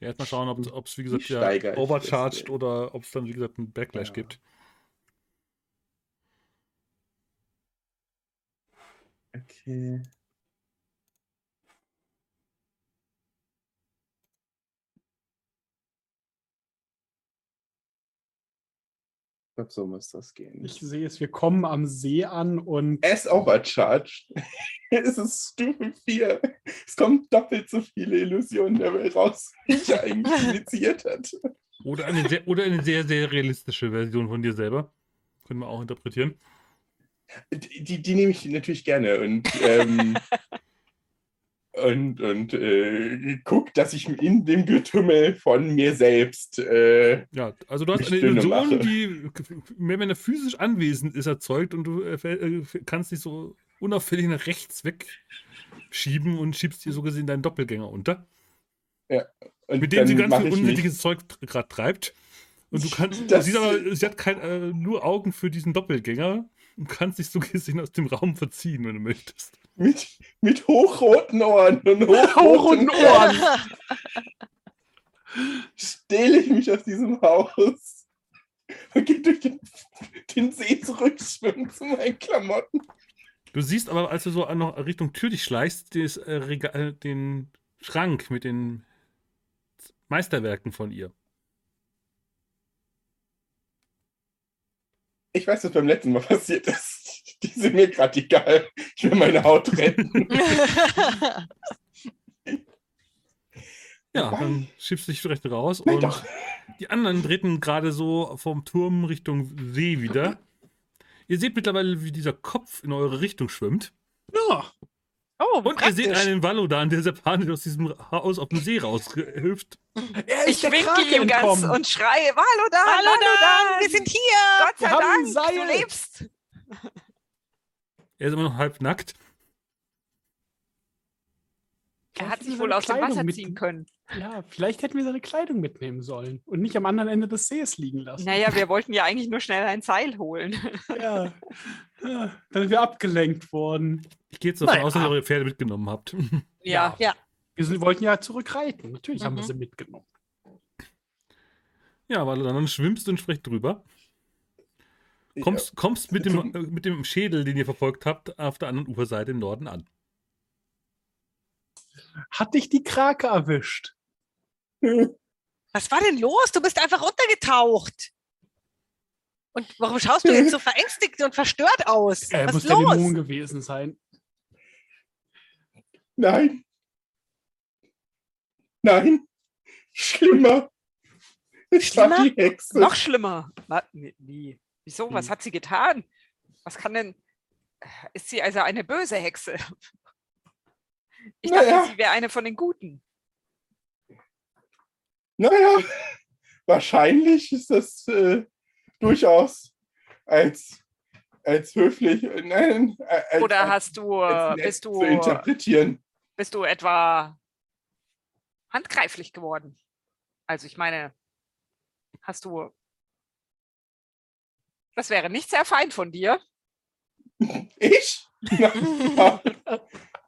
Ja, erstmal schauen, ob es, wie gesagt, ja, overcharged denn? oder ob es dann, wie gesagt, einen Backlash Ja. gibt. Okay. Glaube, so muss das gehen. Ich sehe es, wir kommen am See an und Er ist overcharged. es ist Stufe 4. Es kommen doppelt so viele Illusionen dabei raus, wie ich eigentlich initiiert hat. Oder eine, sehr, oder eine sehr, sehr realistische Version von dir selber. Können wir auch interpretieren. Die, die, die nehme ich natürlich gerne und, ähm, und, und äh, guck, dass ich in dem Getümmel von mir selbst äh, Ja, also du hast eine Illusion, Mache. die, mehr wenn er physisch anwesend ist, erzeugt und du äh, äh, kannst dich so unauffällig nach rechts wegschieben und schiebst dir so gesehen deinen Doppelgänger unter, und mit dem sie ganz viel ich mich- Zeug gerade treibt. Und du kannst, Das- sie, aber, sie hat kein, äh, nur Augen für diesen Doppelgänger und kannst dich so gesehen aus dem Raum verziehen, wenn du möchtest. mit, mit hochroten Ohren und Hochroten Ohren stehle ich mich aus diesem Haus und gehe durch den, den See zurückschwimmen zu meinen Klamotten. Du siehst aber, als du so noch Richtung Tür dich schleichst, des, äh, Regal, den Schrank mit den Meisterwerken von ihr. Ich weiß, was beim letzten Mal passiert ist. Die sind mir gerade egal. Ich will meine Haut retten. Ja, dann schiebst du dich recht raus Nein, und doch. die anderen treten gerade so vom Turm Richtung See wieder. Ihr seht mittlerweile, wie dieser Kopf in eure Richtung schwimmt. Ja, Oh, Und ihr seht praktisch. einen Valodan, der sehr panisch aus diesem Haus auf dem See raushüpft. Ich winke ihm ganz und schreie, Valodan, Valodan, Dan, wir sind hier. Gott sei Dank, du lebst. Er ist immer noch halb nackt. Er hat sich wohl aus dem Wasser mit- ziehen können. Ja, vielleicht hätten wir seine Kleidung mitnehmen sollen und nicht am anderen Ende des Sees liegen lassen. Naja, wir wollten ja eigentlich nur schnell ein Seil holen. Ja. ja. Dann sind wir abgelenkt worden. Ich gehe jetzt davon Naja. aus, dass ihr eure Pferde mitgenommen habt. Ja, Ja. Wir sind, wollten ja zurückreiten. Natürlich haben wir Mhm. sie mitgenommen. Ja, Valodan, dann schwimmst du entsprechend drüber. Kommst, kommst mit, dem, äh, mit dem Schädel, den ihr verfolgt habt, auf der anderen Uferseite im Norden an. Hat dich die Krake erwischt? Was war denn los? Du bist einfach runtergetaucht. Und warum schaust du jetzt so verängstigt und verstört aus? Er Was muss ist der los? Dämon gewesen sein. Nein. Nein. Schlimmer. Es war Schlimmer? die Hexe. Noch schlimmer. Na, nee, wie? Wieso? Was Hm. hat sie getan? Was kann denn. Ist sie also eine böse Hexe? Ich dachte, Naja. sie wäre eine von den Guten. Naja, wahrscheinlich ist das äh, durchaus als, als höflich, äh, nein, äh, als, Oder hast du, bist zu du, interpretieren. bist du etwa handgreiflich geworden? Also ich meine, hast du. Das wäre nicht sehr fein von dir. Ich?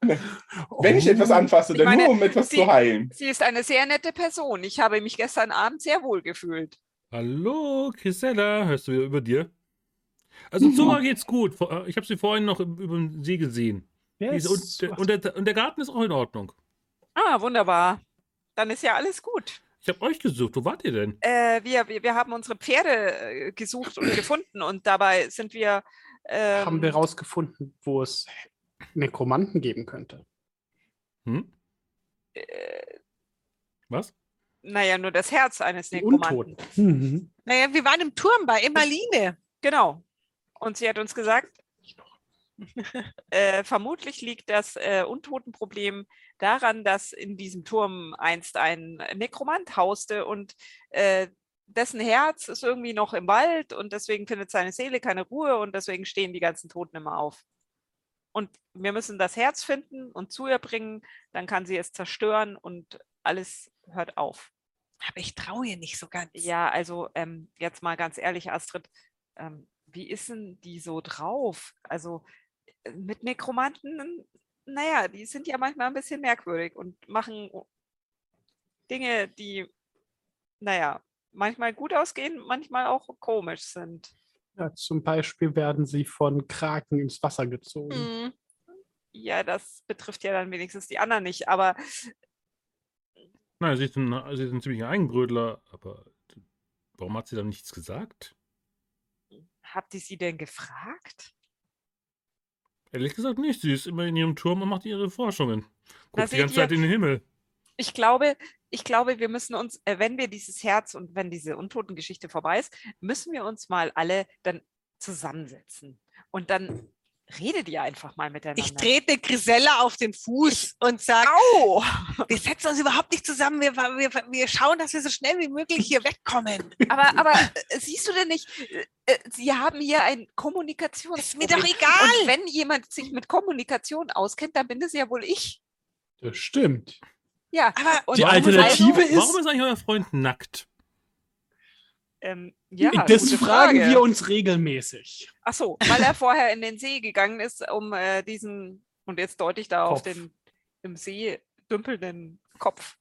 Wenn ich etwas anfasse, Ich dann meine, nur um etwas Sie- zu heilen. Sie ist eine sehr nette Person. Ich habe mich gestern Abend sehr wohl gefühlt. Hallo, Chrisella, hörst du wieder über dir? Also Zora geht's gut. Vor- Ich habe sie vorhin noch über den See gesehen. Ist- und, der, und, der, und der Garten ist auch in Ordnung. Ah, wunderbar. Dann ist ja alles gut. Ich habe euch gesucht. Wo wart ihr denn? Äh, wir, wir, wir haben unsere Pferde äh, gesucht und gefunden und dabei sind wir. Ähm, haben wir rausgefunden, wo es Nekromanten geben könnte. Hm? äh, Was? naja, nur das Herz eines Nekromanten. Untoten. Mhm. Naja, wir waren im Turm bei Emmaline. Genau. Und sie hat uns gesagt, äh, vermutlich liegt das äh, Untotenproblem daran, dass in diesem Turm einst ein Nekromant hauste und äh, dessen Herz ist irgendwie noch im Wald und deswegen findet seine Seele keine Ruhe und deswegen stehen die ganzen Toten immer auf. Und wir müssen das Herz finden und zu ihr bringen, dann kann sie es zerstören und alles hört auf. Aber ich traue ihr nicht so ganz. Ja, also ähm, jetzt mal ganz ehrlich, Astrid, ähm, wie ist denn die so drauf? Also äh, mit Nekromanten, naja, die sind ja manchmal ein bisschen merkwürdig und machen Dinge, die, naja, manchmal gut ausgehen, manchmal auch komisch sind. Ja, zum Beispiel werden sie von Kraken ins Wasser gezogen. Hm. Ja, das betrifft ja dann wenigstens die anderen nicht, aber Nein, sie ist ein, sie ist ein ziemlicher Eigenbrötler, aber warum hat sie dann nichts gesagt? habt ihr sie denn gefragt? Ehrlich gesagt nicht. Sie ist immer in ihrem Turm und macht ihre Forschungen. Guckt die ganze ihr- Zeit in den Himmel. Ich glaube, ich glaube, wir müssen uns, äh, wenn wir dieses Herz und wenn diese Untotengeschichte vorbei ist, müssen wir uns mal alle dann zusammensetzen. Und dann redet ihr einfach mal miteinander. Ich trete Grisella auf den Fuß und sage, Au! wir setzen uns überhaupt nicht zusammen. Wir, wir, wir schauen, dass wir so schnell wie möglich hier wegkommen. Aber, aber äh, siehst du denn nicht, äh, Sie haben hier ein Kommunikations. Ist mir doch egal. Und wenn jemand sich mit Kommunikation auskennt, dann bin es ja wohl ich. Das stimmt. Ja. Aber und Die warum ist Alternative also, ist- Warum ist eigentlich euer Freund nackt? ähm, ja, das fragen Frage. wir uns regelmäßig. Ach so, weil er vorher in den See gegangen ist, um äh, diesen, und jetzt deute ich da auf Kopf. den im See dümpelnden Kopf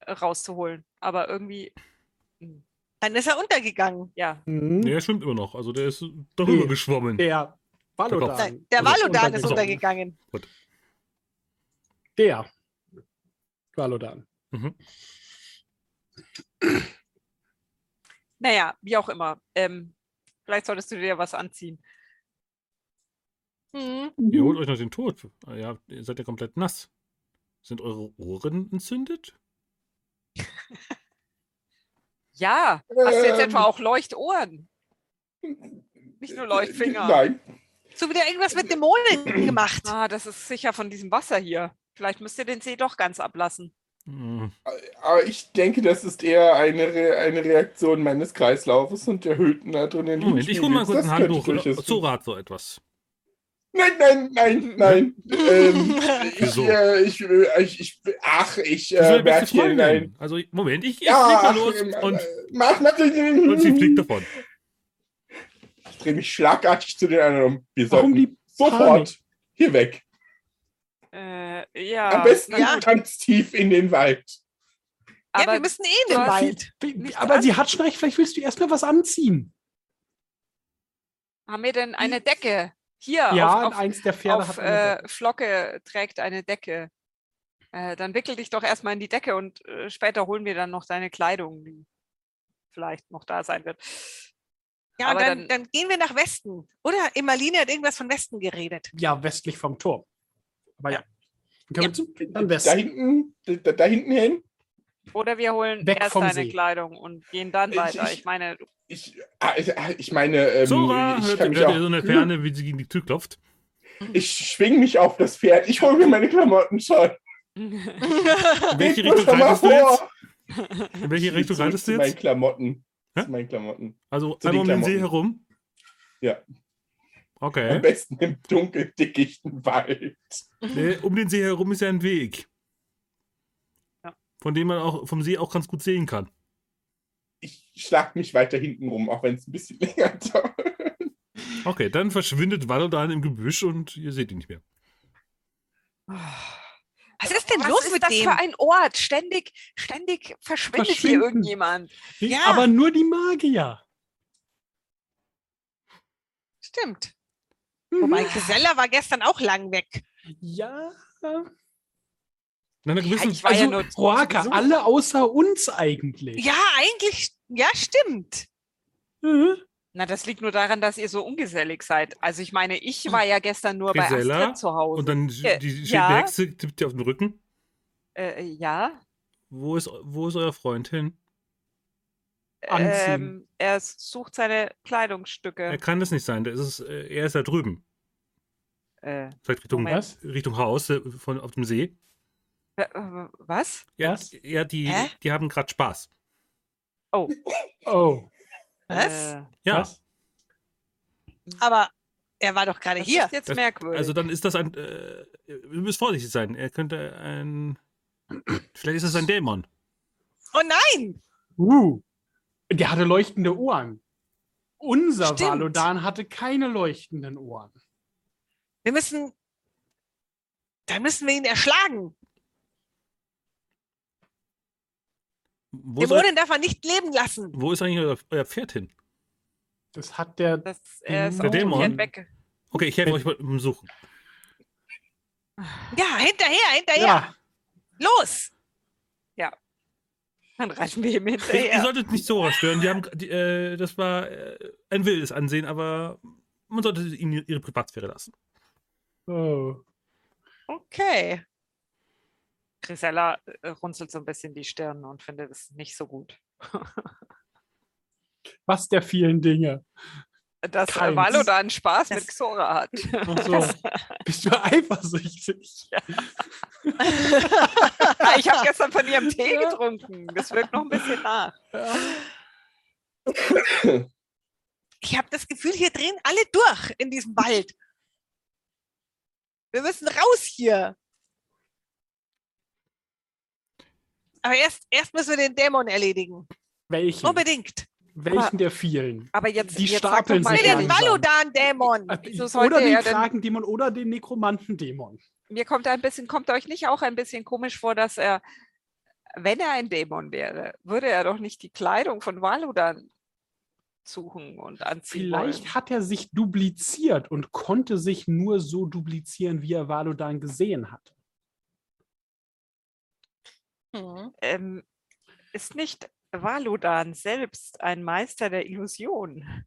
äh, rauszuholen. Aber irgendwie, hm, dann ist er untergegangen. ja, Mhm. Nee, er schwimmt immer noch. Also der ist darüber Nee. geschwommen. Der Valodan. Der Also Valodan ist untergegangen. untergegangen. Der Valodan. Mhm. naja, wie auch immer. Ähm, vielleicht solltest du dir was anziehen. Hm. Ihr holt euch noch den Tod. Ja, ihr seid ja komplett nass. Sind eure Ohren entzündet? Ja, hast du jetzt Ähm. etwa auch Leuchtohren? Nicht nur Leuchtfinger. Nein. So wieder irgendwas mit Dämonen gemacht. Ah, das ist sicher von diesem Wasser hier. Vielleicht müsst ihr den See doch ganz ablassen. Hm. Aber ich denke, das ist eher eine, Re eine Reaktion meines Kreislaufes und der erhöhten Adrenalin. Moment, ich hol mal kurz ein Handtuch. Durchaus Zora hat so etwas. Nein, nein, nein, nein. ähm, Wieso? äh, ich, äh, ich, ich, ach, ich äh, merke hier, nein. Also, Moment, ich, ich Ja, ach, los ähm, und, äh, mach natürlich. und sie fliegt davon. Ich drehe mich schlagartig zu den anderen um. Wir Warum sollten die sofort Panik? hier weg. Äh, ja. Am besten gut, ganz tief in den Wald. ja, aber wir müssen eh in den Wald. Aber sie hat schon recht, vielleicht willst du erstmal was anziehen. haben wir denn eine Decke? Hier, ja, auf, auf, eins der Pferde auf hat eine äh, Flocke trägt eine Decke. Äh, dann wickel dich doch erstmal in die Decke und äh, später holen wir dann noch deine Kleidung, die vielleicht noch da sein wird. Ja, dann, dann- dann gehen wir nach Westen. Oder Emmaline hat irgendwas von Westen geredet. Ja, westlich vom Turm. Aber ja. Können Ja. wir zu, dann Da hinten, da, da hinten hin. Oder wir holen Weg erst deine See. Kleidung und gehen dann weiter. ich- Ich meine, du- Ich, ah, ich, ah, ich meine, ähm, Zora ich hört, kann mich hört auch, so eine Ferne, wie sie gegen die Tür klopft. ich schwing mich auf das Pferd. Ich hole mir meine Klamotten schon. In welche Richtung reitest du jetzt? In welche Richtung reitest du jetzt? Klamotten. Hä? Zu meinen Klamotten. Also zu einmal um den See Klamotten. herum? Ja. Am Okay. besten im dunkel dickichten Wald. Nee, um den See herum ist ja ein Weg. Ja. Von dem man auch vom See auch ganz gut sehen kann. Ich schlag mich weiter hinten rum, auch wenn es ein bisschen länger dauert. Okay, dann verschwindet Valodan im Gebüsch und ihr seht ihn nicht mehr. Was ist denn Was los ist mit das dem? für ein Ort? Ständig, ständig verschwindet hier irgendjemand. Ja. Aber nur die Magier. Stimmt. Mhm. Wobei Grisella war gestern auch lang weg. Ja. In einer gewissen, ich war ja Also, nur zu Roaka, alle außer uns eigentlich. Ja, eigentlich, ja, stimmt. Mhm. Na, das liegt nur daran, dass ihr so ungesellig seid. Also ich meine, ich war ja gestern nur bei Grisella Astrid zu Hause. und dann Äh, die ja. die Hexe, tippt dir auf den Rücken. äh, ja. Wo ist, wo ist euer Freund hin? Anziehen. Ähm, er sucht seine Kleidungsstücke. Er kann das nicht sein. Der ist, äh, er ist da drüben. Äh, Vielleicht Richtung. Was? Richtung Haus äh, von, auf dem See. was? Ja, Was? ja die, Hä? die haben gerade Spaß. Oh. Was? Äh, Ja, Was? Aber er war doch gerade das hier. ist jetzt Das- merkwürdig. also dann ist das ein. Äh, ihr müsst vorsichtig sein. Er könnte ein. Vielleicht ist es ein Dämon. Oh nein! Uh. Der hatte leuchtende Ohren. Unser Stimmt. Valodan hatte keine leuchtenden Ohren. Wir müssen. Dann müssen wir ihn erschlagen. Wo Dämonen darf er nicht leben lassen. wo ist eigentlich euer, euer Pferd hin? Das hat der. das, er ist Der Dämon? Pferd weg. Okay, ich helfe euch mal beim Suchen. Ja, hinterher, hinterher. Ja. Los! Dann reiten wir ihm Ihr, ihr hinterher. solltet nicht so stören. Die haben, die, äh, das war äh, ein wildes Ansehen, aber man sollte ihnen ihre Privatsphäre lassen. Oh. Okay. Grisella äh, runzelt so ein bisschen die Stirn und findet es nicht so gut. Was der vielen Dinge. Dass Keins. Valodan Spaß mit Das- Xora hat. Ach so. Bist du eifersüchtig? Ah, ich habe gestern von ihrem Tee getrunken. Das wirkt noch ein bisschen nach. Ich habe das Gefühl, hier drehen alle durch in diesem Wald. Wir müssen raus hier. Aber erst, erst müssen wir den Dämon erledigen. Welchen? Unbedingt. Welchen der vielen? Aber jetzt, Die jetzt stapeln mal sich den Valodan-Dämon. Sollte Oder den Kragendämon oder den Nekromantendämon. mir kommt ein bisschen, kommt euch nicht auch ein bisschen komisch vor, dass er, wenn er ein Dämon wäre, würde er doch nicht die Kleidung von Valodan suchen und anziehen Vielleicht wollen. hat er sich dupliziert und konnte sich nur so duplizieren, wie er Valodan gesehen hat. Hm. Ähm, ist nicht Valodan selbst ein Meister der Illusion?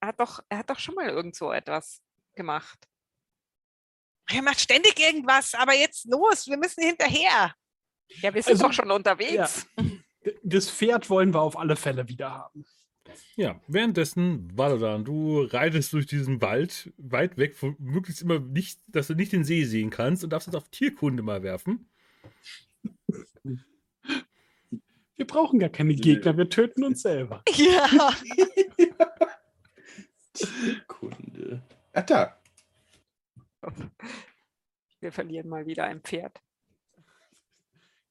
Er hat doch, er hat doch schon mal irgend so etwas gemacht. Er macht ständig irgendwas, aber jetzt los, wir müssen hinterher. Ja, wir sind Also, doch schon unterwegs. D- Das Pferd wollen wir auf alle Fälle wieder haben. Ja, währenddessen, Valodan, du reitest durch diesen Wald, weit weg, von möglichst immer nicht, dass du nicht den See sehen kannst und darfst jetzt auf Tierkunde mal werfen. Wir brauchen gar keine Gegner, wir töten uns selber. Ja. Kunde. Ah, da. Wir verlieren mal wieder ein Pferd.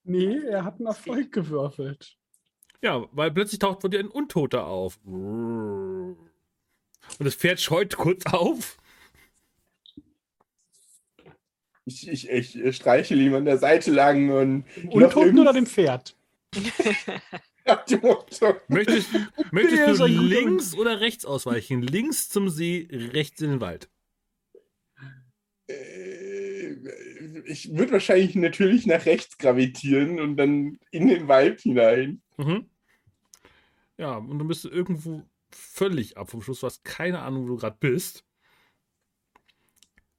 Nee, er hat einen Erfolg gewürfelt. Ja, weil plötzlich taucht vor dir ein Untoter auf. Und das Pferd scheut kurz auf. Ich, ich, ich streichel ihm an der Seite lang und Untoten oder dem Pferd? Möchtest, möchtest du links oder rechts ausweichen? Links zum See, rechts in den Wald. Äh, Ich würde wahrscheinlich natürlich nach rechts gravitieren und dann in den Wald hinein. Mhm. Ja, und du bist irgendwo völlig ab vom Schluss. Du hast keine Ahnung, wo du gerade bist.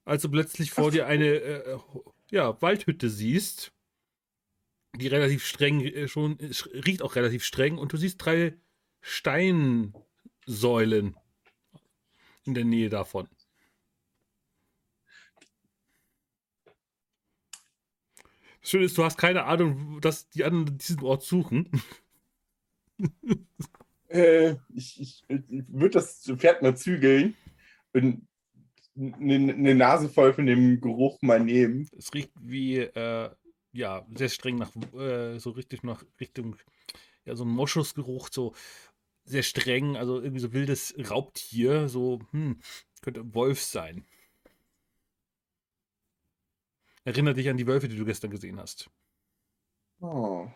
Als du plötzlich vor dir eine äh, ja, Waldhütte siehst, die relativ streng äh, schon äh, riecht auch relativ streng und du siehst drei Steinsäulen in der Nähe davon. Das Schöne ist, du hast keine Ahnung, dass die anderen diesen Ort suchen. Äh, ich ich, ich würde das Pferd mal zügeln und eine eine Nase voll von dem Geruch mal nehmen. Es riecht wie, äh, ja, sehr streng nach, äh, so richtig nach Richtung, ja, so ein Moschusgeruch, so sehr streng, also irgendwie so wildes Raubtier, so, hm, könnte Wolf sein. Erinnert dich an die Wölfe, die du gestern gesehen hast. Oh.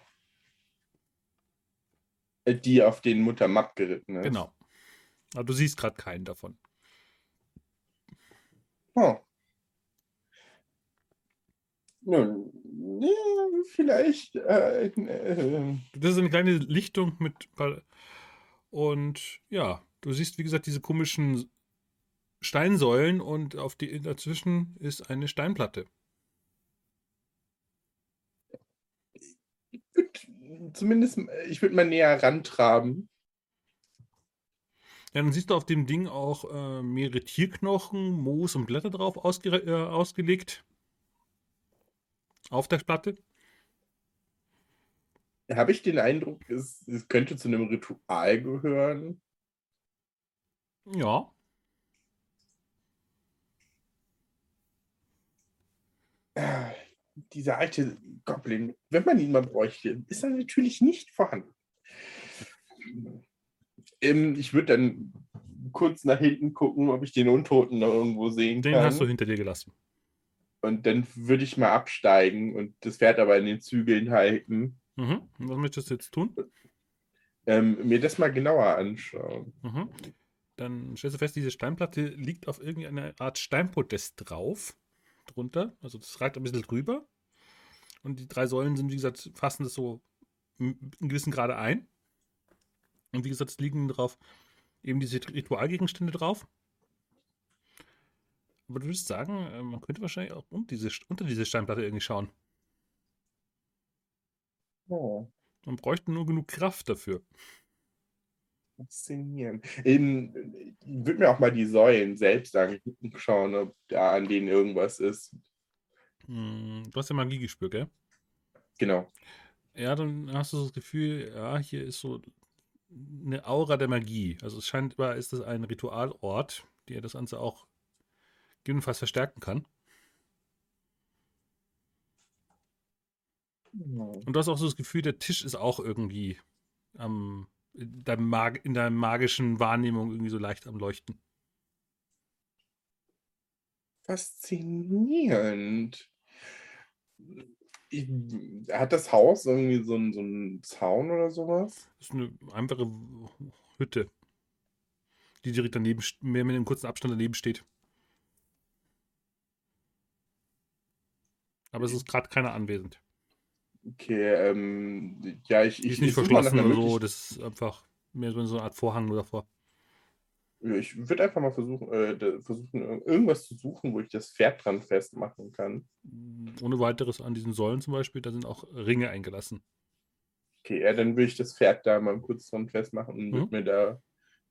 Äh, Die auf den Mutter Matt geritten ist. Genau. Aber du siehst gerade keinen davon. Oh. Nun, ja, vielleicht. Äh, äh, Das ist eine kleine Lichtung mit. Und ja, du siehst, wie gesagt, diese komischen Steinsäulen und auf die dazwischen ist eine Steinplatte. zumindest, ich würde mal näher rantraben. Ja, dann siehst du auf dem Ding auch äh, mehrere Tierknochen, Moos und Blätter drauf ausge äh, ausgelegt. Auf der Platte. Habe ich den Eindruck, es, es könnte zu einem Ritual gehören? Ja. Ah, Dieser alte Goblin, wenn man ihn mal bräuchte, ist er natürlich nicht vorhanden. Ähm, ich würde dann kurz nach hinten gucken, ob ich den Untoten noch irgendwo sehen Den kann. hast du hinter dir gelassen. Und dann würde ich mal absteigen und das Pferd aber in den Zügeln halten. Mhm. Und Was möchtest du jetzt tun? Ähm, mir das mal genauer anschauen. Mhm. Dann stellst du fest, diese Steinplatte liegt auf irgendeiner Art Steinpodest drauf. Drunter. Also das ragt ein bisschen drüber. Und die drei Säulen sind, wie gesagt, fassen das so in gewissen Grade ein. Und wie gesagt, es liegen drauf eben diese Ritualgegenstände drauf. Aber du würdest sagen, äh, man könnte wahrscheinlich auch unter diese, unter diese Steinplatte irgendwie schauen. Oh, Man bräuchte nur genug Kraft dafür. faszinierend. Ich würde mir auch mal die Säulen selbst anschauen, ob da an denen irgendwas ist. Hm, du hast ja Magie gespürt, gell? Genau. Ja, dann hast du das Gefühl, ja, hier ist so eine Aura der Magie. Also es scheint, ist das ein Ritualort, der das Ganze auch gegebenenfalls verstärken kann. Und du hast auch so das Gefühl, der Tisch ist auch irgendwie am, in, deinem Mag in deiner magischen Wahrnehmung irgendwie so leicht am Leuchten. Faszinierend. Ich, hat das Haus irgendwie so einen, so einen Zaun oder sowas? Das ist eine einfache Hütte, die direkt daneben, mehr mit einem kurzen Abstand daneben steht. Aber es ist gerade keiner anwesend. Okay, ähm, ja, ich, Die ist nicht ich verschlossen oder so, das ist einfach mehr so eine Art Vorhang nur davor. Ich würde einfach mal versuchen, äh, versuchen, ir- irgendwas zu suchen, wo ich das Pferd dran festmachen kann. Ohne weiteres an diesen Säulen zum Beispiel, da sind auch Ringe eingelassen. Okay, ja, dann würde ich das Pferd da mal kurz dran festmachen und Mhm. würde mir da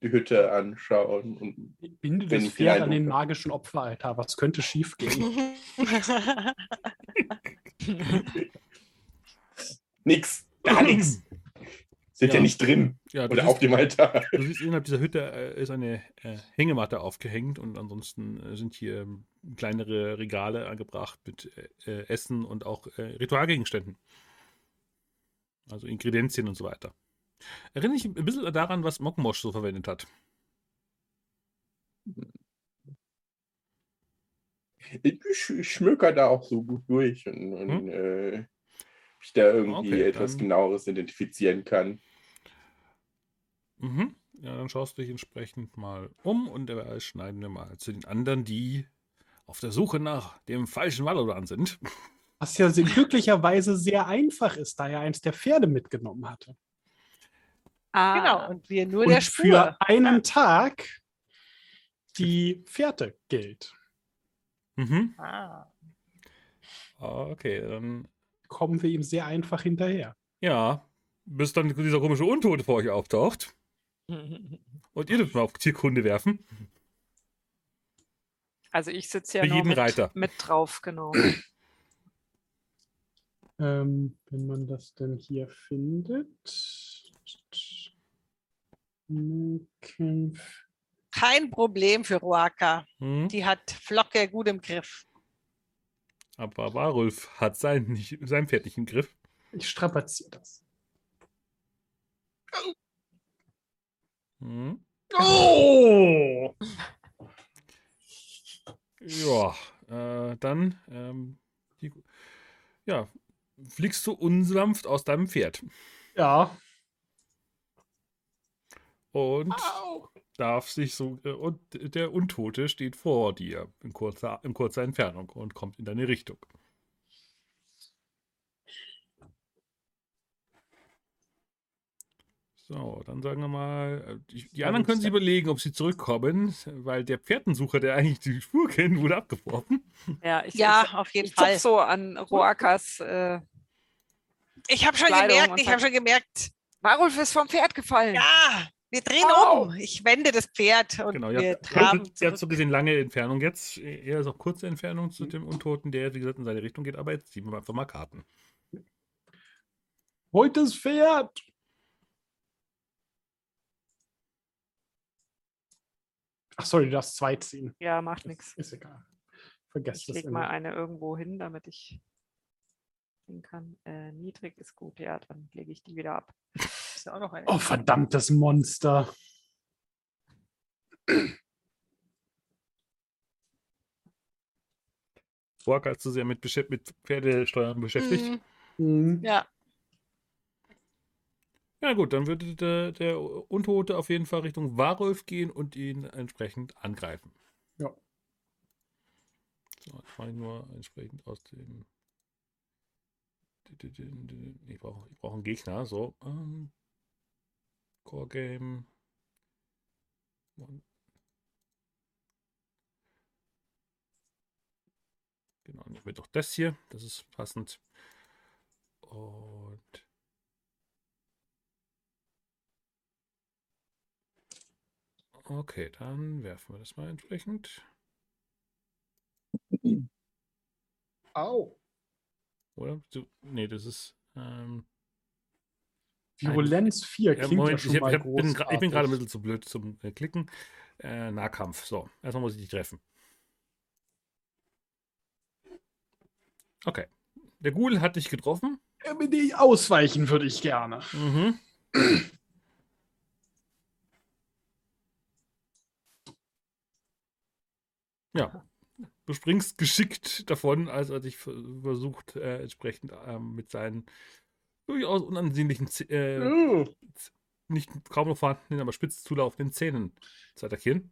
die Hütte anschauen. Und Binde das Pferd an den magischen Opferaltar. Was könnte schiefgehen? nix, gar nichts. Sind ja. Ja. nicht drin Ja, du oder siehst, auf dem Altar. du siehst innerhalb dieser Hütte äh, ist eine äh, Hängematte aufgehängt und ansonsten äh, sind hier ähm, kleinere Regale angebracht mit äh, äh, Essen und auch äh, Ritualgegenständen. Also Ingredienzien und so weiter. Erinnere ich ein bisschen daran, was Mokmosch so verwendet hat. Ich, ich schmöker da auch so gut durch und, und Hm? äh, ich da irgendwie Okay, etwas dann- genaueres identifizieren kann. Mhm. Ja, dann schaust du dich entsprechend mal um und dabei schneiden wir mal zu den anderen, die auf der Suche nach dem falschen Valoran sind. Was ja glücklicherweise sehr einfach ist, da er eins der Pferde mitgenommen hatte. Ah, Genau, und wir nur Und der Spur. für einen Tag die Fährte gilt. Mhm. Ah. Okay, dann Kommen wir ihm sehr einfach hinterher. Ja, bis dann dieser komische Untote vor euch auftaucht. Und ihr dürft mal auf Tierkunde werfen. Also ich sitze ja noch jeden mit, Reiter. mit drauf, genau. Ähm, wenn man das denn hier findet. Kein Problem für Ruaka. Hm? Die hat Flocke gut im Griff. Aber Warulf hat sein, nicht, sein Pferd nicht im Griff. Ich strapaziere das. Mhm. Oh! Ja, äh, dann ähm, die, ja, fliegst du unsanft aus deinem Pferd Ja. Und darf sich so äh, und der Untote steht vor dir in kurzer, in kurzer Entfernung und kommt in deine Richtung. So, dann sagen wir mal, äh, die, die anderen können sich überlegen, ob sie zurückkommen, weil der Pferdensucher, der eigentlich die Spur kennt, wurde abgeworfen. Ja, ich, Ja, ich, auf jeden ich Fall. so an Roakas. Äh, Ich habe schon Kleidung gemerkt, ich habe schon gemerkt, Marulf ist vom Pferd gefallen. ja, wir drehen Au. um. Ich wende das Pferd und Genau, wir habt, traben ihr habt so gesehen lange Entfernung jetzt. Er ist auch kurze Entfernung zu dem Untoten, der, wie gesagt, in seine Richtung geht, aber jetzt ziehen wir einfach mal Karten. Holt das Pferd! Ach, sorry, du darfst zwei ziehen. Ja, macht nichts. Ist egal. Vergesst Ich das leg mal eine irgendwo hin, damit ich sehen kann. Äh, niedrig ist gut, ja, dann lege ich die wieder ab. Ist ja auch noch eine. Oh, verdammtes Monster. Borg als zu sehr mit, Beschäft mit Pferdesteuern beschäftigt. Mhm. Hm. Ja, Ja gut, dann würde der, der Untote auf jeden Fall Richtung Warulf gehen und ihn entsprechend angreifen. Ja. So, jetzt mache ich nur entsprechend aus dem... Ich brauche ich brauch einen Gegner. So. Ähm, Core Game. Genau, nehmen wir doch das hier. Das ist passend. Und Okay, dann werfen wir das mal entsprechend. Au. Oder? Nee, das ist. Ähm, Virulenz 4 ja, klingt ja Moment, schon ich, mal ich, bin, ich bin gerade ein bisschen zu blöd zum äh, Klicken. Äh, Nahkampf. So, erstmal muss ich dich treffen. Okay. Der Ghoul hat dich getroffen. Äh, mit die Ausweichen würde ich gerne. Mhm. Ja. Du springst geschickt davon, als er dich ver- versucht, äh, entsprechend ähm, mit seinen durchaus unansehnlichen, äh, Oh. nicht kaum noch vorhandenen, aber spitz zulaufenden Zähnen zu attackieren.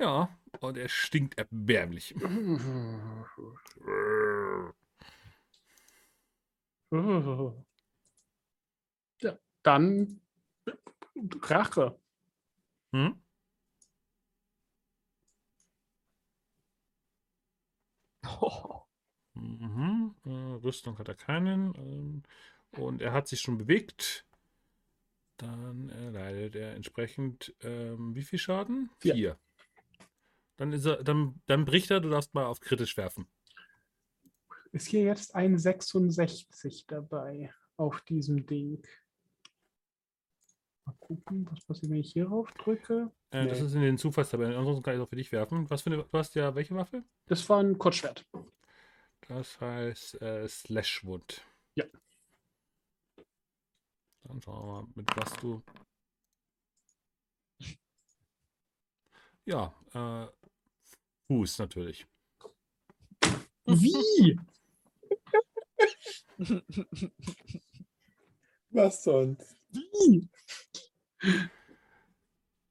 Ja, und er stinkt erbärmlich. Ja, dann Rache. Hm? Mhm. Äh, Rüstung hat er keinen. Ähm, und er hat sich schon bewegt. Dann erleidet er entsprechend ähm, wie viel Schaden? Vier. Vier. Dann ist er, dann, dann bricht er, du darfst mal auf kritisch werfen. Ist hier jetzt ein 66 dabei auf diesem Ding? Mal gucken, was passiert, wenn ich hier rauf drücke. Äh, Das Nee. ist in den Zufallstabellen. Ansonsten kann ich es auch für dich werfen. Was für eine, du hast ja welche Waffe? Das war ein Kurzschwert. Das heißt äh, Slashwood. Ja. Dann schauen wir mal, mit was du. Ja, äh, Fuß natürlich. Wie? Was sonst? Wie?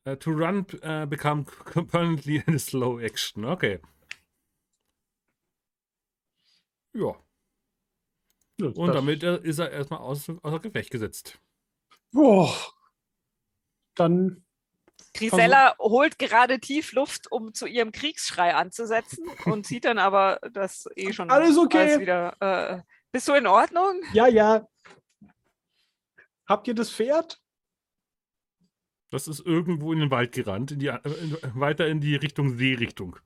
Äh, to run äh, become permanently in a slow action. Okay. Ja, Ja, und damit äh, ist er erstmal außer, außer Gefecht gesetzt. Boah. Dann Grisella holt gerade tief Luft, um zu ihrem Kriegsschrei anzusetzen und sieht dann aber, dass eh schon Alles okay. wieder. Äh, bist du in Ordnung? Ja, ja. Habt ihr das Pferd? Das ist irgendwo in den Wald gerannt, in die, äh, in, weiter in die Richtung Seerichtung.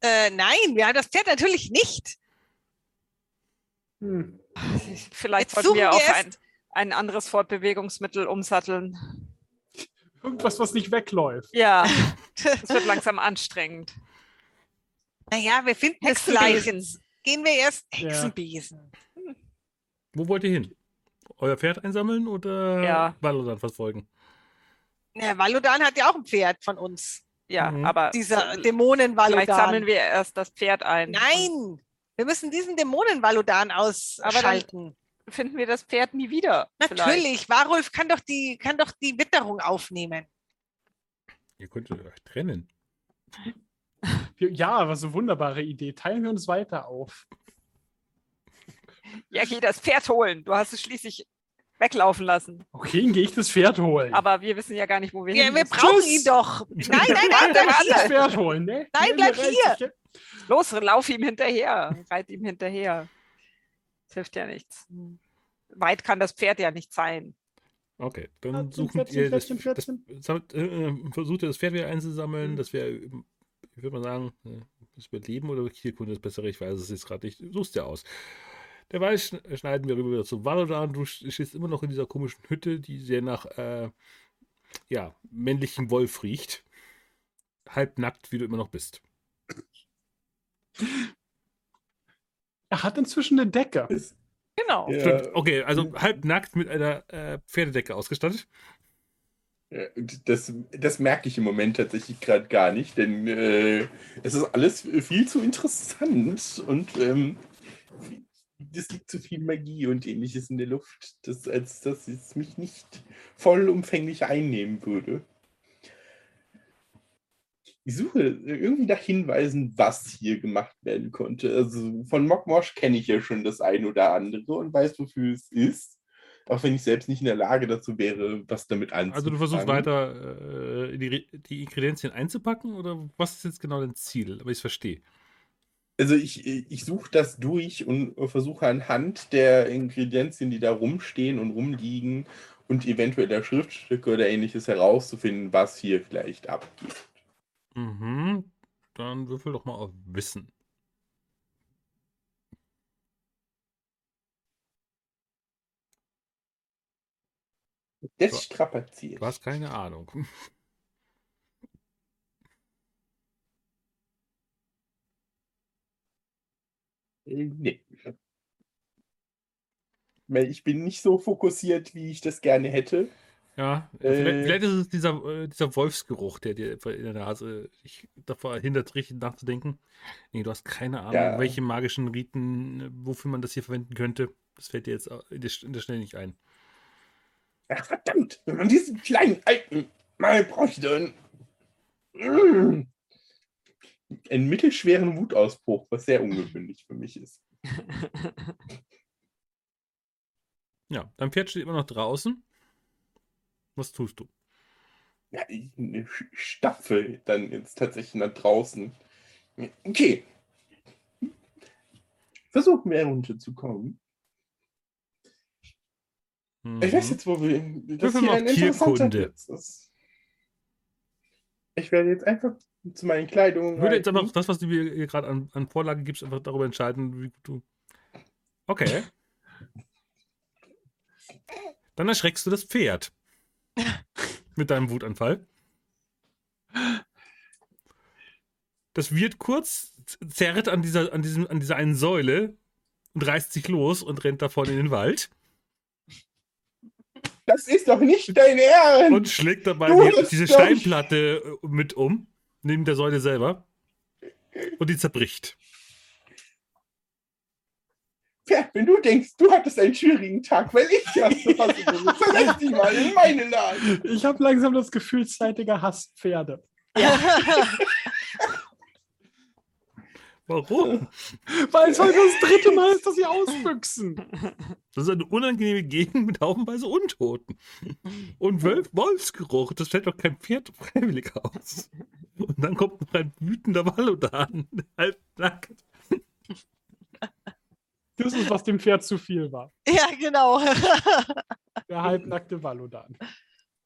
Äh, nein, wir haben das Pferd natürlich nicht. Hm. Vielleicht Jetzt sollten wir wir auf ein, ein anderes Fortbewegungsmittel umsatteln. Irgendwas, was nicht wegläuft. Ja, es wird langsam anstrengend. Naja, wir finden es gleich. Gehen wir erst Ja. Hexenbesen. Wo wollt ihr hin? euer Pferd einsammeln oder Ja. Valodan verfolgen? Ja, Valodan hat ja auch ein Pferd von uns. Ja, Mhm. aber Dieser vielleicht Dämonen-Valodan. sammeln wir erst das Pferd ein. Nein, wir müssen diesen Dämonen-Valodan Aber dann- ausschalten. Finden wir das Pferd nie wieder. vielleicht. Natürlich, Warulf kann doch die, kann doch die Witterung aufnehmen. Ihr könntet euch trennen. Ja, was eine wunderbare Idee. Teilen wir uns weiter auf. Ja, geh das Pferd holen. Du hast es schließlich weglaufen lassen. Okay, dann gehe ich das Pferd holen. Aber wir wissen ja gar nicht, wo wir Ja, hin wir brauchen Tschüss. ihn doch. Nein, nein, nein, bleib warte. das hier. Pferd holen, ne? Nein, Hier, bleib hier. Los, lauf ihm hinterher. Reit ihm hinterher. Das hilft ja nichts. Weit kann das Pferd ja nicht sein. Okay, dann Pferdchen, sucht Pferdchen, ihr das, Pferdchen, das, Pferdchen. sammelt, äh, versucht ihr das Pferd wieder Mhm. einzusammeln. Das wäre, ich würde mal sagen, äh, das Überleben oder Tierkunde ist besser, ich weiß es jetzt gerade nicht. Du suchst ja aus. Derweil schn- schneiden wir rüber zu Valodan. Du stehst immer noch in dieser komischen Hütte, die sehr nach äh, ja, männlichem Wolf riecht. Halbnackt, wie du immer noch bist. Er hat inzwischen eine Decke. Genau. Ja. Stimmt. Okay, also halbnackt mit einer äh, Pferdedecke ausgestattet. Das, das merke ich im Moment tatsächlich gerade gar nicht, denn äh, es ist alles viel zu interessant und ähm, es liegt zu viel Magie und ähnliches in der Luft, das, als dass es mich nicht vollumfänglich einnehmen würde. Ich suche irgendwie nach Hinweisen, was hier gemacht werden konnte. Also von Mockmosh kenne ich ja schon das ein oder andere und weiß, wofür es ist. Auch wenn ich selbst nicht in der Lage dazu wäre, was damit anzufangen. Also du versuchst weiter äh, die, die Ingredienzien einzupacken oder was ist jetzt genau dein Ziel? Aber ich verstehe. Also ich, ich suche das durch und versuche anhand der Ingredienzien, die da rumstehen und rumliegen und eventuell der Schriftstücke oder ähnliches herauszufinden, was hier vielleicht abgeht. Mhm. Dann würfel doch mal auf Wissen. Das strapaziert. Du hast keine Ahnung. Nee. Weil ich bin nicht so fokussiert, wie ich das gerne hätte. Ja, Äh. vielleicht, ist es dieser, äh, dieser Wolfsgeruch, der dir in der Nase dich davor hindert, richtig nachzudenken. Nee, du hast keine Ahnung, Ja. welche magischen Riten, äh, wofür man das hier verwenden könnte. Das fällt dir jetzt au- in der, in der Schnelle nicht ein. Ach, verdammt, wenn man diesen kleinen Alten mal bräuchte. Mm. Einen mittelschweren Wutausbruch, was sehr ungewöhnlich für mich ist. Ja, dein Pferd steht immer noch draußen. Was tust du? Ja, ich stapfe dann jetzt tatsächlich nach draußen. Okay. Versuchen wir herunterzukommen. Ich weiß Mhm. jetzt, wo wir. Das Würfel hier ein interessanter Tierkunde. Platz ist. Ich werde jetzt einfach zu meinen Kleidungen. Ich würde jetzt einfach das, was du mir hier gerade an, an Vorlage gibst, einfach darüber entscheiden, wie gut du. Okay. Dann erschreckst du das Pferd. Mit deinem Wutanfall. Das wird kurz, zerrt an dieser, an, diesem, an dieser einen Säule und reißt sich los und rennt davon in den Wald Das ist doch nicht dein Ernst! und schlägt dabei die, diese doch- Steinplatte äh, mit um, neben der Säule selber. Und die zerbricht. Pferd, wenn du denkst, du hattest einen schwierigen Tag, weil ich ja Hause bin, verlass dich mal in meine Lage. Ich habe langsam das Gefühl, Zeitiger hasst Pferde. Warum? Weil es heute das dritte Mal ist, dass sie ausbüchsen. Das ist eine unangenehme Gegend mit haufenweise Untoten. Und Wolf Wolfsgeruch, das stellt doch kein Pferd freiwillig aus. Und dann kommt noch ein wütender Valodan, halb nackt. Das ist, was dem Pferd zu viel war. ja, genau. Der halbnackte Valodan.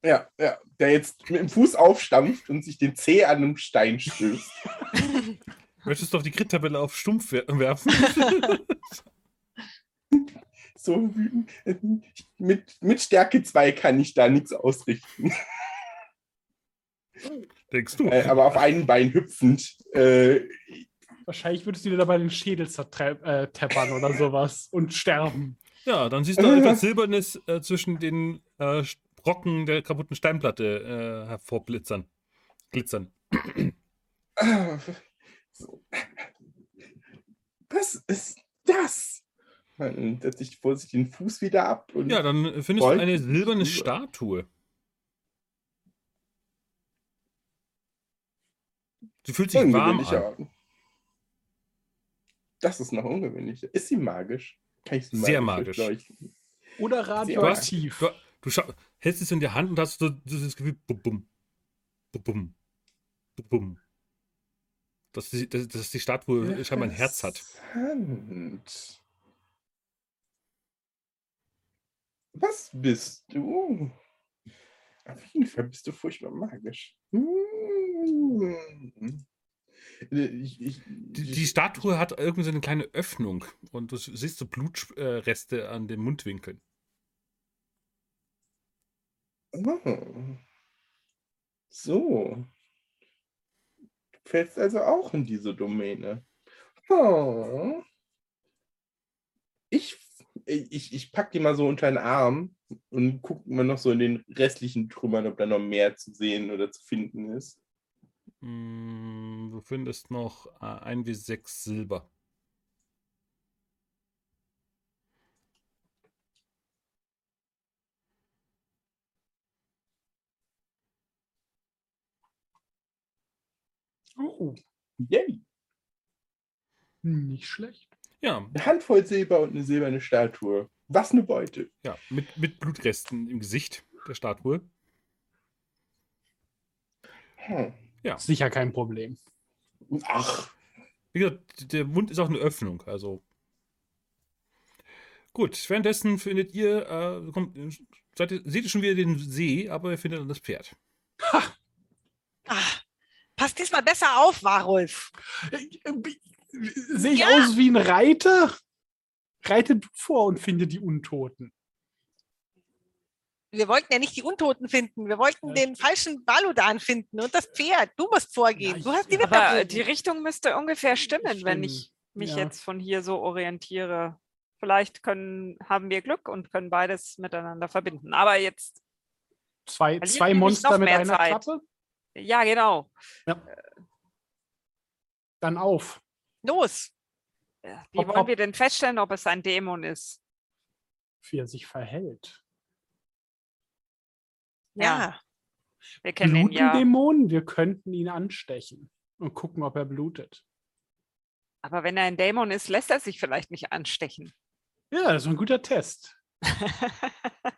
Ja, ja, der jetzt mit dem Fuß aufstampft und sich den Zeh an einem Stein stößt. Möchtest du auf die Crit-Tabelle auf Stumpf wer- werfen? So wütend. Mit, mit Stärke 2 kann ich da nichts ausrichten. Denkst du? Äh, aber auf einem Bein hüpfend. Äh, Wahrscheinlich würdest du dir dabei den Schädel zerteppern äh, teppern oder sowas und sterben. Ja, dann siehst du etwas Silbernes äh, zwischen den äh, Brocken der kaputten Steinplatte äh, hervorblitzern. Glitzern. So. Was ist das? Man setzt sich vorsichtig den Fuß wieder ab und Ja, dann findest du eine silberne rüber. Statue. Sie fühlt sich warm an. Das ist noch ungewöhnlicher. Ist sie magisch? Kann ich sie Sehr magisch magisch. durchleuchten? Oder radioaktiv. Du, du schau- hältst es in der Hand und hast so dieses Gefühl, bum, bum, bum, bum, bum, bum. Dass die, dass, dass die Statue scheinbar ein Herz hat. Was bist du? Auf jeden Fall bist du furchtbar magisch. Hm. Ich, ich, Die, die Statue hat irgendwie so eine kleine Öffnung und du siehst so Blutreste an den Mundwinkeln. Oh. So. Du fällst also auch in diese Domäne. Oh. Ich, ich, ich pack die mal so unter den Arm und guck mal noch so in den restlichen Trümmern, ob da noch mehr zu sehen oder zu finden ist. Mm, Du findest noch äh, ein wie sechs Silber. Oh, Yay. nicht schlecht. Ja, Eine Handvoll Silber und eine silberne Statue. Was eine Beute. ja, mit, mit Blutresten im Gesicht der Statue. Hm. Sicher kein Problem. Ach, Wie gesagt, der Mund ist auch eine Öffnung, also. Gut, währenddessen findet ihr, äh, kommt, seid ihr, seht ihr schon wieder den See, aber ihr findet dann das Pferd. Ah, pass diesmal besser auf, Warulf. Sehe ich Ja. aus wie ein Reiter? Reite du vor und finde die Untoten. Wir wollten ja nicht die Untoten finden. Wir wollten Ja, den falschen Baludan finden und das Pferd. Du musst vorgehen. Ja, du hast die ich- Aber äh, Witterbogen. die Richtung müsste ungefähr stimmen, wenn Stimmen, ich mich ja. jetzt von hier so orientiere. Vielleicht können, haben wir Glück und können beides miteinander verbinden. Aber jetzt, Zwei, zwei Monster mit einer Zeit? Klappe? ja, genau. Dann auf. Los. Wie Hopp, wollen hopp. wir denn feststellen, ob es ein Dämon ist? Wie er sich verhält. Ja. Wir kennen ihn ja. Blutendämon, wir könnten ihn anstechen und gucken, ob er blutet. Aber wenn er ein Dämon ist, lässt er sich vielleicht nicht anstechen. Ja, das ist ein guter Test.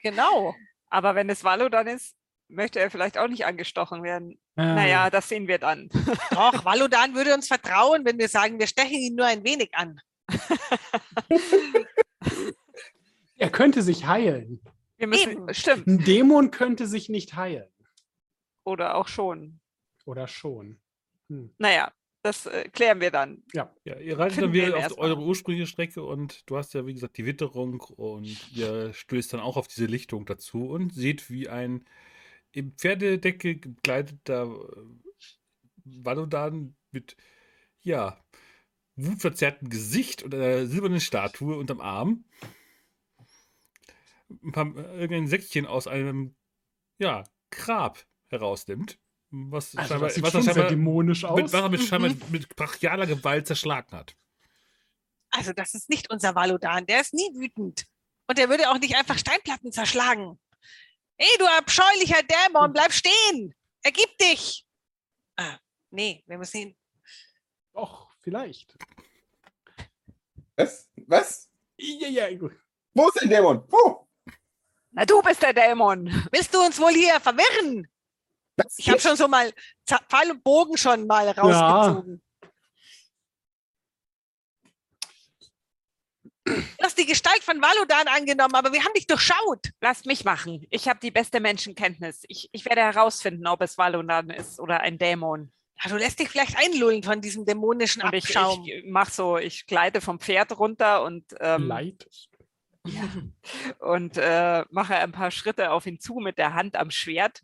Genau. Aber wenn es Valodan ist, möchte er vielleicht auch nicht angestochen werden. Ah, Naja, das sehen wir dann. Doch, Valudan würde uns vertrauen, wenn wir sagen, wir stechen ihn nur ein wenig an. Er könnte sich heilen. Wir müssen, Eben. stimmt. Ein Dämon könnte sich nicht heilen. Oder auch schon. Oder schon. Hm. Naja, das äh, klären wir dann. Ja, ihr reitet Finden dann wieder auf eure ursprüngliche Strecke und du hast ja, wie gesagt, die Witterung und ihr stößt dann auch auf diese Lichtung dazu und seht, wie ein im Pferdedecke gekleideter äh, Valodan mit, ja, wutverzerrtem Gesicht und einer silbernen Statue unterm Arm ein paar, äh, irgendein Säckchen aus einem, ja, Grab herausnimmt. Was, Also scheinbar, das sieht was er schon sehr scheinbar, dämonisch aus. mit, was er mit, scheinbar Mhm. mit brachialer Gewalt zerschlagen hat. Also, das ist nicht unser Valudan. Der ist nie wütend. Und der würde auch nicht einfach Steinplatten zerschlagen. Ey, du abscheulicher Dämon, bleib stehen! Ergib dich! Ah, nee, wir müssen ihn. Doch, vielleicht. was? Was? Ja, ja, gut. Wo ist der Dämon? Wo? Na, du bist der Dämon. Willst du uns wohl hier verwirren? Was? Ich habe schon so mal Pfeil und Bogen schon mal rausgezogen. Du hast die Gestalt von Valudan angenommen, aber wir haben dich durchschaut. Lasst mich machen. Ich habe die beste Menschenkenntnis. Ich, ich werde herausfinden, ob es Valodan ist oder ein Dämon. Ja, du lässt dich vielleicht einlullen von diesem dämonischen Und ich, Abschaum. ich mach so, ich gleite vom Pferd runter und, ähm, Leid. und äh, mache ein paar Schritte auf ihn zu mit der Hand am Schwert.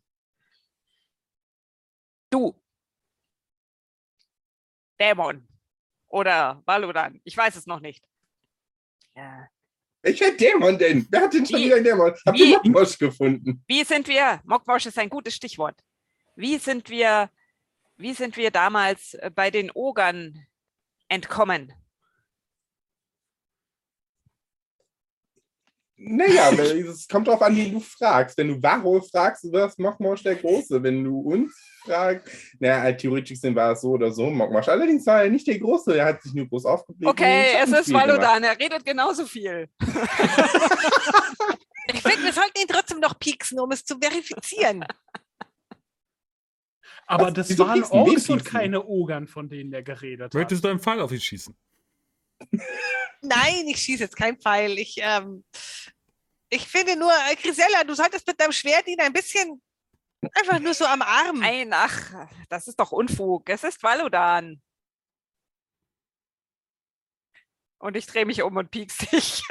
Du. Dämon. Oder Valodan. Ich weiß es noch nicht. Ja. Welcher Dämon denn? Wer hat denn schon Wie- wieder einen Dämon? Habt wie- ihr Mockmosch gefunden? Wie sind wir, Mockmosch ist ein gutes Stichwort. Wie sind wir, wie sind wir damals äh, bei den Ogern entkommen? Naja, es kommt drauf an, wen du fragst. Wenn du Varro fragst, war es Mockmosch der Große. Wenn du uns fragst, naja, theoretisch gesehen war es so oder so Mockmosch. Allerdings war er nicht der Große, er hat sich nur groß aufgebläht. Okay, es ist. Valodan, er redet genauso viel. Ich finde, wir sollten ihn trotzdem noch pieksen, um es zu verifizieren. Aber Was? das waren Orks und keine Ogern, von denen der geredet hat. Möchtest du einen Pfeil auf ihn schießen? Nein, ich schieße jetzt keinen Pfeil. Ich, ähm, ich finde nur, äh, Grisella, du solltest mit deinem Schwert ihn ein bisschen einfach nur so am Arm. Nein, ach, das ist doch Unfug. Es ist Valodan. Und ich drehe mich um und piekst dich.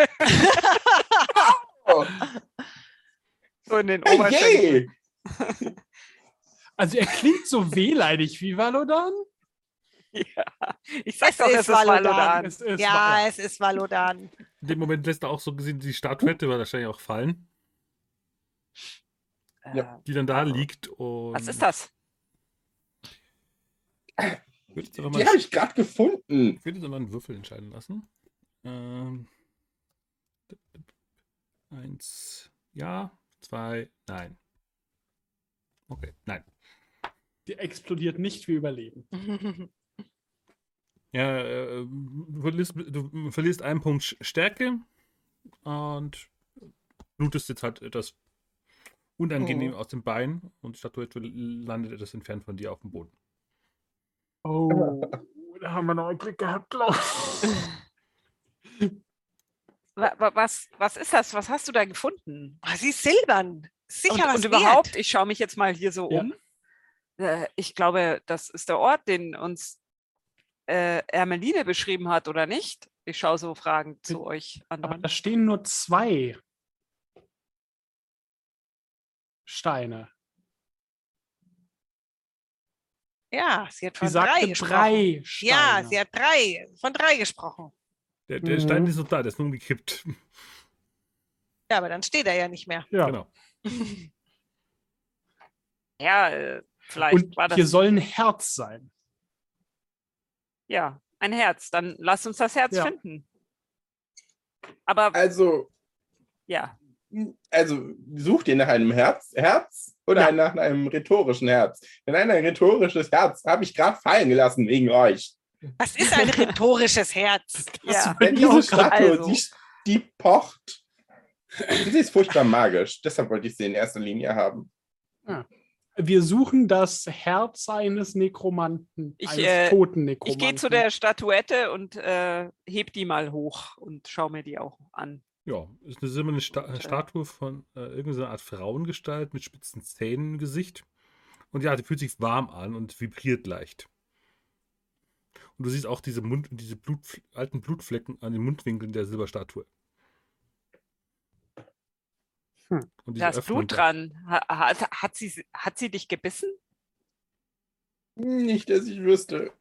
Oh, so in den Oberschenkel. hey, Also er klingt so wehleidig wie Valodan. Ja. Ich sag Es doch, ist es ist Valodan. Valodan. Es ist ja, es ist Valodan. In dem Moment lässt er auch so gesehen die Statuette wahrscheinlich auch fallen, Ja. Äh, die dann da liegt. Und Was ist das? Ich würde jetzt aber die mal, habe ich gerade gefunden. ich würde aber einen Würfel entscheiden lassen. Ähm, eins, ja, zwei, nein. Okay, nein. Die explodiert nicht, wir überleben. Ja, äh, du, verlierst, du verlierst einen Punkt Stärke und blutest jetzt halt etwas unangenehm aus dem Bein und die Statuette landet etwas entfernt von dir auf dem Boden. Oh, da haben wir noch einen Glück gehabt, glaube ich. Wa- wa- Was, was ist das? Was hast du da gefunden? Ah, Sie ist silbern. Sicher und, was und wert. überhaupt, ich schaue mich jetzt mal hier so Ja. um. Äh, Ich glaube, das ist der Ort, den uns äh, Ermeline beschrieben hat, oder nicht? Ich schaue so fragend zu euch Aber anderen. da stehen nur zwei Steine. Ja, sie hat Sie von drei sagte gesprochen. drei Steine. Ja, sie hat drei, von drei gesprochen. Der, der Mhm. Stein ist noch da, der ist nur umgekippt. Ja, aber dann steht er ja nicht mehr. ja. Genau. Ja, äh, vielleicht Und war das hier soll ein Herz sein. Ja ein Herz. Dann lass uns das Herz Ja. finden. Aber Also, ja, also sucht ihr nach einem Herz, Herz oder Ja. nach einem rhetorischen Herz? Denn ein rhetorisches Herz habe ich gerade fallen gelassen wegen euch. Was ist ein rhetorisches Herz? ja. Auch diese grad- Statue, also. die, die pocht. Sie ist furchtbar magisch. Deshalb wollte ich sie in erster Linie haben. Wir suchen das Herz eines Nekromanten, Ich, eines äh, toten Ich Nekromanten. gehe zu der Statuette und äh, heb die mal hoch und schaue mir die auch an. Ja, ist eine silberne Sta Und, Statue von äh, irgendeiner Art Frauengestalt mit spitzen Zähnen im Gesicht. Und ja, die fühlt sich warm an und vibriert leicht. Und du siehst auch diese, Mund diese Blut alten Blutflecken an den Mundwinkeln der Silberstatue. Hm. Da ist Öffnung Blut dran. Ha, hat, hat, sie, hat sie dich gebissen? Nicht, dass ich wüsste.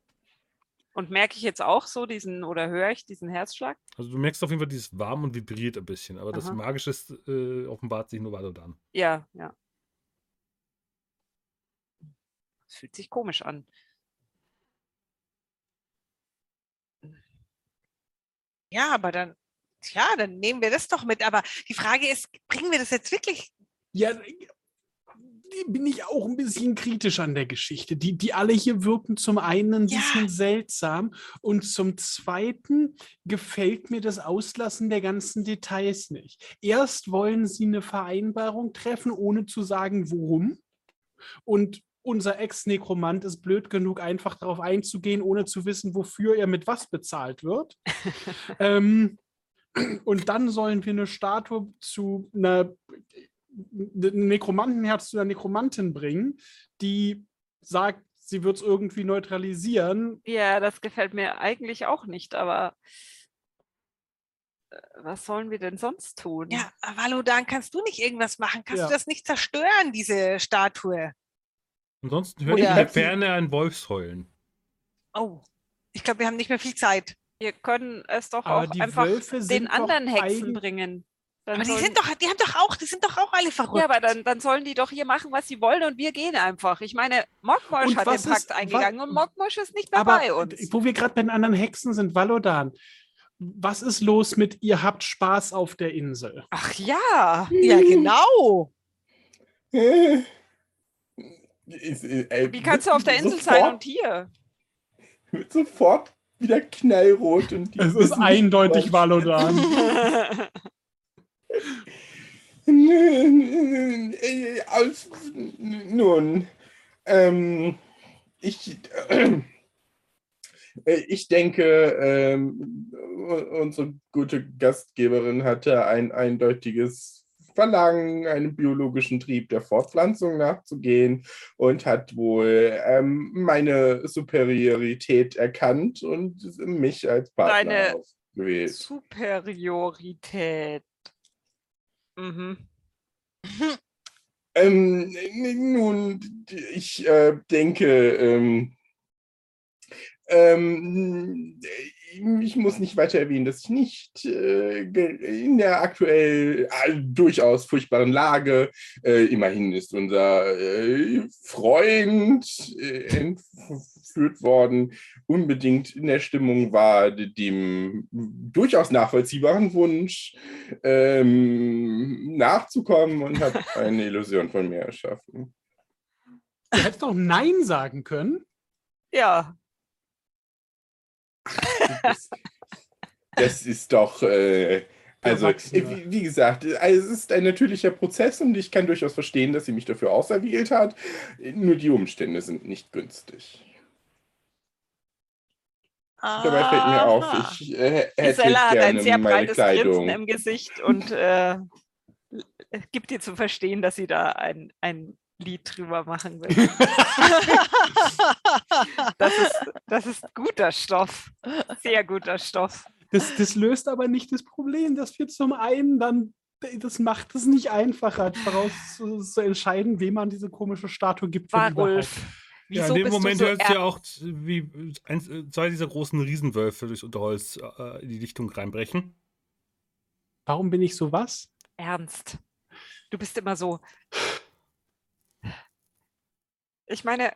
Und merke ich jetzt auch so diesen, oder höre ich diesen Herzschlag? Also du merkst auf jeden Fall, dieses warm und vibriert ein bisschen, aber das Aha. Magische äh, offenbart sich nur Valodan. Ja, ja. Das fühlt sich komisch an. Ja, aber dann, tja, dann nehmen wir das doch mit. Aber die Frage ist, bringen wir das jetzt wirklich? Ja, bin ich auch ein bisschen kritisch an der Geschichte. Die, die alle hier wirken zum einen ein Ja. bisschen seltsam und zum zweiten gefällt mir das Auslassen der ganzen Details nicht. Erst wollen sie eine Vereinbarung treffen, ohne zu sagen, worum. Und unser Ex-Nekromant ist blöd genug, einfach darauf einzugehen, ohne zu wissen, wofür er mit was bezahlt wird. ähm, und dann sollen wir eine Statue zu einer ein Nekromantenherz zu einer Nekromantin bringen, die sagt, sie wird es irgendwie neutralisieren. Ja, das gefällt mir eigentlich auch nicht, aber äh, was sollen wir denn sonst tun? Ja, Valodan, kannst du nicht irgendwas machen? Kannst Ja. du das nicht zerstören, diese Statue? Ansonsten hört ihr in der Ferne ein Wolfsheulen. Oh, ich glaube, wir haben nicht mehr viel Zeit. Wir können es doch Aber auch einfach den anderen Hexen bringen. Dann Aber die sind doch, die haben doch auch, die sind doch auch alle verrückt. ja, aber dann, dann sollen die doch hier machen, was sie wollen und wir gehen einfach. Ich meine, Mockmosch hat den Pakt eingegangen und Mockmosch ist nicht mehr Aber bei uns. wo wir gerade bei den anderen Hexen sind, Valodan, was ist los mit ihr habt Spaß auf der Insel? Ach ja. ja, genau. Äh, ist, äh, Wie kannst du auf der Insel sein sofort- und hier? Wird sofort wieder knallrot und die Es ist eindeutig Valodan. Aus, nun, ähm, ich, äh, ich denke, ähm, unsere gute Gastgeberin hatte ein eindeutiges Verlangen, einem biologischen Trieb der Fortpflanzung nachzugehen und hat wohl ähm, meine Superiorität erkannt und mich als Partner Deine ausgewählt. Superiorität. Mhm. Ähm, nun, ich äh, denke, ähm, ähm, ich muss nicht weiter erwähnen, dass ich nicht äh, in der aktuell äh, durchaus furchtbaren Lage, äh, immerhin ist unser äh, Freund äh, entführt worden, unbedingt in der Stimmung war, dem durchaus nachvollziehbaren Wunsch ähm, nachzukommen und hat eine Illusion von mir erschaffen. Du hättest doch Nein sagen können. Ja, Das, das ist doch, äh, also, wie, wie gesagt, äh, es ist ein natürlicher Prozess und ich kann durchaus verstehen, dass sie mich dafür auserwählt hat. Nur die Umstände sind nicht günstig. Dabei fällt mir auf, ich äh, hätte Gisela hat ein gerne sehr meine breites Kleidung. Grinsen im Gesicht und äh, gibt dir zu verstehen, dass sie da ein, ein Lied drüber machen will. Das ist, das ist guter Stoff. Sehr guter Stoff. Das, das löst aber nicht das Problem, dass wir zum einen dann, das macht es nicht einfacher, daraus zu, zu entscheiden, wem man diese komische Statue gibt. wenn Warulf. Ja, in dem bist Moment du so hörst du ja auch, wie ein, zwei dieser großen Riesenwölfe durchs Unterholz äh, in die Dichtung reinbrechen. Warum bin ich so was? ernst? Du bist immer so. Ich meine.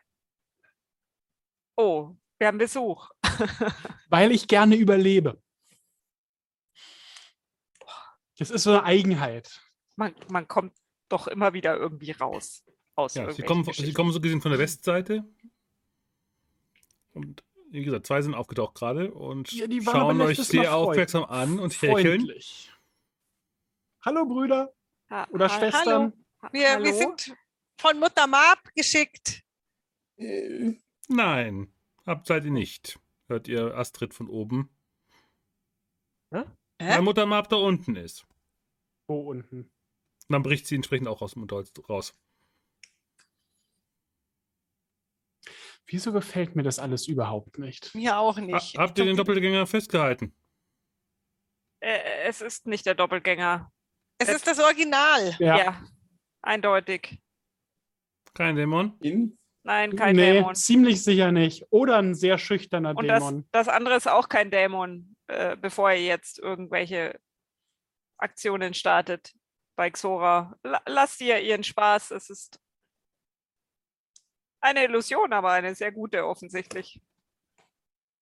Oh, wir haben Besuch. Weil ich gerne überlebe. Das ist so eine Eigenheit. Man, man kommt doch immer wieder irgendwie raus. Aus Ja, sie irgendwelchen kommen, sie kommen so gesehen von der Westseite. Und wie gesagt, zwei sind aufgetaucht gerade und Ja, schauen euch sehr aufmerksam an und hecheln. Freundlich. Hallo Brüder Ha- oder ha- Schwestern. ha- Wir, hallo? wir sind von Mutter Mab geschickt. Nein, habt seid ihr nicht. Hört ihr Astrid von oben. Hä? Weil Mutter Mab da unten ist. Wo unten? Und dann bricht sie entsprechend auch aus dem Unterholz raus. Wieso gefällt mir das alles überhaupt nicht? Mir auch Ha nicht. habt ihr den Doppelgänger festgehalten? Äh, es ist nicht der Doppelgänger. Es ist das Original. Ja, eindeutig. Kein Dämon? in, Nein, kein nee, Dämon. ziemlich sicher nicht. Oder ein sehr schüchterner Und das, Dämon. das andere ist auch kein Dämon, äh, bevor ihr jetzt irgendwelche Aktionen startet bei Xora. La lasst ihr ihren Spaß. Es ist eine Illusion, aber eine sehr gute offensichtlich.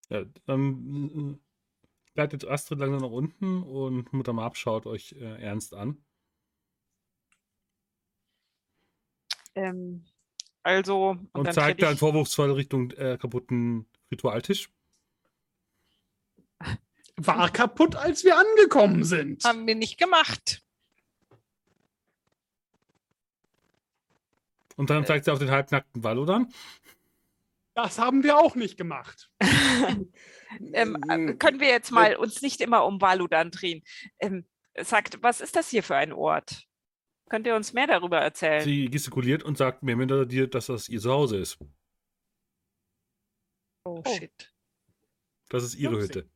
Ja, dann äh, gleitet Astrid langsam nach unten und Mutter Mab schaut euch äh, ernst an. Ähm, also, und, Und, dann zeigt dann ich, vorwurfsvoll Richtung äh, kaputten Ritualtisch. War kaputt, als wir angekommen sind. Haben wir nicht gemacht. Und dann zeigt sie auf den halbnackten Valodan. Das haben wir auch nicht gemacht. ähm, äh, können wir jetzt mal uns nicht immer um Valudan drehen. Ähm, sagt, was ist das hier für ein Ort? Könnt ihr uns mehr darüber erzählen? Sie gestikuliert und sagt mehr oder dir, dass das ihr Zuhause ist. Oh, Oh. shit. Das ist ihre Upsi. Hütte.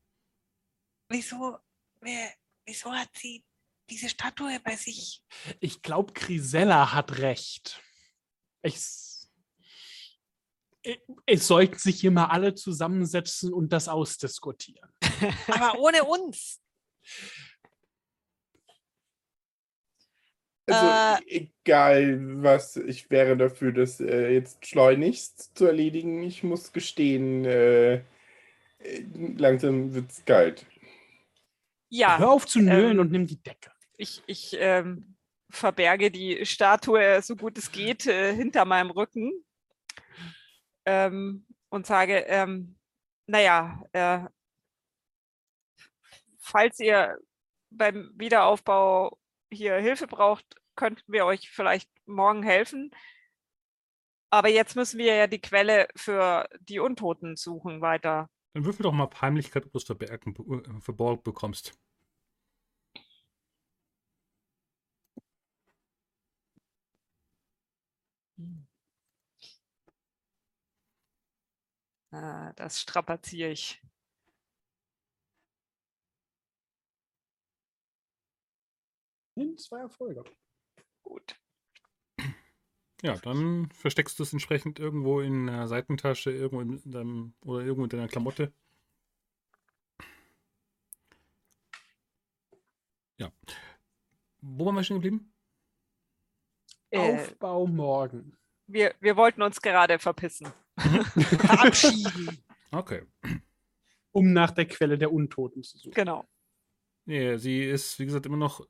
Wieso, wer, wieso hat sie diese Statue bei sich? Ich glaube, Grisella hat recht. Ich, Es sollten sich hier mal alle zusammensetzen und das ausdiskutieren. Aber ohne uns. Also egal was, ich wäre dafür, das äh, jetzt schleunigst zu erledigen. Ich muss gestehen, äh, äh, langsam wird's kalt. Ja, Hör auf zu nölen ähm, und nimm die Decke. ich, ich ähm, verberge die Statue so gut es geht äh, hinter meinem Rücken ähm, und sage, ähm, naja, äh, falls ihr beim Wiederaufbau hier Hilfe braucht, könnten wir euch vielleicht morgen helfen. Aber jetzt müssen wir ja die Quelle für die Untoten suchen weiter. Dann würfel doch mal Heimlichkeit, ob du es verbergen, äh, verborgen bekommst. Ah, das strapaziere ich. Nimm zwei Erfolge. Gut. Ja, dann versteckst du es entsprechend irgendwo in der Seitentasche, irgendwo in deinem, oder irgendwo in deiner Klamotte. Ja. Wo waren wir stehen geblieben? Äh, Aufbau morgen. wir, wir wollten uns gerade verpissen. Verabschieden. Okay. Um nach der Quelle der Untoten zu suchen. Genau. Nee, sie ist, wie gesagt, immer noch,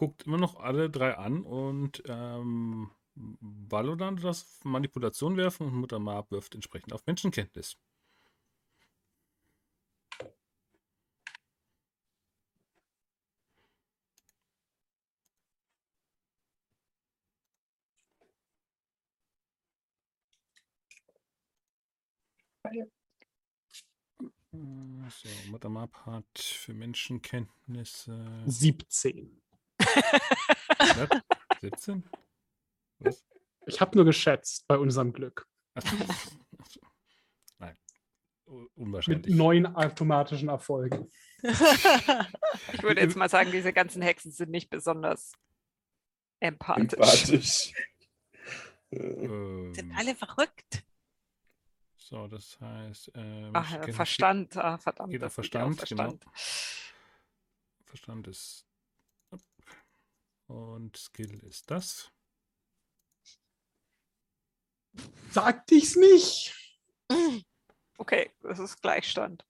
guckt immer noch alle drei an und ähm, Valodan das Manipulation werfen und Mutter Marb wirft entsprechend auf Menschenkenntnis. So, Mutter Marb hat für Menschenkenntnisse 17. Was? 17? Was? Ich habe nur geschätzt bei unserem Glück. Nein. U- Mit Unwahrscheinlich. neun automatischen Erfolgen. Ich würde jetzt mal sagen, diese ganzen Hexen sind nicht besonders empathisch. Empathisch. Äh, Ähm, Sind alle verrückt. so, das heißt. Äh, Ach, Verstand. Ah, verdammt. auf Verstand, genau. Verstand. Verstand ist. Und Skill ist das. Sag ich's nicht. Okay, das ist Gleichstand.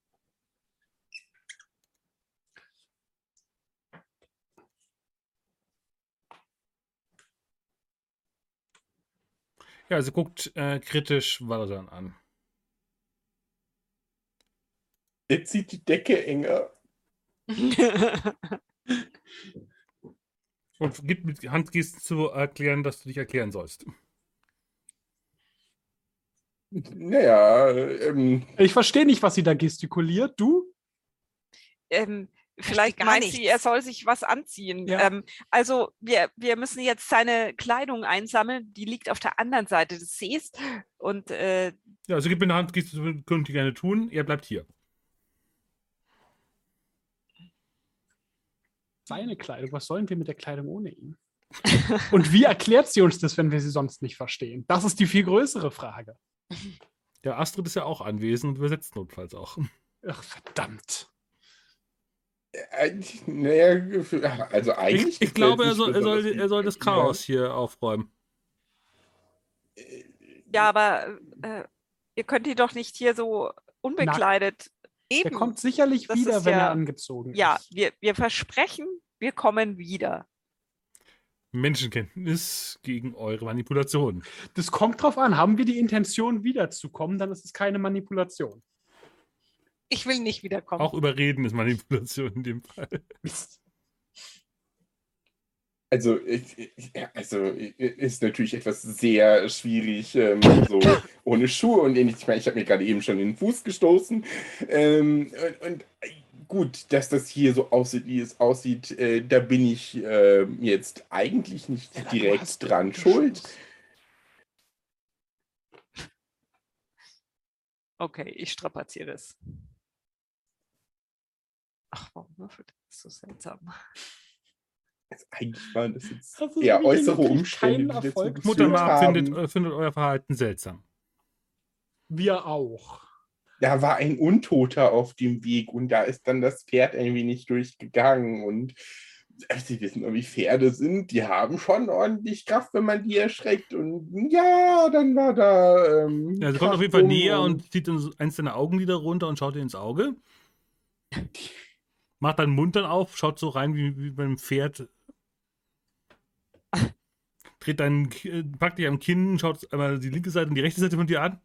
Ja, sie guckt äh, kritisch Valadan an. Jetzt zieht die Decke enger. Und gibt mit Handgesten zu erklären, dass du dich erklären sollst. Naja, ähm, Ich verstehe nicht, was sie da gestikuliert. Du? ähm, vielleicht gar meint sie, nichts. er soll sich was anziehen. Ja. Ähm, also wir, wir müssen jetzt seine Kleidung einsammeln. Die liegt auf der anderen Seite des Sees. Und äh, Ja, also gib mir eine Handgeste, zu, könnt ihr gerne tun. Er bleibt hier. Seine Kleidung. Was sollen wir mit der Kleidung ohne ihn? Und wie erklärt sie uns das, wenn wir sie sonst nicht verstehen? Das ist die viel größere Frage. Der Astrid ist ja auch anwesend und übersetzt notfalls auch. Ach, verdammt. äh, naja, also eigentlich. Ich, ich glaube, er soll, er, soll, er soll das. Chaos hier aufräumen. ja, aber äh, ihr könnt ihn doch nicht hier so unbekleidet. Er Eben. kommt sicherlich Das wieder, wenn ja- er angezogen Ja, ist. wir, wir versprechen, wir kommen wieder. Menschenkenntnis gegen eure Manipulation. Das kommt drauf an. Haben wir die Intention, wiederzukommen, dann ist es keine Manipulation. Ich will nicht wiederkommen. Auch überreden ist Manipulation in dem Fall. Mist. Also, ja, also ist natürlich etwas sehr schwierig, ähm, so ohne Schuhe und ähnlich. Ich meine, ich habe mir gerade eben schon in den Fuß gestoßen. Ähm, und, und äh, gut, dass das hier so aussieht, wie es aussieht, äh, da bin ich äh, jetzt eigentlich nicht hast direkt dran schuld. Okay, ich strapaziere es. Ach, warum würfelt das so seltsam? Also eigentlich waren das jetzt ist eher äußere Umstände, kein die dazu Erfolg. geführt Mutter Mark haben. findet, äh, findet euer Verhalten seltsam. Wir auch. Da war ein Untoter auf dem Weg und da ist dann das Pferd irgendwie nicht durchgegangen. Und äh, Sie wissen, doch, wie Pferde sind. Die haben schon ordentlich Kraft, wenn man die erschreckt. Und ja, dann war da. Ähm, Ja, sie kommt auf jeden Fall näher und zieht dann so eins deiner Augenlider runter und schaut dir ins Auge. Macht deinen Mund dann auf, schaut so rein wie, wie beim Pferd. Dreht deinen, äh, packt dich am Kinn, schaut einmal die linke Seite und die rechte Seite von dir an.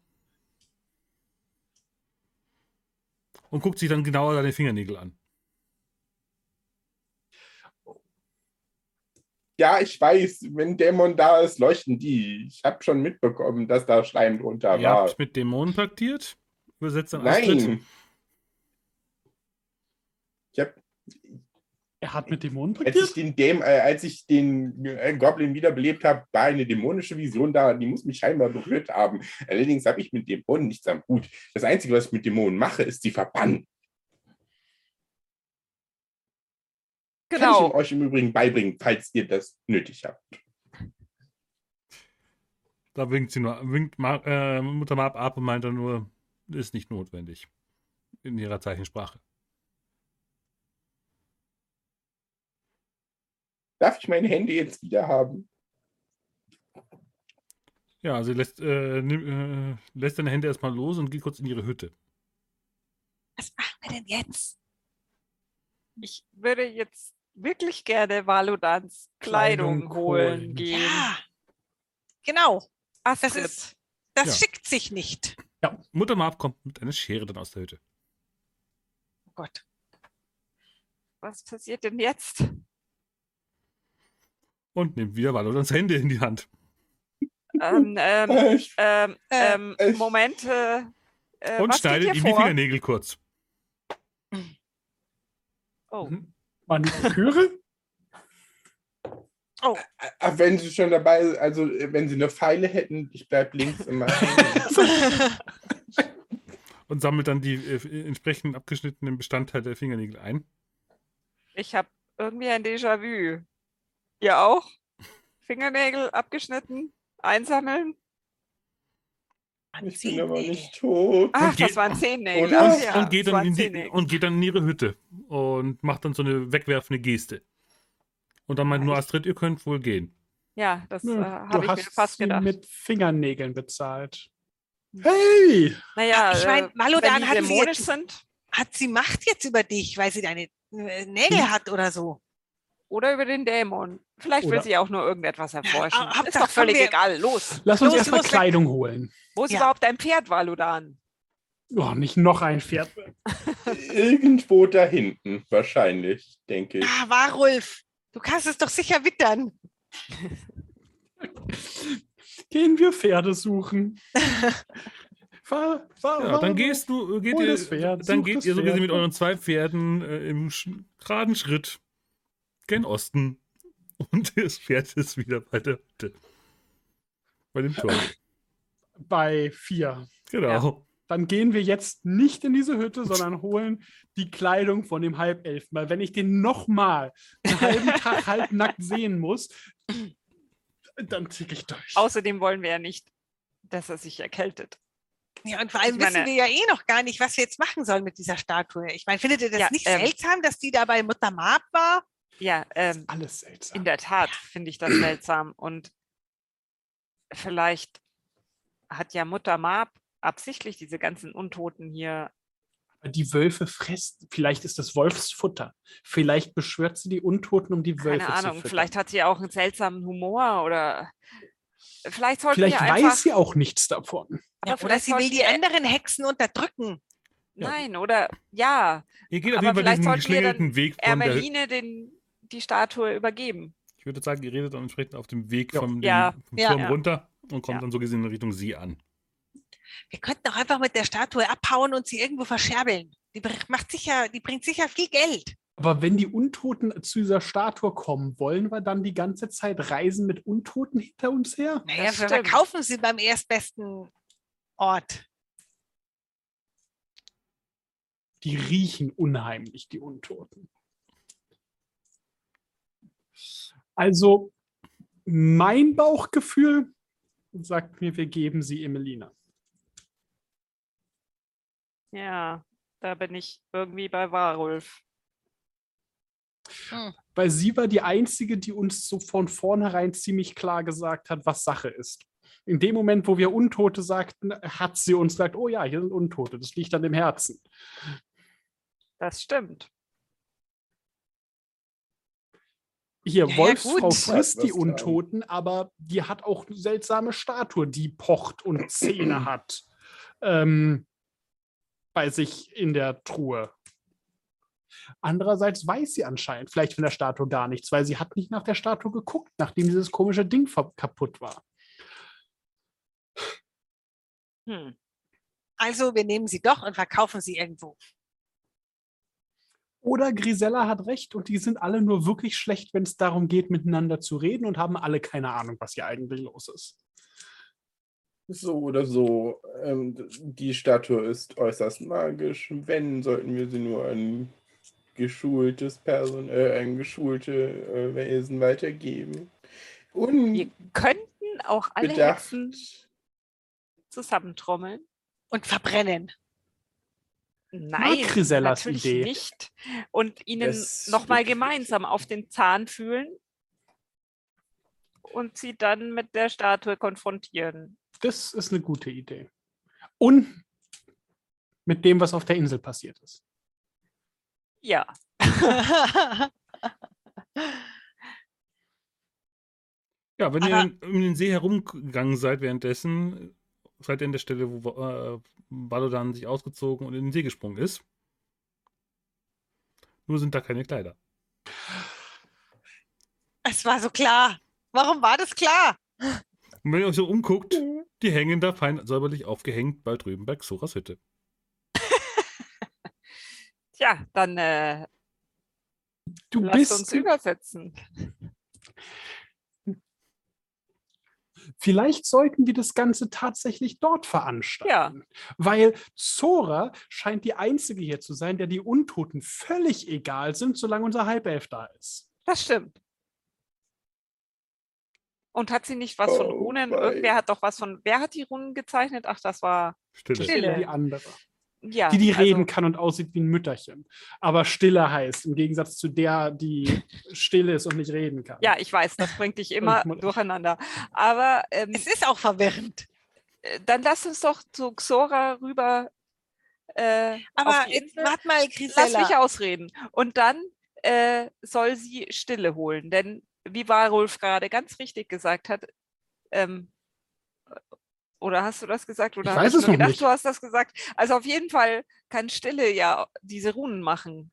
Und guckt sich dann genauer deine Fingernägel an. Ja, ich weiß, wenn Dämon da ist, leuchten die. Ich habe schon mitbekommen, dass da Schleim drunter Ihr war. habt mit Dämonen paktiert. Übersetzt dann Astrid. Nein. Ich hab, Er hat mit Dämonen als ich den, Däm äh, als ich den äh, Goblin wiederbelebt habe, war eine dämonische Vision da, die muss mich scheinbar berührt haben. Allerdings habe ich mit Dämonen nichts am Hut. Das Einzige, was ich mit Dämonen mache, ist sie verbannen. Kann ich Genau. euch im Übrigen beibringen, falls ihr das nötig habt. Da winkt sie nur, winkt Ma, äh, Mutter Mab ab und meint dann nur, ist nicht notwendig. In ihrer Zeichensprache. Darf ich meine Hände jetzt wieder haben? Ja, sie lässt, äh, nimm, äh, lässt deine Hände erstmal los und geht kurz in ihre Hütte. Was machen wir denn jetzt? Ich würde jetzt wirklich gerne Valodans Kleidung, Kleidung holen holen. gehen. Ja, genau. Das, Astrid, ist, das Ja. schickt sich nicht. Mutter Mab kommt mit einer Schere dann aus der Hütte. Oh Gott. was passiert denn jetzt? Und nimmt wieder Valodans Hände in die Hand. ähm, ähm, Äh, ich- ähm, Äh, ähm, äh, Moment. Äh, äh, Und was geht schneidet hier ihm die vor? Fingernägel kurz. Oh. Mhm. Maniküre? Oh, Ach, wenn Sie schon dabei sind, also äh, wenn Sie eine Pfeile hätten, ich bleib links immer. Und sammelt dann die äh, entsprechend abgeschnittenen Bestandteile der Fingernägel ein. Ich habe irgendwie ein Déjà-vu. Ihr auch? Fingernägel abgeschnitten, einsammeln. Ich bin aber nicht tot. Ach, geht- das waren Zehennägel. und- Ach Und, ja, und, geht dann waren in die, und geht dann in ihre Hütte und macht dann so eine wegwerfende Geste. Und dann meint nur Astrid, ihr könnt wohl gehen. Ja, das äh, Nö, habe ich mir hast fast sie gedacht. mit Fingernägeln bezahlt. Hey! Naja, Ich mein, äh, Malodan wenn die hatten sie jetzt- sind hat sie Macht jetzt über dich, weil sie deine äh, Nägel Hm. hat oder so? Oder über den Dämon. Vielleicht will Oder- sie auch nur irgendetwas erforschen. Ah, Ist doch völlig egal. Los. Lass uns erstmal. Kleidung holen. Wo ist Ja. überhaupt dein Pferd, Valudan? Oh, nicht noch ein Pferd. Irgendwo da hinten, wahrscheinlich, denke ich. Ah, Warulf, du kannst es doch sicher wittern. Gehen wir Pferde suchen. Fahr, fahr, Ja, fahr. dann gehst du, äh, geht ihr, das Pferd, dann geht ihr so gesehen mit euren zwei Pferden äh, im geraden Schritt gen Osten. Und das Pferd ist wieder bei der Hütte. Bei dem Turm. bei vier. Genau. Dann gehen wir jetzt nicht in diese Hütte, sondern holen die Kleidung von dem Halbelfen. Weil wenn ich den nochmal einen halben Tag halbnackt sehen muss, dann tick ich durch. Außerdem wollen wir ja nicht, dass er sich erkältet. Ja, und vor allem meine- wissen wir ja eh noch gar nicht, was wir jetzt machen sollen mit dieser Statue. Ich meine, findet ihr das Ja, nicht ähm, seltsam, dass die da bei Mutter Mab war? Ja, ähm, Alles seltsam. in der Tat finde ich das seltsam. Und vielleicht hat ja Mutter Mab absichtlich diese ganzen Untoten hier. Die Wölfe fressen. Vielleicht ist das Wolfsfutter. Vielleicht beschwört sie die Untoten, um die Wölfe Keine zu Ahnung, füttern. vielleicht hat sie auch einen seltsamen Humor oder vielleicht sollten Vielleicht wir einfach. weiß sie auch nichts davon. aber Ja, oder vielleicht sie will die anderen Hexen unterdrücken. Ja. Nein, oder ja, Ihr geht auf Aber jeden Fall vielleicht diesen sollten wir geschlängelten Weg von. Ermeline den, die Statue übergeben. Ich würde sagen, ihr redet dann entsprechend auf dem Weg Ja. vom, dem, Ja. vom Ja. Turm Ja. runter und kommt Ja. dann so gesehen in Richtung sie an. Wir könnten auch einfach mit der Statue abhauen und sie irgendwo verscherbeln. Die macht sicher, die bringt sicher viel Geld. Aber wenn die Untoten zu dieser Statue kommen, wollen wir dann die ganze Zeit reisen mit Untoten hinter uns her? Naja, Das wir stimmt. verkaufen sie beim erstbesten Ort. Die riechen unheimlich, die Untoten. Also, mein Bauchgefühl sagt mir, wir geben sie Emelina. Ja, da bin ich irgendwie bei Warulf. Weil sie war die Einzige, die uns so von vornherein ziemlich klar gesagt hat, was Sache ist. In dem Moment, wo wir Untote sagten, hat sie uns gesagt, oh ja, hier sind Untote, das liegt an dem Herzen. Das stimmt. Hier, Ja, ja, Wolfsfrau gut. frisst die. Untoten, aber die hat auch eine seltsame Statue, die pocht und Zähne hat. Ähm, bei sich in der Truhe. Andererseits weiß sie anscheinend vielleicht von der Statue gar nichts, weil sie hat nicht nach der Statue geguckt, nachdem dieses komische Ding kaputt war. Hm. Also, wir nehmen sie doch und verkaufen sie irgendwo. Oder Grisella hat recht und die sind alle nur wirklich schlecht, wenn es darum geht, miteinander zu reden und haben alle keine Ahnung, was hier eigentlich los ist. So oder so, ähm, die Statue ist äußerst magisch. Wenn, sollten wir sie nur an geschultes Person, äh, an geschulte äh, Wesen weitergeben. Wir könnten auch alle. Hexen zusammentrommeln. Und verbrennen. Nein, Grisellas natürlich Idee. nicht. Und ihnen nochmal gemeinsam auf den Zahn fühlen und sie dann mit der Statue konfrontieren. Das ist eine gute Idee. Und mit dem, was auf der Insel passiert ist. Ja, Ja, wenn Aber- ihr um den See herumgegangen seid währenddessen, seid ihr an der Stelle, wo äh, Balodan sich ausgezogen und in den See gesprungen ist. Nur sind da keine Kleider. es war so klar. Warum war das klar? Und wenn ihr euch so umguckt, die hängen da fein säuberlich aufgehängt bei drüben bei Xoras Hütte. tja, dann äh, Du lasst bist uns übersetzen. Vielleicht sollten wir das Ganze tatsächlich dort veranstalten. Weil Zora scheint die Einzige hier zu sein, der die Untoten völlig egal sind, solange unser Halbelf da ist. Das stimmt. Und hat sie nicht was von Oh, Runen? wei. Irgendwer hat doch was von. Wer hat die Runen gezeichnet? Ach, das war. Stille. Stille. Die andere. Ja. Die, die also- reden kann und aussieht wie ein Mütterchen. Aber stille heißt, im Gegensatz zu der, die still ist und nicht reden kann. Ja, ich weiß, das bringt dich immer durcheinander. Aber ähm, Es ist auch verwirrend. äh, dann lass uns doch zu Xora rüber. Äh, Aber jetzt, warte mal, Lass Grisella. mich ausreden. Und dann äh, soll sie Stille holen. Denn wie Warulf gerade ganz richtig gesagt hat, ähm, oder hast du das gesagt? Oder Ich weiß es nur noch gedacht, nicht. du hast das gesagt. Also auf jeden Fall kann Stille ja diese Runen machen.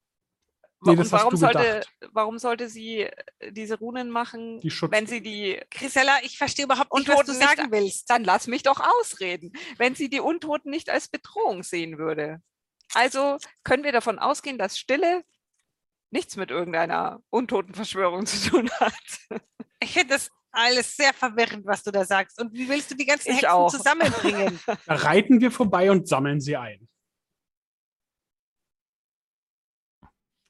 Nee, das Und hast warum du sollte, warum sollte sie äh, diese Runen machen, Die wenn sie die Grisella, ich verstehe überhaupt nicht, was Untoten du nicht- sagen willst. dann lass mich doch ausreden, wenn sie die Untoten nicht als Bedrohung sehen würde. Also können wir davon ausgehen, dass Stille nichts mit irgendeiner Untotenverschwörung zu tun hat. Ich finde das alles sehr verwirrend, was du da sagst. Und wie willst du die ganzen Ich Hexen auch. zusammenbringen? Da reiten wir vorbei und sammeln sie ein.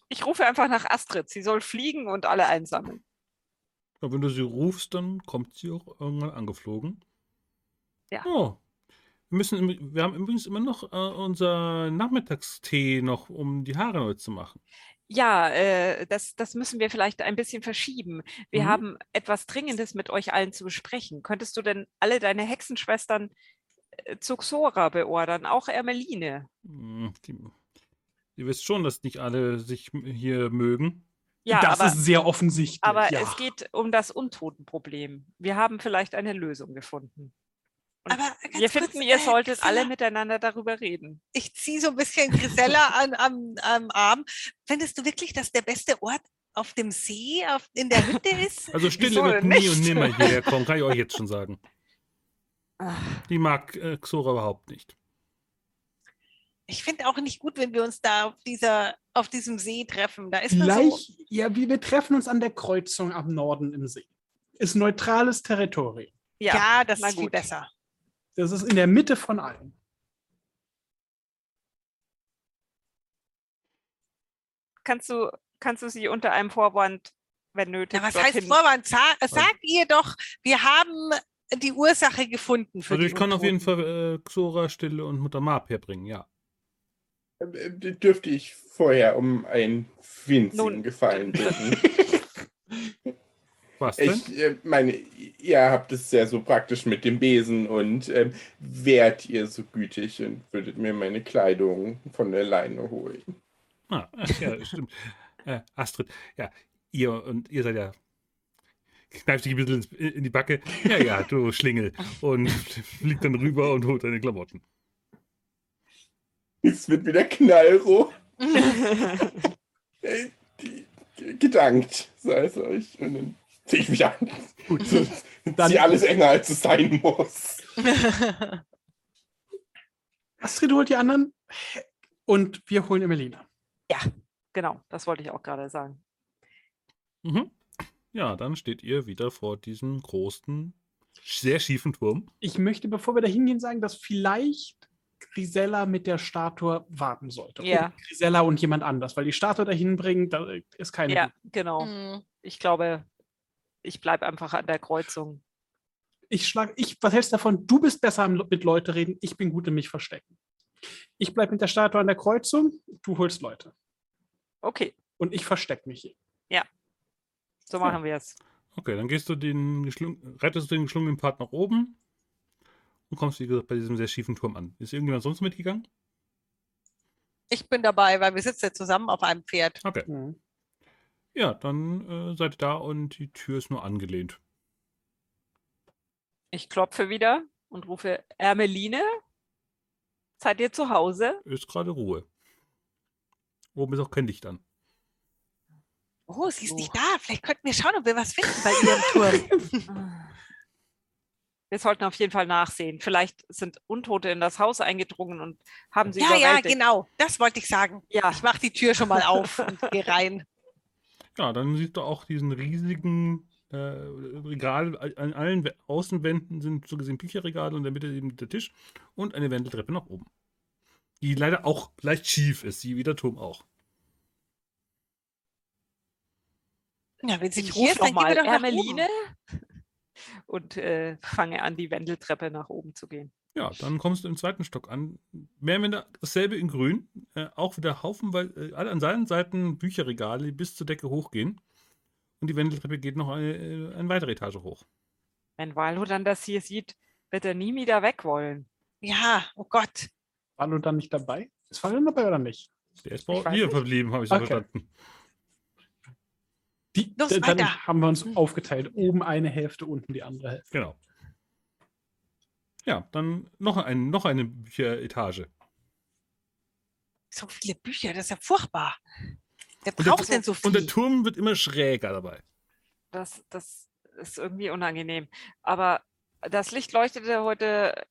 Ich rufe einfach nach Astrid. Sie soll fliegen und alle einsammeln. Ja, wenn du sie rufst, dann kommt sie auch irgendwann angeflogen. Ja. Oh. Wir, müssen, wir haben übrigens immer noch äh, unser Nachmittagstee noch, um die Haare neu zu machen. Ja, äh, das, das müssen wir vielleicht ein bisschen verschieben. Wir Mhm. haben etwas Dringendes mit euch allen zu besprechen. Könntest du denn alle deine Hexenschwestern äh, zu Xora beordern, auch Ermeline? Hm, ihr wisst schon, dass nicht alle sich hier mögen. Ja, das aber, ist sehr offensichtlich. aber ja. es geht um das Untotenproblem. Wir haben vielleicht eine Lösung gefunden. Und Aber wir kurz, finden, ihr äh, solltet alle Grisella, miteinander darüber reden. Ich ziehe so ein bisschen Grisella an, am, am Arm. Findest du wirklich, dass der beste Ort auf dem See, auf, in der Hütte ist? Also Stille wird nie und nicht? nimmer hierher kommen, kann ich euch jetzt schon sagen. Die mag äh, Xora überhaupt nicht. Ich finde auch nicht gut, wenn wir uns da auf, dieser, auf diesem See treffen. Da ist man so. Vielleicht, ja, wir, wir treffen uns an der Kreuzung am Norden im See. Ist neutrales Territorium. Ja, Ja, das ist viel gut. besser. Das ist in der Mitte von allem. kannst du, kannst du sie unter einem Vorwand, wenn nötig, Ja, was dorthin- heißt Vorwand? Sa sagt ihr doch, wir haben die Ursache gefunden für Also ich kann auf jeden. Fall äh, Xora, Stille und Mutter Marp herbringen, ja. Äh, Dürfte ich vorher um einen winzigen Nun, Gefallen bitten? Was denn? Ich äh, meine, ihr habt es sehr so praktisch mit dem Besen und ähm, wärt ihr so gütig und würdet mir meine Kleidung von der Leine holen. Ah, ja, stimmt. Äh, Astrid, ja, ihr und ihr seid ja. Kneift dich ein bisschen ins- in die Backe. Ja, ja, du Schlingel. Und fliegt dann rüber und holt deine Klamotten. Es wird wieder knallroh. Äh, Gedankt sei es euch. Und dann ziehe ich mich an. Gut, So, Dann- Zieh alles enger, als es sein muss. Astrid holt die anderen und wir holen Emelina. genau, das wollte ich auch gerade sagen. Mhm. Ja, dann steht ihr wieder vor diesem großen, sehr schiefen Turm. Ich möchte, bevor wir da hingehen, sagen, dass vielleicht Grisella mit der Statue warten sollte. Ja. Und Grisella und jemand anders, weil die Statue dahin bringen, da ist keine. Ja, genau. Hm. Ich glaube, ich bleibe einfach an der Kreuzung. Ich schlag, ich, was hältst du davon? Du bist besser am- mit Leute reden, ich bin gut in mich verstecken. Ich bleibe mit der Statue an der Kreuzung, du holst Leute. Okay, Und ich verstecke mich hier. so machen wir es. Okay, dann gehst du den rettest du den geschlungenen Part nach oben und kommst, wie gesagt, bei diesem sehr schiefen Turm an. Ist irgendjemand sonst mitgegangen? Ich bin dabei, weil wir sitzen ja zusammen auf einem Pferd. Okay. Mhm. Ja, dann äh, seid ihr da und die Tür ist nur angelehnt. Ich klopfe wieder und rufe, Ermeline, seid ihr zu Hause? Ist gerade Ruhe. Oben ist auch kein Licht an. Oh, sie ist So. nicht da. Vielleicht könnten wir schauen, ob wir was finden bei ihrem Turm. Wir sollten auf jeden Fall nachsehen. Vielleicht sind Untote in das Haus eingedrungen und haben sie ja, ja, überwältigt. genau. Das wollte ich sagen. Ja, Ich mache die Tür schon mal auf und gehe rein. Ja, dann siehst du auch diesen riesigen äh, Regal. An allen Außenwänden sind so gesehen Bücherregale und in der Mitte eben der Tisch und eine Wendeltreppe nach oben. Die leider auch leicht schief ist, wie der Turm auch. Ja, wenn sie ich nicht hier rufe ist, dann gehen nochmal, wir doch nach Ermeline, oben. und äh, fange an, die Wendeltreppe nach oben zu gehen. Ja, dann kommst du im zweiten Stock an. Mehr oder weniger dasselbe in grün. Äh, auch wieder haufenweise, äh, alle an seinen Seiten Bücherregale, die bis zur Decke hochgehen. Und die Wendeltreppe geht noch eine, äh, eine weitere Etage hoch. Wenn Walho dann das hier sieht, wird er nie wieder weg wollen. Ja, oh Gott. Du dann nicht dabei? Ist Fallen dabei oder nicht? Ich Der ist bei nicht. verblieben, habe ich so Okay. verstanden. Die, Los, dann weiter. haben wir uns aufgeteilt. Oben eine Hälfte, unten die andere Hälfte. Genau. Ja, dann noch, ein, noch eine Bücheretage. So viele Bücher, das ist ja furchtbar. Wer Und der, braucht denn so und der viel? Turm wird immer schräger dabei. Das, das ist irgendwie unangenehm. Aber das Licht leuchtete heute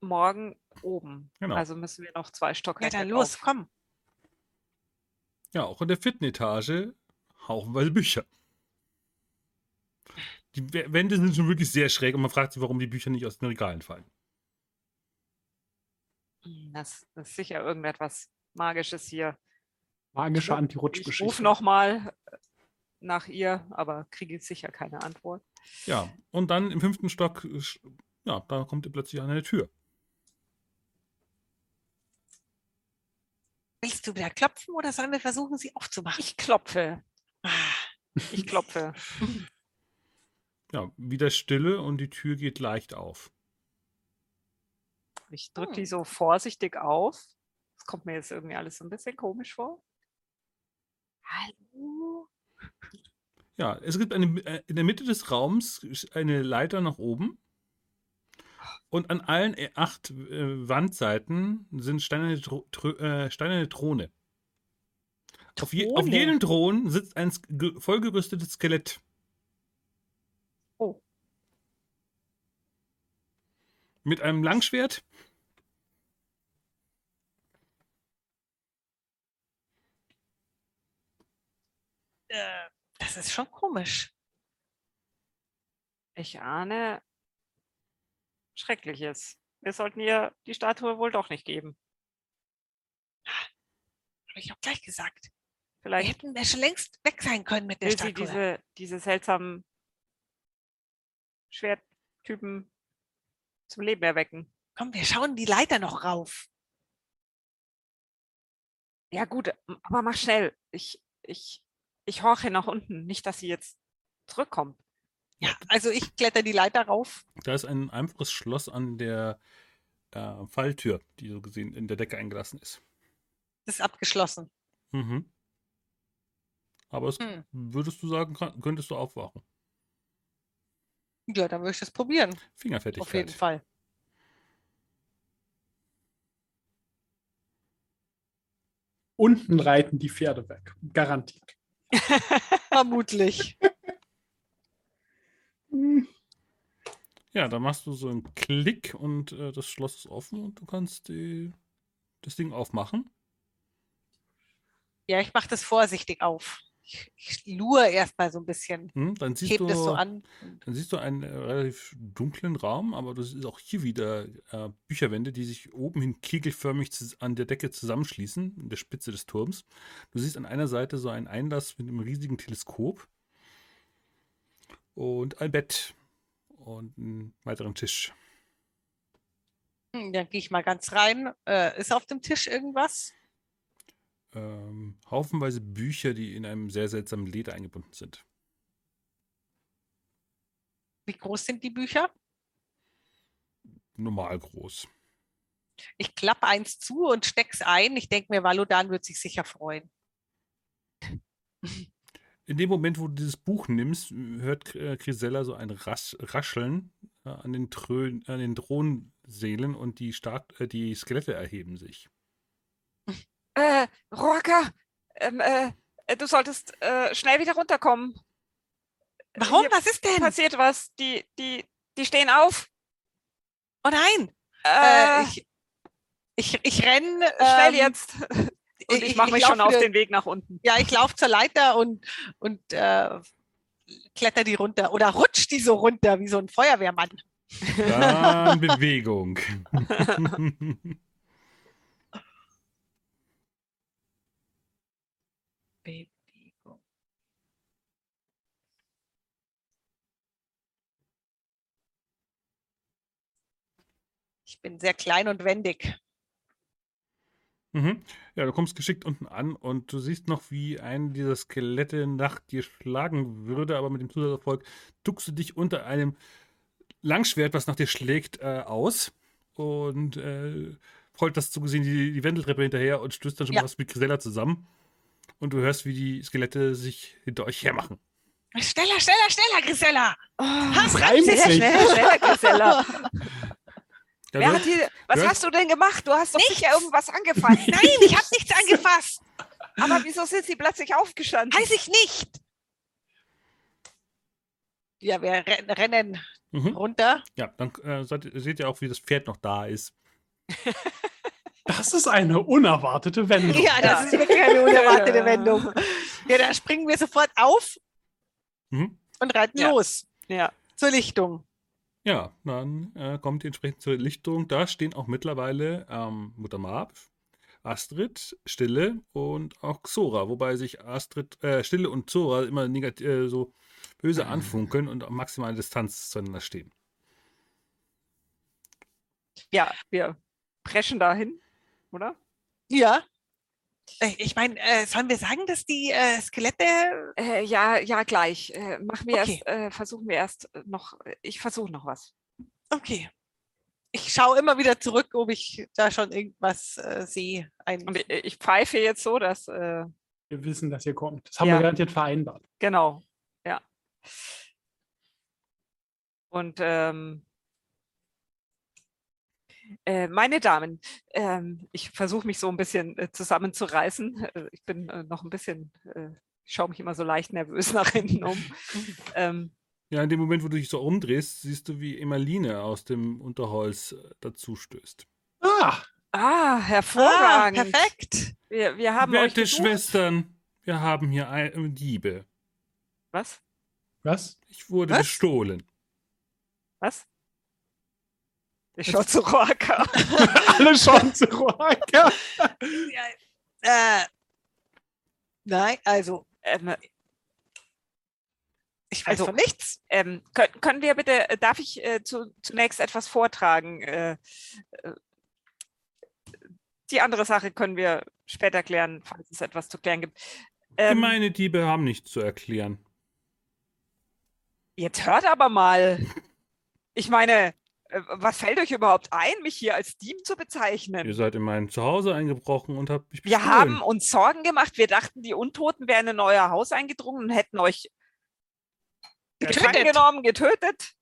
Morgen oben. Genau. Also müssen wir noch zwei Ja, Stockwerke dann los, auf. komm. Ja, auch in der vierten Etage haufenweise Bücher. Die Wände sind schon wirklich sehr schräg und man fragt sich, warum die Bücher nicht aus den Regalen fallen. Hm, Das, ist sicher irgendetwas Magisches hier. Magische Ich rufe Anti-Rutsch-Geschichte. nochmal nach ihr, aber kriege sicher keine Antwort. Ja, und dann im fünften Stock, äh, ja, da kommt ihr plötzlich an eine Tür. Willst du wieder klopfen oder sollen wir versuchen, sie aufzumachen? Ich klopfe. Ich klopfe. Ja, wieder Stille und die Tür geht leicht auf. Ich drücke Hm. die so vorsichtig auf. Das kommt mir jetzt irgendwie alles so ein bisschen komisch vor. Hallo? Ja, es gibt eine, äh, in der Mitte des Raums eine Leiter nach oben. Und an allen äh, acht äh, Wandseiten sind steinerne, äh, steinerne Throne. Auf, je, auf jedem Thron sitzt ein vollgerüstetes Skelett. Oh. Mit einem Langschwert, äh, das ist schon komisch. Ich ahne Schreckliches. Wir sollten ihr die Statue wohl doch nicht geben. Habe ich auch gleich gesagt. Wir Vielleicht hätten wir schon längst weg sein können mit der will sie Statue. diese, diese seltsamen Schwerttypen zum Leben erwecken. Komm, wir schauen die Leiter noch rauf. Ja, gut, aber mach schnell. Ich, ich, ich horche nach unten. Nicht, dass sie jetzt zurückkommt. Ja, also ich kletter die Leiter rauf. Da ist ein einfaches Schloss an der äh, Falltür, die so gesehen in der Decke eingelassen ist. Das ist abgeschlossen. Mhm. Aber es Hm. würdest du sagen, könntest du aufwachen. Ja, dann würde ich das probieren. Fingerfertigkeit. Auf jeden Fall. Unten reiten die Pferde weg. Garantiert. Vermutlich. Ja, dann machst du so einen Klick und äh, das Schloss ist offen und du kannst die, das Ding aufmachen. Ja, ich mache das vorsichtig auf. Ich, ich lure erstmal so ein bisschen. Hm? Dann siehst du das so an. Dann siehst du einen äh, relativ dunklen Raum, aber du siehst auch hier wieder äh, Bücherwände, die sich oben hin kegelförmig an der Decke zusammenschließen, in der Spitze des Turms. Du siehst an einer Seite so einen Einlass mit einem riesigen Teleskop und ein Bett und einen weiteren Tisch. Hm, Dann gehe ich mal ganz rein. Äh, ist auf dem Tisch irgendwas? Ähm, haufenweise Bücher, die in einem sehr seltsamen Leder eingebunden sind. Wie groß sind die Bücher? Normal groß. Ich klappe eins zu und steck's ein. Ich denke mir, Valodan wird sich sicher freuen. In dem Moment, wo du dieses Buch nimmst, hört äh, Grisella so ein Rasch, Rascheln äh, an den, Trön, an den Thronsälen und die, Stark, äh, die Skelette erheben sich. Äh, Roaka, ähm, äh, du solltest äh, schnell wieder runterkommen. Warum? Hier Was ist denn? passiert was. Die, die, die stehen auf. Oh nein! Äh, Äh, ich, ich, ich renne. schnell ähm, jetzt. Und ich, mache mich lauf schon auf wieder- den Weg nach unten. Ja, ich laufe zur Leiter und, und äh, kletter die runter. Oder rutsch die so runter wie so ein Feuerwehrmann. Dann Bewegung. Bewegung. Ich bin sehr klein und wendig. mhm. Ja, du kommst geschickt unten an und du siehst noch, wie ein dieser Skelette nach dir schlagen würde, aber mit dem Zusatzerfolg duckst du dich unter einem Langschwert, was nach dir schlägt, äh, aus und äh, folterst so gesehen die, die Wendeltreppe hinterher und stößt dann schon Ja. mal was mit Grisella zusammen. Und du hörst, wie die Skelette sich hinter euch hermachen. Schneller, schneller, schneller, Grisella! Was Das reimt sich. Schnell, schnell, Grisella. Hat die, was hast du denn gemacht? Du hast doch sicher irgendwas angefasst. Nein, ich habe nichts angefasst. Aber wieso sind sie plötzlich aufgestanden? Weiß ich nicht. Ja, wir ren- rennen Mhm. runter. Ja, dann äh, seid, seht ihr auch, wie das Pferd noch da ist. Das ist eine unerwartete Wendung. Ja, das ist wirklich eine unerwartete Wendung. Ja, da springen wir sofort auf Mhm. und reiten Ja. los Ja. zur Lichtung. Ja, dann äh, kommt ihr entsprechend zur Lichtung. Da stehen auch mittlerweile ähm, Mutter Marb, Astrid, Stille und auch Xora, wobei sich Astrid, äh, Stille und Xora immer äh, so böse anfunkeln und auf maximale Distanz zueinander stehen. ja, wir preschen dahin, oder? Ja. Äh, Ich meine, äh, sollen wir sagen, dass die äh, Skelette. Äh, ja, ja, gleich. Äh, machen wir Okay. erst, äh, versuchen wir erst noch, ich versuche noch was. Okay. Ich schaue immer wieder zurück, ob ich da schon irgendwas äh, sehe. Ein, Und ich, ich pfeife jetzt so, dass, äh, Wir wissen, dass ihr kommt. Das haben Ja. wir garantiert vereinbart. genau, ja. Und ähm, äh, meine Damen, ähm, ich versuche mich so ein bisschen äh, zusammenzureißen. Äh, ich bin äh, noch ein bisschen, äh, ich schaue mich immer so leicht nervös nach hinten um. ähm, Ja, in dem Moment, wo du dich so umdrehst, siehst du, wie Emmeline aus dem Unterholz äh, dazu stößt. Ah, ah, ah, hervorragend. perfekt. Wir, wir haben euch Werte. Schwestern, wir haben hier ein, Diebe. Was? was? Ich wurde Was? bestohlen. Was? Ich schaue zu Roaka. Alle schon zu Roaka. Äh, nein, also, ähm, ich weiß Also- von nichts. ähm, können, können wir bitte, äh, darf ich äh, zu, zunächst etwas vortragen? Äh, äh, die andere Sache können wir später klären, falls es etwas zu klären gibt. Ähm, Gemeine Diebe haben nichts zu erklären. Jetzt hört aber mal. Ich meine, was fällt euch überhaupt ein, mich hier als Dieb zu bezeichnen? Ihr seid in mein Zuhause eingebrochen und habt mich Wir bestohlen. haben uns Sorgen gemacht. Wir dachten, die Untoten wären in euer Haus eingedrungen und hätten euch gefangen Getötet. genommen, getötet.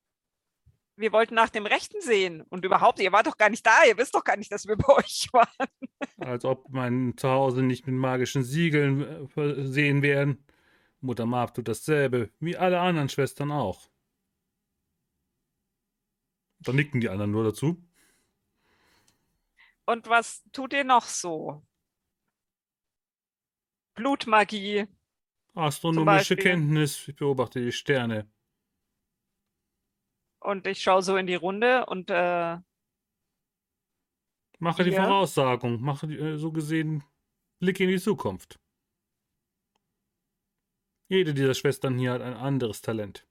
Wir wollten nach dem Rechten sehen. Und überhaupt, ihr wart doch gar nicht da. Ihr wisst doch gar nicht, dass wir bei euch waren. Als ob mein Zuhause nicht mit magischen Siegeln äh, versehen wären. Mutter Marp tut dasselbe, wie alle anderen Schwestern auch. Da nicken die anderen nur dazu. Und was tut ihr noch so? Blutmagie. Astronomische? Kenntnis, ich beobachte die Sterne. Und ich schaue so in die Runde und äh, Mache die Ja. Voraussagung, mache die, äh, so gesehen Blicke in die Zukunft. Jede dieser Schwestern hier hat ein anderes Talent.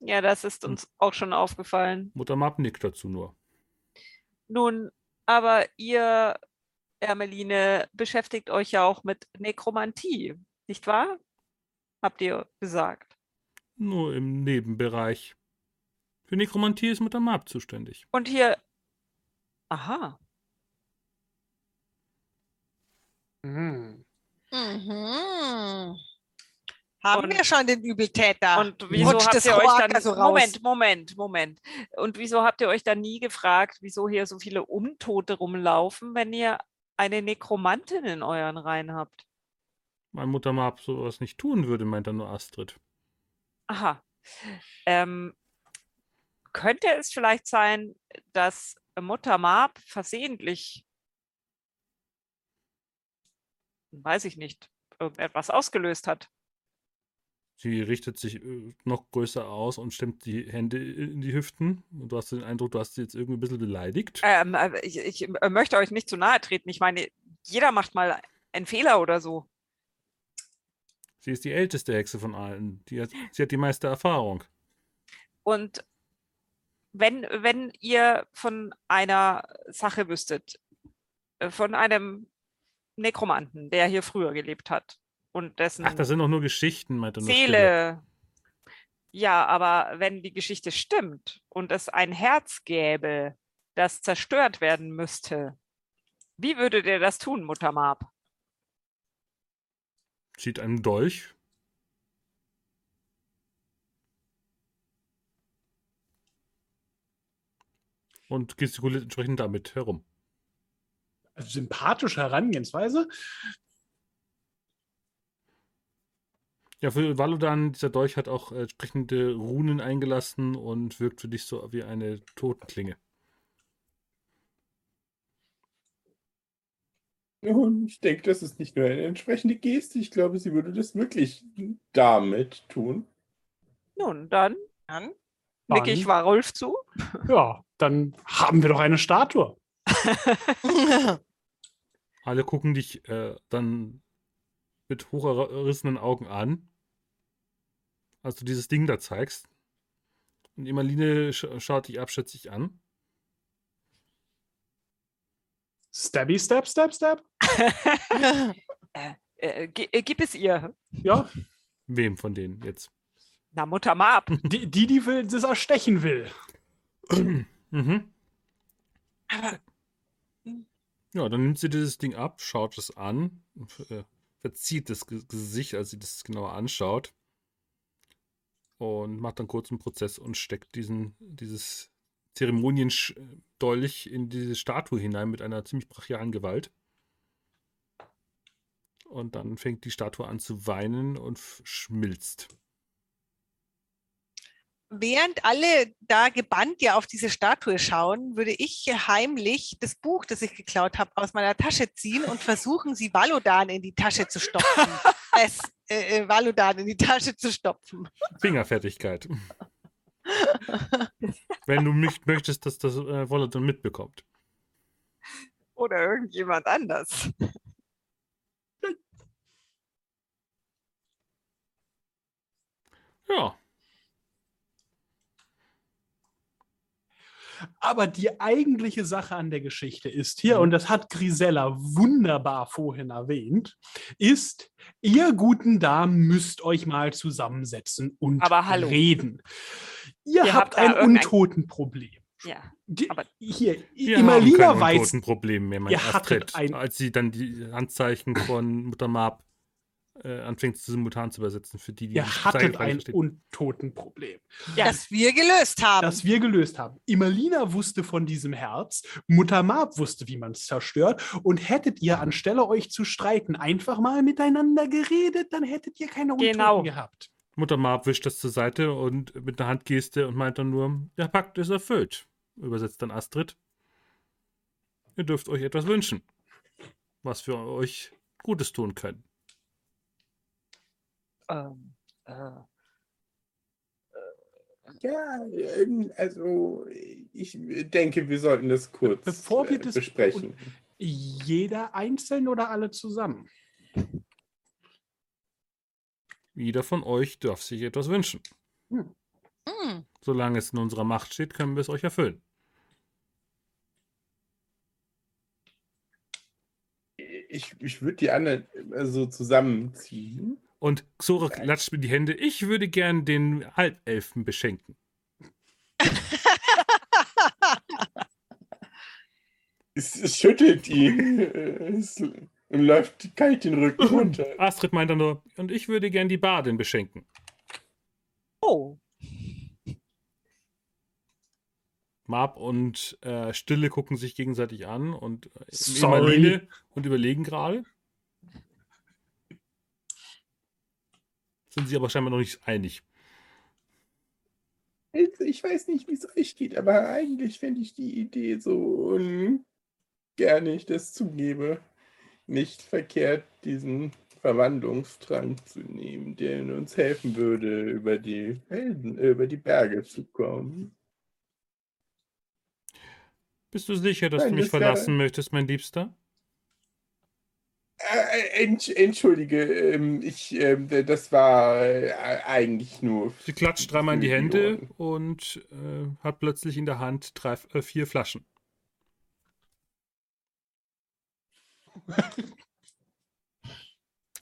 Ja, das ist uns auch schon aufgefallen. Mutter Marp nickt dazu nur. Nun, aber ihr, Ermeline, beschäftigt euch ja auch mit Nekromantie, nicht wahr? Habt ihr gesagt. Nur im Nebenbereich. Für Nekromantie ist Mutter Marp zuständig. Und hier. Aha. Hm. Mhm. Haben Und- wir schon den Übeltäter? Und wieso rutscht habt ihr euch dann. also raus. Moment, Moment, Moment. Und wieso habt ihr euch dann nie gefragt, wieso hier so viele Untote rumlaufen, wenn ihr eine Nekromantin in euren Reihen habt? Weil Mutter Marp sowas nicht tun würde, meint dann nur Astrid. Aha. Ähm, könnte es vielleicht sein, dass Mutter Marp versehentlich, weiß ich nicht, irgendetwas ausgelöst hat? Sie richtet sich äh, noch größer aus und stemmt die Hände in die Hüften. Und du hast den Eindruck, du hast sie jetzt irgendwie ein bisschen beleidigt. Ähm, äh, ich, ich äh, möchte euch nicht zu nahe treten. Ich meine, jeder macht mal einen Fehler oder so. Sie ist die älteste Hexe von allen. Hat, sie hat die meiste Erfahrung. Und wenn, wenn ihr von einer Sache wüsstet, von einem Nekromanten, der hier früher gelebt hat und dessen Ach, das sind doch nur Geschichten, meinte nur Stille. Seele. Ja, aber wenn die Geschichte stimmt und es ein Herz gäbe, das zerstört werden müsste, wie würdet ihr das tun, Mutter Marp? Zieht einen Dolch. Und gestikuliert entsprechend damit herum. Also sympathische Herangehensweise. Ja, für Valodan, dieser Dolch hat auch äh, entsprechende Runen eingelassen und wirkt für dich so wie eine Totenklinge. Und ich denke, das ist nicht nur eine entsprechende Geste, ich glaube, sie würde das wirklich damit tun. Nun, dann Dann? nicke ich Warulf zu. Ja, dann haben wir doch eine Statue. Alle gucken dich äh, dann mit hochgerissenen Augen an, als du dieses Ding da zeigst. Und Emaline sch schaut dich abschätzig an. Stabby, stab, stab, stab. Äh, gi- äh, gib es ihr. Ja, Wem von denen jetzt? Na, Mutter Marp. die, die, die will, das erstechen will. mhm. Aber Ja, dann nimmt sie dieses Ding ab, schaut es an, äh, verzieht das Ge- Gesicht, als sie das genauer anschaut. Und macht dann kurz einen Prozess und steckt diesen, dieses Zeremoniendolch in diese Statue hinein mit einer ziemlich brachialen Gewalt. Und dann fängt die Statue an zu weinen und schmilzt. Während alle da gebannt ja auf diese Statue schauen, würde ich heimlich das Buch, das ich geklaut habe, aus meiner Tasche ziehen und versuchen, sie Valodan in die Tasche zu stopfen. es, äh, äh, Valodan in die Tasche zu stopfen. Fingerfertigkeit. Wenn du nicht möchtest, dass das äh, Volaton mitbekommt. Oder irgendjemand anders. Ja, Aber die eigentliche Sache an der Geschichte ist hier, und das hat Grisella wunderbar vorhin erwähnt, ist, ihr guten Damen müsst euch mal zusammensetzen und Aber hallo. reden. Ihr, Ihr habt habt ein Untotenproblem. Ja. Die, Aber- hier, Wir Imalina haben kein weiß, Problem mehr, mein ihr Astrid, ein- als sie dann die Handzeichen von Mutter Marp äh, anfängt, simultan zu übersetzen, für die, die ihr hattet ein. Untotenproblem. ja. Das wir gelöst haben. das wir gelöst haben. Imalina wusste von diesem Herz, Mutter Marp wusste, wie man es zerstört. Und hättet ihr anstelle euch zu streiten einfach mal miteinander geredet, dann hättet ihr keine Untoten Genau. gehabt. Mutter Marp wischt das zur Seite und mit einer Handgeste und meint dann nur, der Pakt ist erfüllt. Übersetzt dann Astrid. Ihr dürft euch etwas wünschen, was wir euch Gutes tun können. Ähm, äh, Ja, ähm, also ich denke, wir sollten das kurz Bevor wir äh, das- besprechen. Jeder einzeln oder alle zusammen? Jeder von euch darf sich etwas wünschen. Hm. Solange es in unserer Macht steht, können wir es euch erfüllen. Ich, ich würde die anderen äh, so zusammenziehen. Und Xora klatscht mir die Hände. Ich würde gern den Halbelfen beschenken. Es, es schüttelt ihn. Es läuft kalt den Rücken runter. Astrid meint dann nur, und ich würde gern die Badin beschenken. oh. Marp und äh, Stille gucken sich gegenseitig an und äh, Sorry. Und überlegen gerade. Sind sie aber scheinbar noch nicht einig. Ich weiß nicht, wie es euch geht, aber eigentlich fände ich die Idee so gerne ich das zugebe, nicht verkehrt, diesen Verwandlungstrank zu nehmen, der uns helfen würde, über die Felsen, äh, über die Berge zu kommen. Bist du sicher, dass Nein, du mich das verlassen möchtest, mein Liebster? Entsch entschuldige, ähm, ich, ähm, das war äh, eigentlich nur. Sie klatscht dreimal in die Hände Ohren. und äh, hat plötzlich in der Hand drei, äh, vier Flaschen.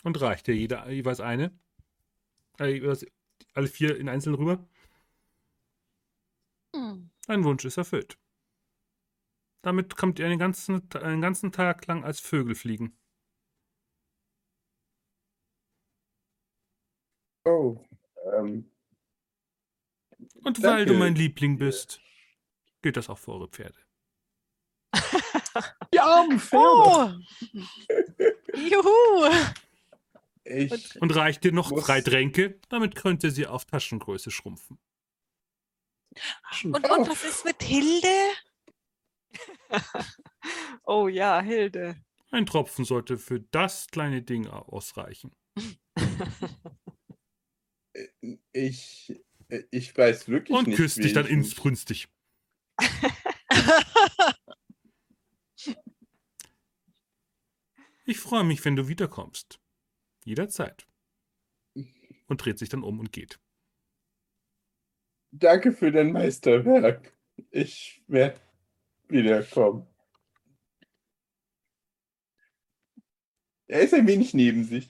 und reicht dir jeder jeweils eine. Äh, jeweils alle vier in einzeln rüber. Hm. Dein Wunsch ist erfüllt. Damit kommt ihr einen ganzen, einen ganzen Tag lang als Vögel fliegen. Oh, ähm, Und weil du Danke. mein Liebling bist, gilt das auch für eure Pferde. Die armen Pferde. Oh. Juhu. ich, Und reicht dir noch drei Tränke, damit könnt ihr sie auf Taschengröße schrumpfen. Und, und was ist mit Hilde? oh ja, Hilde. Ein Tropfen sollte für das kleine Ding ausreichen. Ich, ich weiß wirklich Und nicht. küsst wie dich dann inbrünstig. Ich freue mich, wenn du wiederkommst. Jederzeit. Und dreht sich dann um und geht. Danke für dein Meisterwerk. Ich werde wiederkommen. Er ist ein wenig neben sich.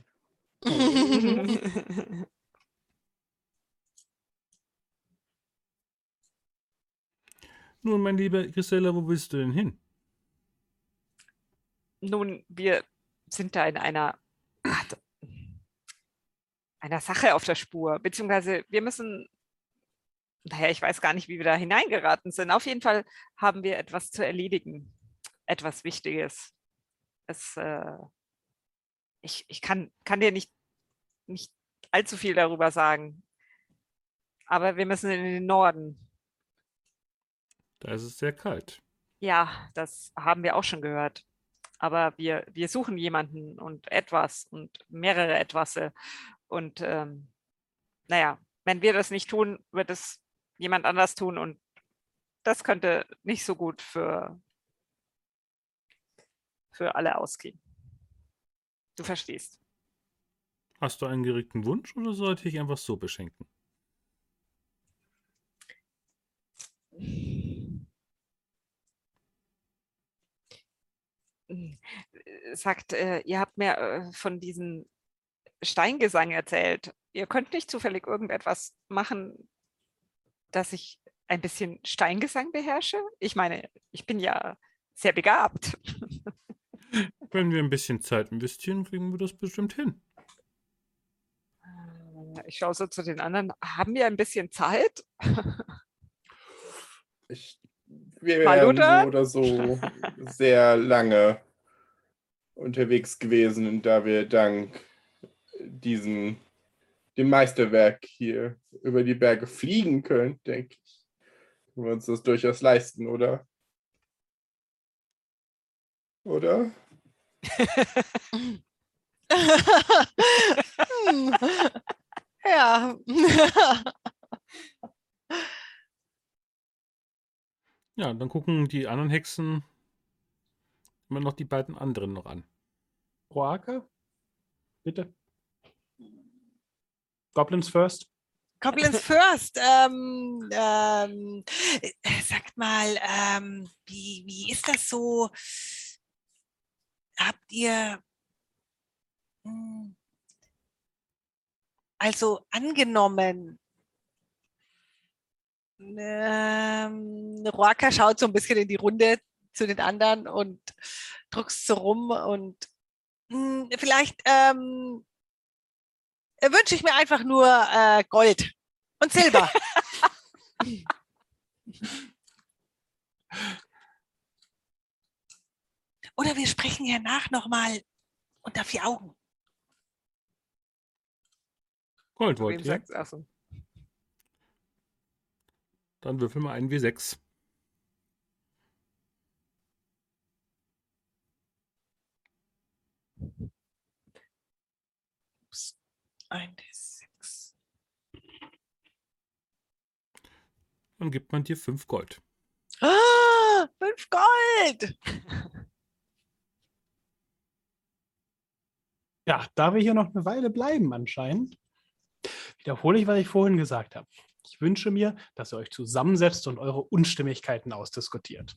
Nun, mein lieber Grisella, wo willst du denn hin? Nun, wir sind da in einer, einer Sache auf der Spur, beziehungsweise wir müssen, naja, ich weiß gar nicht, wie wir da hineingeraten sind. Auf jeden Fall haben wir etwas zu erledigen, etwas Wichtiges. Es, äh, ich ich kann, kann dir nicht, nicht allzu viel darüber sagen, aber wir müssen in den Norden. Da ist es sehr kalt. Ja, das haben wir auch schon gehört. Aber wir, wir suchen jemanden und etwas und mehrere Etwasse. Und ähm, naja, wenn wir das nicht tun, wird es jemand anders tun. Und das könnte nicht so gut für, für alle ausgehen. Du verstehst. Hast du einen geregten Wunsch oder sollte ich einfach so beschenken? Sagt, äh, ihr habt mir äh, von diesem Steingesang erzählt. Ihr könnt nicht zufällig irgendetwas machen, dass ich ein bisschen Steingesang beherrsche? Ich meine, ich bin ja sehr begabt. Wenn wir ein bisschen Zeit investieren, kriegen wir das bestimmt hin. Ich schaue so zu den anderen. Haben wir ein bisschen Zeit? Ich, wir Hallo wären da? so oder so sehr lange unterwegs gewesen, und da wir dank diesem dem Meisterwerk hier über die Berge fliegen können, denke ich, können wir uns das durchaus leisten, oder? Oder? Hm. ja. Ja, dann gucken die anderen Hexen immer noch die beiden anderen noch an. Roaka? Bitte. Goblins first. Goblins First. Ähm, ähm, äh, sagt mal, ähm, wie, wie ist das so? Habt ihr. hm, Also angenommen. Ähm, Roaka schaut so ein bisschen in die Runde zu den anderen und druckst so rum und hm, vielleicht ähm, äh, wünsche ich mir einfach nur äh, Gold und Silber. Oder wir sprechen ja nach nochmal unter vier Augen. Gold Wem wollt ihr? sagt's? Ach so. Dann würfel mal einen W6. Ein D6. Dann gibt man dir fünf Gold. Ah, fünf Gold. Ja, da wir hier noch eine Weile bleiben anscheinend, wiederhole ich, was ich vorhin gesagt habe. Ich wünsche mir, dass ihr euch zusammensetzt und eure Unstimmigkeiten ausdiskutiert.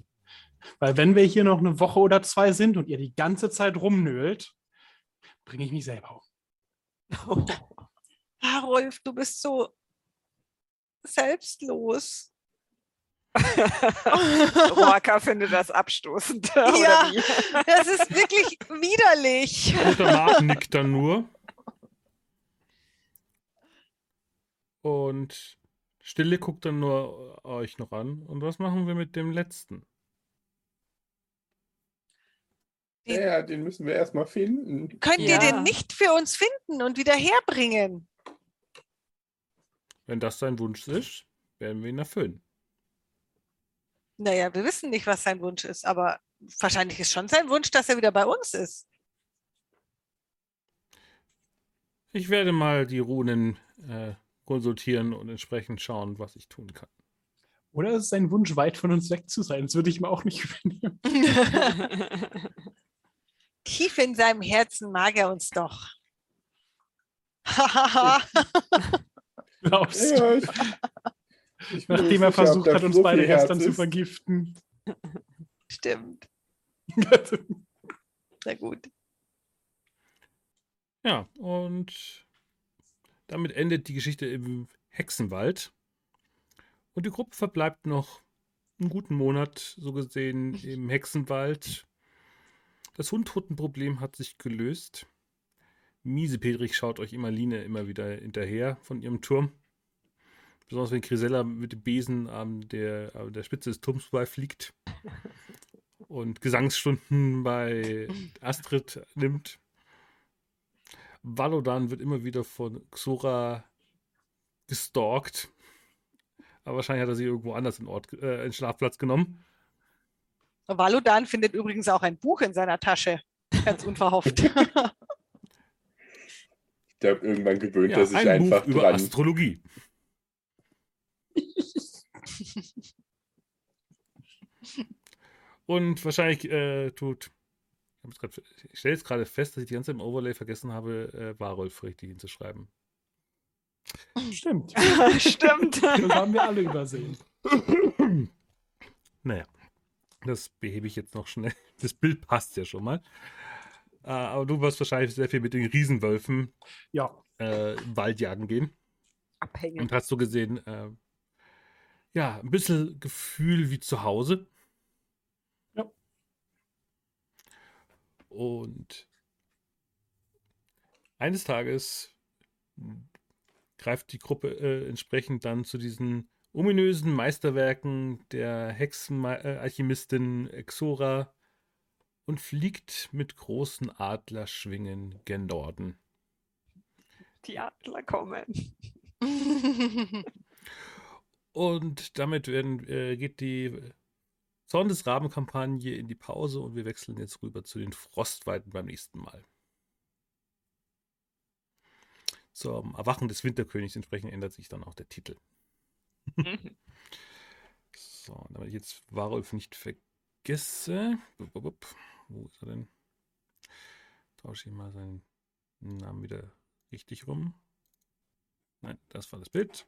Weil wenn wir hier noch eine Woche oder zwei sind und ihr die ganze Zeit rumnölt, bringe ich mich selber um. Ah, Rolf, du bist so selbstlos. Roaka findet das abstoßend. Ja. Das ist wirklich widerlich. Roter Mark nickt dann nur. Und Stille guckt dann nur euch noch an. Und was machen wir mit dem letzten? Ja, den müssen wir erstmal finden. Könnt ihr Ja. den nicht für uns finden und wieder herbringen? Wenn das sein Wunsch ist, werden wir ihn erfüllen. Naja, wir wissen nicht, was sein Wunsch ist, aber wahrscheinlich ist schon sein Wunsch, dass er wieder bei uns ist. Ich werde mal die Runen äh, konsultieren und entsprechend schauen, was ich tun kann. Oder ist es ein Wunsch, weit von uns weg zu sein? Das würde ich mir auch nicht übernehmen. Tief in seinem Herzen mag er uns doch. Hahaha. Glaubst du? Ja, ich, Nachdem er versucht hat, uns beide gestern Herz zu vergiften. Stimmt. Na gut. Ja, und damit endet die Geschichte im Hexenwald. Und die Gruppe verbleibt noch einen guten Monat, so gesehen, im Hexenwald. Das Hundtotenproblem hat sich gelöst. Miesepetrig schaut euch immer Line immer wieder hinterher von ihrem Turm. Besonders wenn Grisella mit dem Besen an der, an der Spitze des Turms beifliegt und Gesangsstunden bei Astrid nimmt. Valodan wird immer wieder von Xora gestalkt. Aber wahrscheinlich hat er sie irgendwo anders in, Ort, äh, in Schlafplatz genommen. Valodan findet übrigens auch ein Buch in seiner Tasche. Ganz unverhofft. Ich glaube, irgendwann gewöhnt Ja, er sich ein einfach Buch über dran. Astrologie. Und wahrscheinlich äh, tut. Ich, hab's grad- ich stelle jetzt gerade fest, dass ich die ganze Zeit im Overlay vergessen habe, äh, Warolf richtig hinzuschreiben. Stimmt. Stimmt. Das haben wir alle übersehen. Naja, das behebe ich jetzt noch schnell. Das Bild passt ja schon mal. Äh, aber du wirst wahrscheinlich sehr viel mit den Riesenwölfen Ja. äh, im Wald jagen gehen. Abhängen. Und hast du gesehen, äh, ja, ein bisschen Gefühl wie zu Hause. Und eines Tages greift die Gruppe äh, entsprechend dann zu diesen ominösen Meisterwerken der Hexenalchemistin Exora und fliegt mit großen Adlerschwingen gen Norden. Die Adler kommen. Und damit werden, äh, geht die Zorn des Raben-Kampagne in die Pause und wir wechseln jetzt rüber zu den Frostweiten beim nächsten Mal. Zum Erwachen des Winterkönigs entsprechend ändert sich dann auch der Titel. So, damit ich jetzt Warulf nicht vergesse. Wo ist er denn? Tausche ich mal seinen Namen wieder richtig rum. Nein, das war das Bild.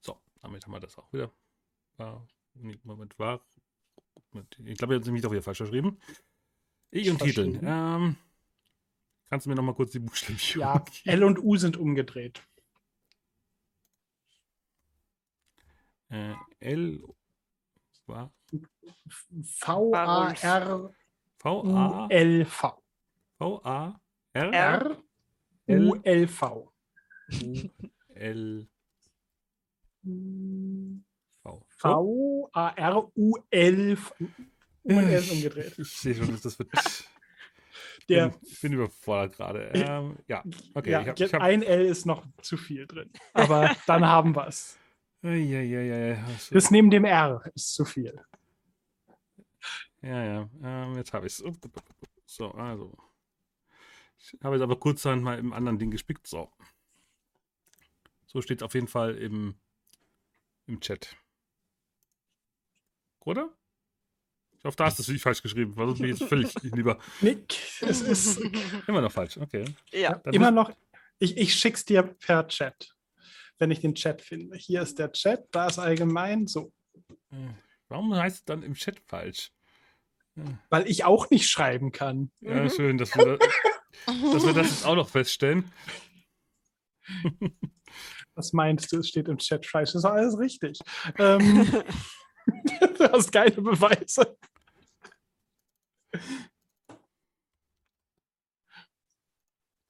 So, damit haben wir das auch wieder. War, nee, Moment, war. Ich glaube, jetzt habe ich doch wieder falsch geschrieben. Ich und Titeln. Ähm, kannst du mir noch mal kurz die Buchstaben Ja, L und U sind umgedreht. Äh, L war V-A-R-U-L-V. V-A V-A R R U-L-V. L V. V-A-R-U-L-V. Und er ist umgedreht. Ich sehe schon, dass das wird. Der, ich bin überfordert gerade. Ähm, ja, okay. ja, ich hab, ich hab, ein L ist noch zu viel drin. Aber dann haben wir es. ja, ja, ja, ja, das- Das neben dem R ist zu viel. ja, ja. Ähm, jetzt habe ich es. So, also. Ich habe jetzt aber kurzerhand mal im anderen Ding gespickt. So. So steht es auf jeden Fall im, im Chat. Oder? Ich hoffe, da hast du es nicht falsch geschrieben, weil sonst bin ich jetzt völlig lieber. Nick, es ist Immer noch falsch, okay. Ja. Dann immer noch. Ich, ich schick's dir per Chat, wenn ich den Chat finde. Hier ist der Chat, da ist allgemein so. Warum heißt es dann im Chat falsch? Weil ich auch nicht schreiben kann. Ja, schön, dass wir, da, dass wir das jetzt auch noch feststellen. Was meinst du, es steht im Chat falsch? Das ist alles richtig. Ähm, du hast keine Beweise.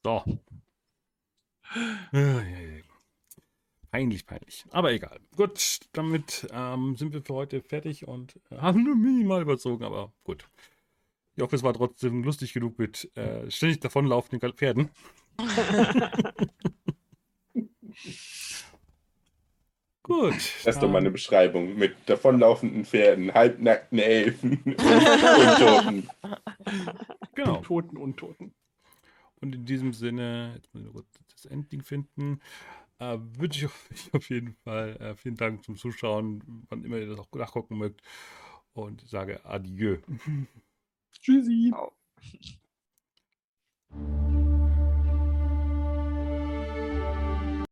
So. Peinlich, peinlich. Aber egal. Gut, damit ähm, sind wir für heute fertig und äh, haben nur minimal überzogen, aber gut. Ich hoffe, es war trotzdem lustig genug mit äh, ständig davonlaufenden Pferden. gut. Das ist doch mal eine Beschreibung mit davonlaufenden Pferden, halbnackten Elfen und Untoten. Genau. Toten, Untoten. Und in diesem Sinne, jetzt muss ich noch kurz das Endding finden, äh, wünsche ich euch auf jeden Fall äh, vielen Dank zum Zuschauen, wann immer ihr das auch nachgucken mögt. Und sage Adieu. Tschüssi. Ciao.